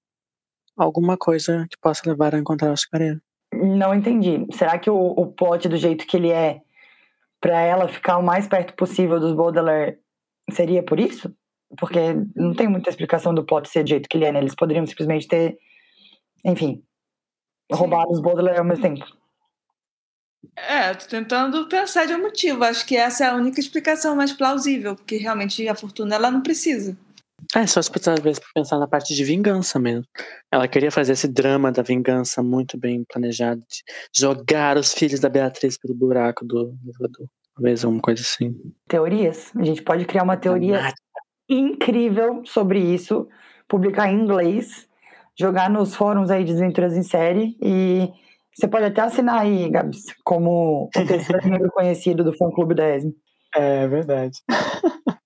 alguma coisa que possa levar a encontrar o açucareiro. Não entendi. Será que o, o plot do jeito que ele é, pra ela ficar o mais perto possível dos Baudelaire, seria por isso? Porque não tem muita explicação do plot ser do jeito que ele é, né? Eles poderiam simplesmente ter, enfim, Sim. roubado os Baudelaire ao mesmo tempo. É, tô tentando pensar de um motivo. Acho que essa é a única explicação mais plausível, porque realmente a fortuna ela não precisa. É, só se talvez pensar na parte de vingança mesmo. Ela queria fazer esse drama da vingança muito bem planejado, de jogar os filhos da Beatriz pelo buraco do elevador. Talvez alguma coisa assim. Teorias. A gente pode criar uma teoria incrível sobre isso, publicar em inglês, jogar nos fóruns aí de Desventuras em Série e você pode até assinar aí, Gabs, como o terceiro membro conhecido do fã-clube da ESM. É verdade.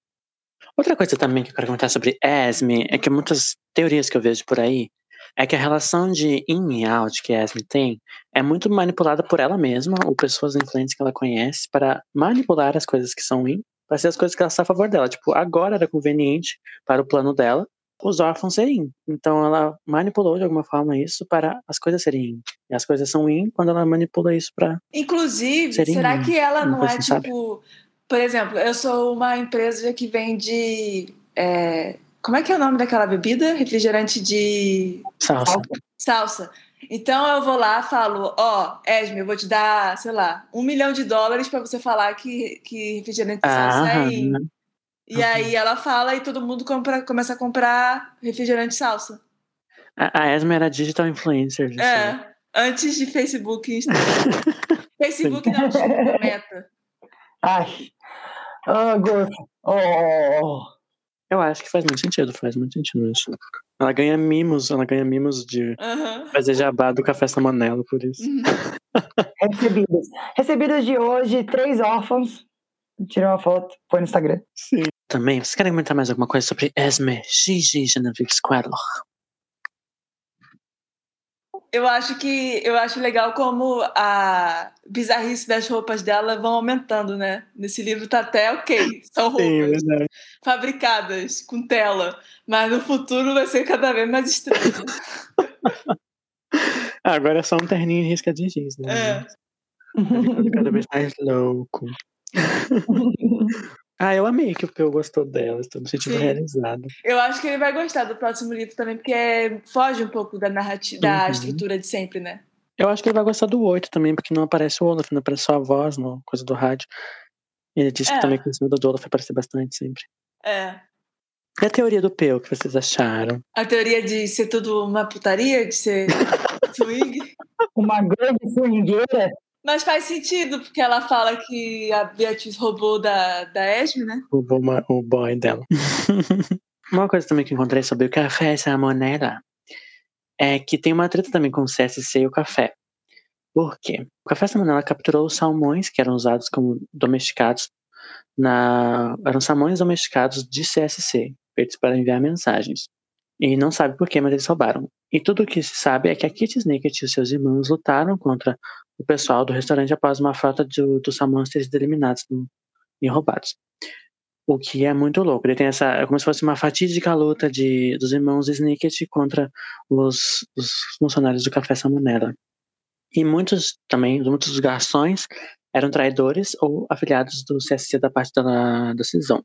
Outra coisa também que eu quero comentar sobre Esme é que muitas teorias que eu vejo por aí é que a relação de in e out que a Esme tem é muito manipulada por ela mesma ou pessoas influentes que ela conhece para manipular as coisas que são in para ser as coisas que ela está a favor dela. Tipo, agora era conveniente para o plano dela os órfãos serem in. Então ela manipulou de alguma forma isso para as coisas serem in. E as coisas são in quando ela manipula isso para Inclusive, será um- que ela uma não é coisa, sabe? tipo. Por exemplo, eu sou uma empresa que vende. é, como é que é o nome daquela bebida? Refrigerante de salsa. salsa. Então eu vou lá falo, ó, Esme, eu vou te dar, sei lá, um milhão de dólares para você falar que, que refrigerante de salsa é Ah, in. E aí ela fala e todo mundo compra, começa a comprar refrigerante salsa. a, a Esme era digital influencer. É, antes de Facebook e Instagram. Facebook não, desculpa, meta. Ai. Ah, Gorf. Oh. Eu acho que faz muito sentido, faz muito sentido isso. Ela ganha mimos, ela ganha mimos de Aham. fazer jabá do Café Samanelo, por isso. Uhum. Recebidas. Recebidas de hoje, três órfãos. Tira uma foto, põe no Instagram. Sim. Também, vocês querem comentar mais alguma coisa sobre Esme Gigi Genevieve Squadler? Eu acho que eu acho legal como a bizarrice das roupas dela vão aumentando, né? Nesse livro tá até ok, são roupas verdade. Fabricadas com tela, mas no futuro vai ser cada vez mais estranho. Ah, agora é só um terninho em risca de giz, né? É. Tá ficando cada vez mais louco. Ah, eu amei que o Peu gostou dela, estou me sentindo Sim. realizado. Eu acho que ele vai gostar do próximo livro também, porque é- foge um pouco da narrativa, da Uhum. estrutura de sempre, né? Eu acho que ele vai gostar do 8 também, porque não aparece o Olaf, não aparece só a voz, no coisa do rádio. Ele disse É. que também que o cima do Olaf aparece bastante sempre. É. E a teoria do Peu, o que vocês acharam? A teoria de ser tudo uma putaria, de ser swing. Uma grande swingueira. Mas faz sentido, porque ela fala que a Beatriz roubou da, da Esme, né? O, bo- o boy dela. uma coisa também que encontrei sobre o café Salmonella é que tem uma treta também com o CSC e o café. Por quê? O café Salmonella capturou os salmões que eram usados como domesticados na eram salmões domesticados de CSC, feitos para enviar mensagens. E não sabe por quê, mas eles roubaram. E tudo o que se sabe é que a Kitty Snicket e seus irmãos lutaram contra o pessoal do restaurante após uma frota dos salmões terem sido eliminados e roubados. O que é muito louco. Ele tem essa. É como se fosse uma fatídica luta de, dos irmãos Snicket contra os, os funcionários do Café Salmonella. E muitos também, muitos garçons eram traidores ou afiliados do CSC da parte da, da cisão.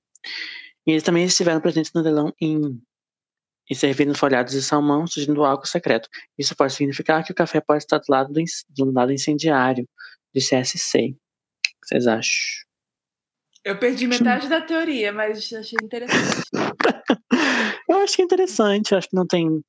E eles também estiveram presentes no leilão em e servindo folhados de salmão, surgindo álcool secreto. Isso pode significar que o café pode estar do lado, do, do lado incendiário de CSC. O que vocês acham? Eu perdi metade da teoria, mas achei interessante. Eu acho que é interessante, acho que não tem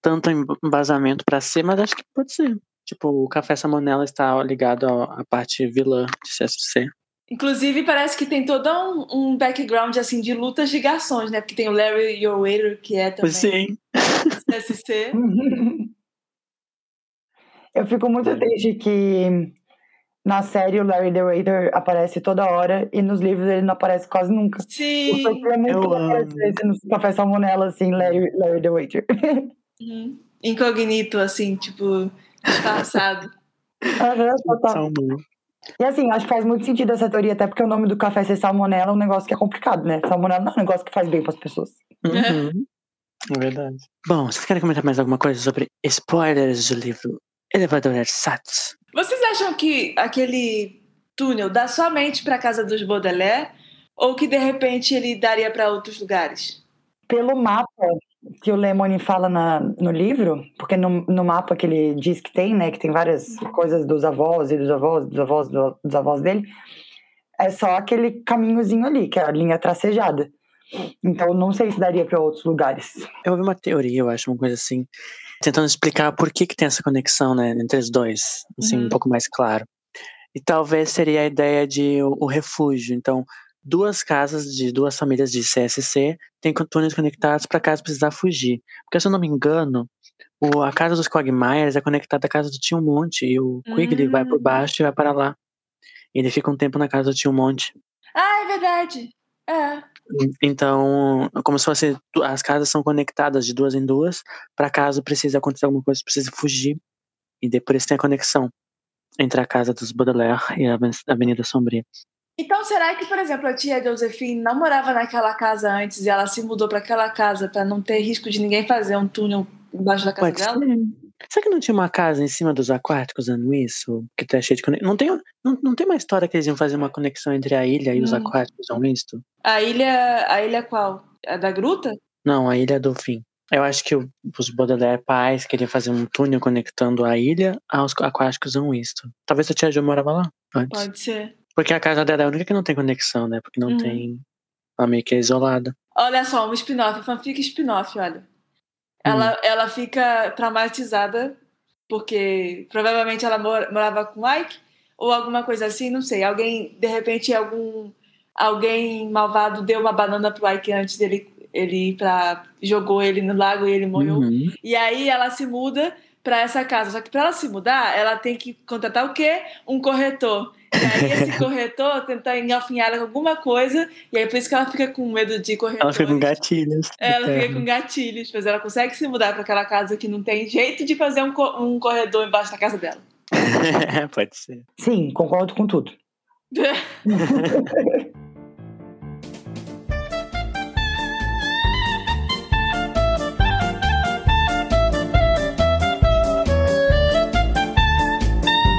tanto embasamento pra ser, mas acho que pode ser. Tipo, o café salmonella está ligado à parte vilã de CSC. Inclusive, parece que tem todo um, um background assim de lutas de garçons, né? Porque tem o Larry Yowater, que é também Sim. CSC. Eu fico muito triste que na série o Larry the Waiter aparece toda hora e nos livros ele não aparece quase nunca. Sim. queria muito Eu aparecesse no Café Salmonella, assim, Larry, Larry the Waiter. Uhum. Incognito, assim, tipo, disfarçado. E assim, acho que faz muito sentido essa teoria, até porque o nome do café ser salmonella é um negócio que é complicado, né? Salmonella não é um negócio que faz bem para as pessoas. Uhum. É verdade. Bom, vocês querem comentar mais alguma coisa sobre spoilers do livro Elevador Ersatz? Vocês acham que aquele túnel dá somente para casa dos Baudelaire ou que de repente ele daria para outros lugares? Pelo mapa que o Lemony fala na, no livro, porque no, no mapa que ele diz que tem, né, que tem várias coisas dos avós e dos avós, dos avós, do- dos avós dele, é só aquele caminhozinho ali, que é a linha tracejada. Então, não sei se daria para outros lugares. Eu ouvi uma teoria, eu acho, uma coisa assim, tentando explicar por que, que tem essa conexão, né, entre os dois, assim, Uhum. um pouco mais claro. E talvez seria a ideia de o, o refúgio. Então, duas casas de duas famílias de CSC têm túneis conectados para caso precisar fugir. Porque, se eu não me engano, o, a casa dos Quagmires é conectada à casa do Tio Monte, e o Quigley vai por Hum. baixo e vai para lá. Ele fica um tempo na casa do Tio Monte. Ah, é verdade. É. Então, como se fosse as casas são conectadas de duas em duas, para caso precise acontecer alguma coisa, precise fugir. E depois tem a conexão entre a casa dos Baudelaire e a Aven- Avenida Sombria. Então, será que, por exemplo, a tia Josephine não morava naquela casa antes e ela se mudou para aquela casa para não ter risco de ninguém fazer um túnel embaixo da casa Pode dela? ser. Será que não tinha uma casa em cima dos aquáticos dando isso? Que tá cheio de conexão. Não tem, não, não tem uma história que eles iam fazer uma conexão entre a ilha e os Hum. aquáticos dando isso? A ilha, a ilha qual? A da gruta? Não, a ilha do fim. Eu acho que os Baudelaire pais queriam fazer um túnel conectando a ilha aos aquáticos dão isto. Talvez a tia Jo morava lá antes. Pode ser. Porque a casa dela é a única que não tem conexão, né? Porque não Uhum. tem. Ela meio que é isolada. Olha só, um spin-off, fanfic spin-off, olha. Ela, ela fica traumatizada porque provavelmente ela mor- morava com Ike ou alguma coisa assim, não sei. Alguém, de repente, algum alguém malvado deu uma banana pro Ike antes dele ele ir pra. jogou ele no lago e ele morreu. Uhum. E aí ela se muda pra essa casa. Só que pra ela se mudar, ela tem que contratar o quê? Um corretor. E aí esse corretor tenta engalfinhar ela com alguma coisa, e aí por isso que ela fica com medo de corretor. Ela fica com gatilhos. Ela fica eternos. com gatilhos, mas ela consegue se mudar pra aquela casa que não tem jeito de fazer um, co- um corredor embaixo da casa dela. Pode ser. Sim, concordo com tudo.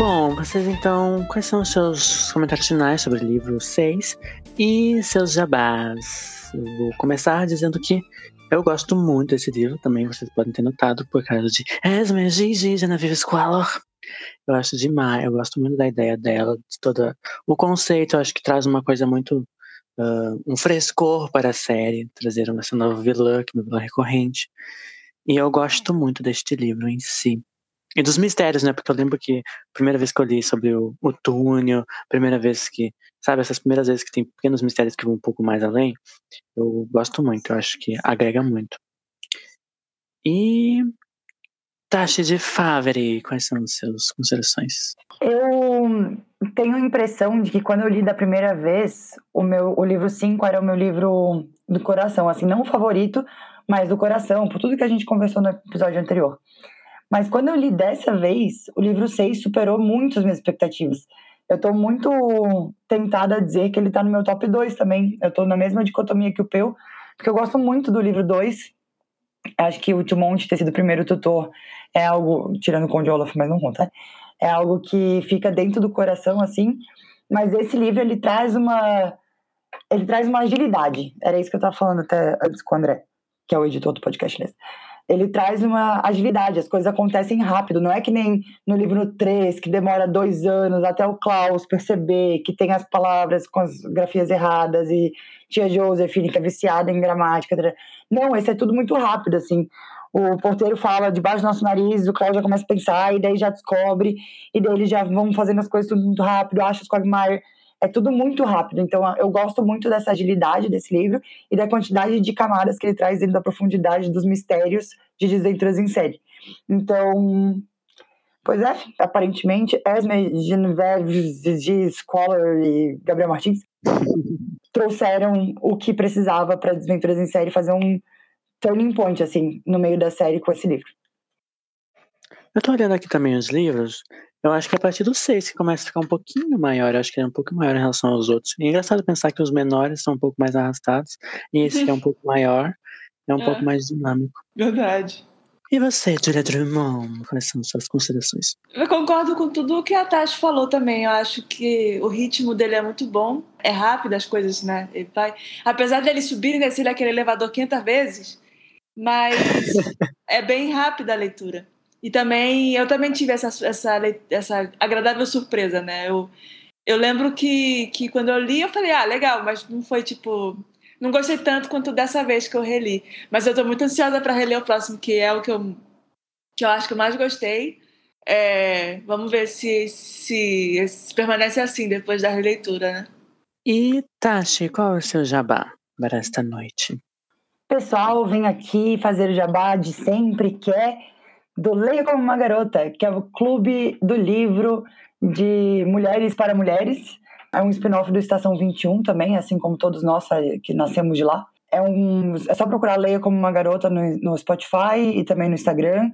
Bom, vocês então, quais são os seus comentários finais sobre o livro 6 e seus jabás? Eu vou começar dizendo que eu gosto muito desse livro, também vocês podem ter notado, por causa de Esme Gigi Genevieve Squalor. Eu acho demais, eu gosto muito da ideia dela, de toda o conceito, eu acho que traz uma coisa muito ah, um frescor para a série, trazer essa nova vilã, que é uma vilã recorrente. E eu gosto muito deste livro em si. E dos mistérios, né? Porque eu lembro que a primeira vez que eu li sobre o, o túnel, primeira vez que, sabe, essas primeiras vezes que tem pequenos mistérios que vão um pouco mais além, eu gosto muito, eu acho que agrega muito. E Tashi de Favre, quais são as suas considerações? Eu tenho a impressão de que quando eu li da primeira vez, o meu o livro 5 era o meu livro do coração, assim, não o favorito, mais do coração, por tudo que a gente conversou no episódio anterior. Mas quando eu li dessa vez, o livro 6 superou muito as minhas expectativas. Eu tô muito tentada a dizer que ele tá no meu top 2 também. Eu tô na mesma dicotomia que o Peu, porque eu gosto muito do livro 2. Acho que o Timon ter sido o primeiro tutor é algo, tirando o Conde Olaf, mas não conta, é algo que fica dentro do coração, assim. Mas esse livro, ele traz uma ele traz uma agilidade. Era isso que eu estava falando até antes com o André, que é o editor do podcast. Né? Ele traz uma agilidade, as coisas acontecem rápido. Não é que nem no livro 3, que demora dois anos até o Klaus perceber que tem as palavras com as grafias erradas e tia Josephine que é viciada em gramática. Não, esse é tudo muito rápido, assim. O porteiro fala debaixo do nosso nariz, o Klaus já começa a pensar, e daí já descobre, e daí eles já vão fazendo as coisas tudo muito rápido, acha os Quagmire é tudo muito rápido. Então, eu gosto muito dessa agilidade desse livro e da quantidade de camadas que ele traz dentro da profundidade dos mistérios de Desventuras em Série. Então, pois é, aparentemente, Esme, Genevieve, Scholar e Gabriel Martins trouxeram o que precisava para Desventuras em Série fazer um turning point, assim, no meio da série com esse livro. Eu tô olhando aqui também os livros. Eu acho que a partir do 6 que começa a ficar um pouquinho maior. Eu acho que é um pouco maior em relação aos outros. É engraçado pensar que os menores são um pouco mais arrastados. E esse que é um pouco maior é um É. pouco mais dinâmico. Verdade. E você, Julia Drummond? Quais são suas considerações? Eu concordo com tudo o que a Tati falou também. Eu acho que o ritmo dele é muito bom. É rápido as coisas, né? Ele vai... Apesar dele subir e descer aquele elevador 500 vezes, mas é bem rápida a leitura. E também, eu também tive essa, essa, essa agradável surpresa, né? Eu, eu lembro que, que quando eu li, eu falei, ah, legal, mas não foi tipo. Não gostei tanto quanto dessa vez que eu reli. Mas eu tô muito ansiosa para reler o próximo, que é o que eu, que eu acho que eu mais gostei. É, vamos ver se, se, se permanece assim depois da releitura, né? E, Tashi, qual é o seu jabá para esta noite? Pessoal, vem aqui fazer o jabá de sempre, que é do Leia Como Uma Garota, que é o clube do livro de mulheres para mulheres. É um spin-off do Estação 21 também, assim como todos nós que nascemos de lá. É, um, é só procurar Leia Como Uma Garota no, no Spotify e também no Instagram.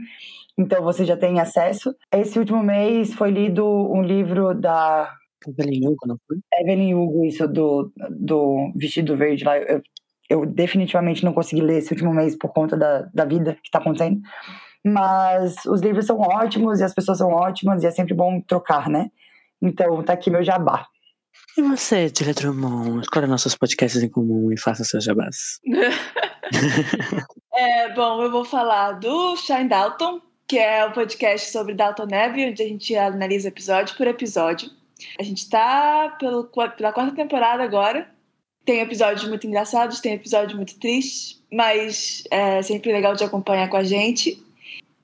Então você já tem acesso. Esse último mês foi lido um livro da Evelyn Hugo, não foi? Evelyn Hugo, isso do, do Vestido Verde lá. Eu, eu definitivamente não consegui ler esse último mês por conta da, da vida que está acontecendo. Mas os livros são ótimos e as pessoas são ótimas e é sempre bom trocar, né? Então tá aqui meu jabá. E você, Julia Drummond? Escolha nossos podcasts em comum e faça seus jabás. É, bom, eu vou falar do Shine Dalton, que é o podcast sobre Dalton Neve, onde a gente analisa episódio por episódio. A gente está pela quarta temporada agora. Tem episódios muito engraçados, tem episódios muito tristes, mas é sempre legal de acompanhar com a gente.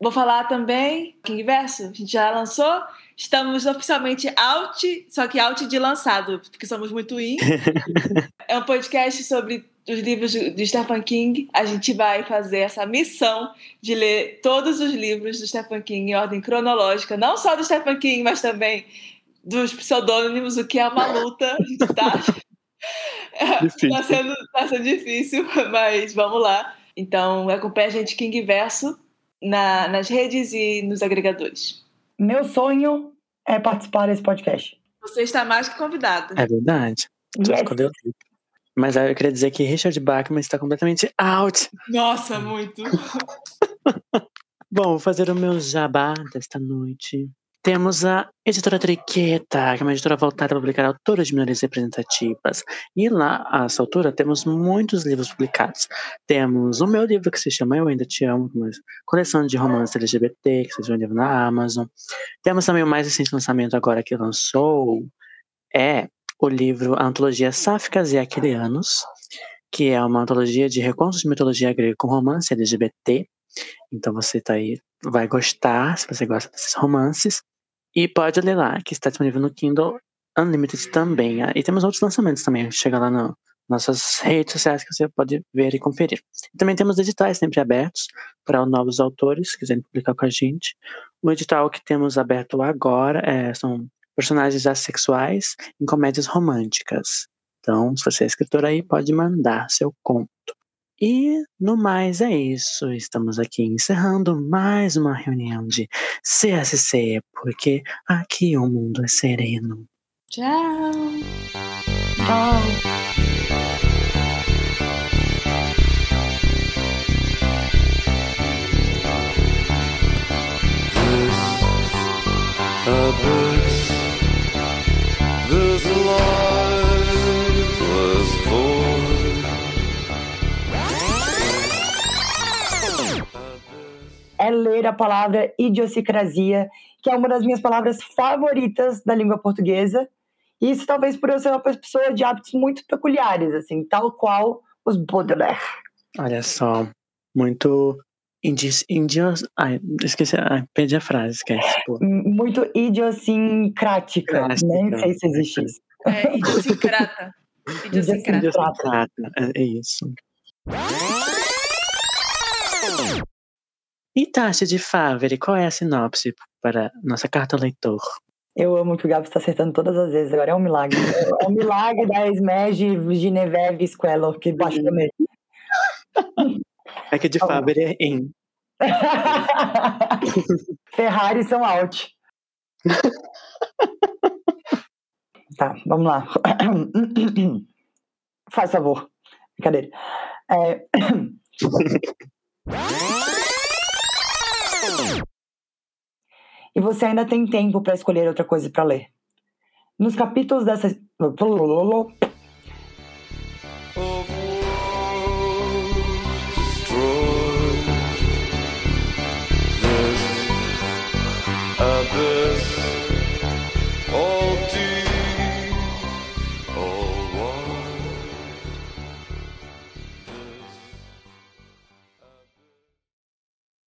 Vou falar também King Verso, a gente já lançou. Estamos oficialmente out, só que out de lançado, porque somos muito in. é um podcast sobre os livros de Stephen King. A gente vai fazer essa missão de ler todos os livros do Stephen King em ordem cronológica, não só do Stephen King, mas também dos pseudônimos, o que é uma luta. A gente tá, tá, sendo, tá sendo difícil, mas vamos lá. Então, acompanha a gente King Verso na, nas redes e nos agregadores. Meu sonho é participar desse podcast. Você está mais que convidado. É verdade. Yes. escondeu. Mas eu queria dizer que Richard Bachman está completamente out. Nossa, muito. Bom, vou fazer o meu jabá desta noite. Temos a editora Triqueta, que é uma editora voltada a publicar autores de minorias representativas. E lá, a essa altura, temos muitos livros publicados. Temos o meu livro que se chama Eu Ainda Te Amo, uma coleção de romances LGBT, que vocês vão livro na Amazon. Temos também o mais recente lançamento agora que lançou, é o livro A Antologia Sáficas e Aquilianos, que é uma antologia de recontos de mitologia grega com romance LGBT. Então você tá aí, vai gostar, se você gosta desses romances. E pode ler lá, que está disponível no Kindle Unlimited também. Ah, E temos outros lançamentos também. Chega lá nas nossas redes sociais que você pode ver e conferir. E também temos editais sempre abertos para novos autores que quiserem publicar com a gente. O edital que temos aberto agora é, são personagens assexuais em comédias românticas. Então, se você é escritor aí, pode mandar seu conto. E no mais é isso. Estamos aqui encerrando mais uma reunião de CSC, porque aqui o mundo é sereno. Tchau. Tchau. É ler a palavra idiosincrasia, que é uma das minhas palavras favoritas da língua portuguesa. E Isso talvez por eu ser uma pessoa de hábitos muito peculiares, assim, tal qual os Baudelaire. Olha só, muito indios. indios ai, esqueci, ai, perdi a frase, esquece. Pô. Muito idiosincrática. Nem sei se existe isso. É idiosincrata. Idiosincrata. Idiosincrata. É, é isso. E Tati de Favre, qual é a sinopse para nossa carta leitor? Eu amo que o Gabo está acertando todas as vezes, agora é um milagre. É um milagre da Esmege Gineveve Squello, que baixou nele. É que de Tá. Favre é em. Ferrari são out. tá, vamos lá. Faz favor. Brincadeira. É, E você ainda tem tempo para escolher outra coisa para ler. Nos capítulos dessa.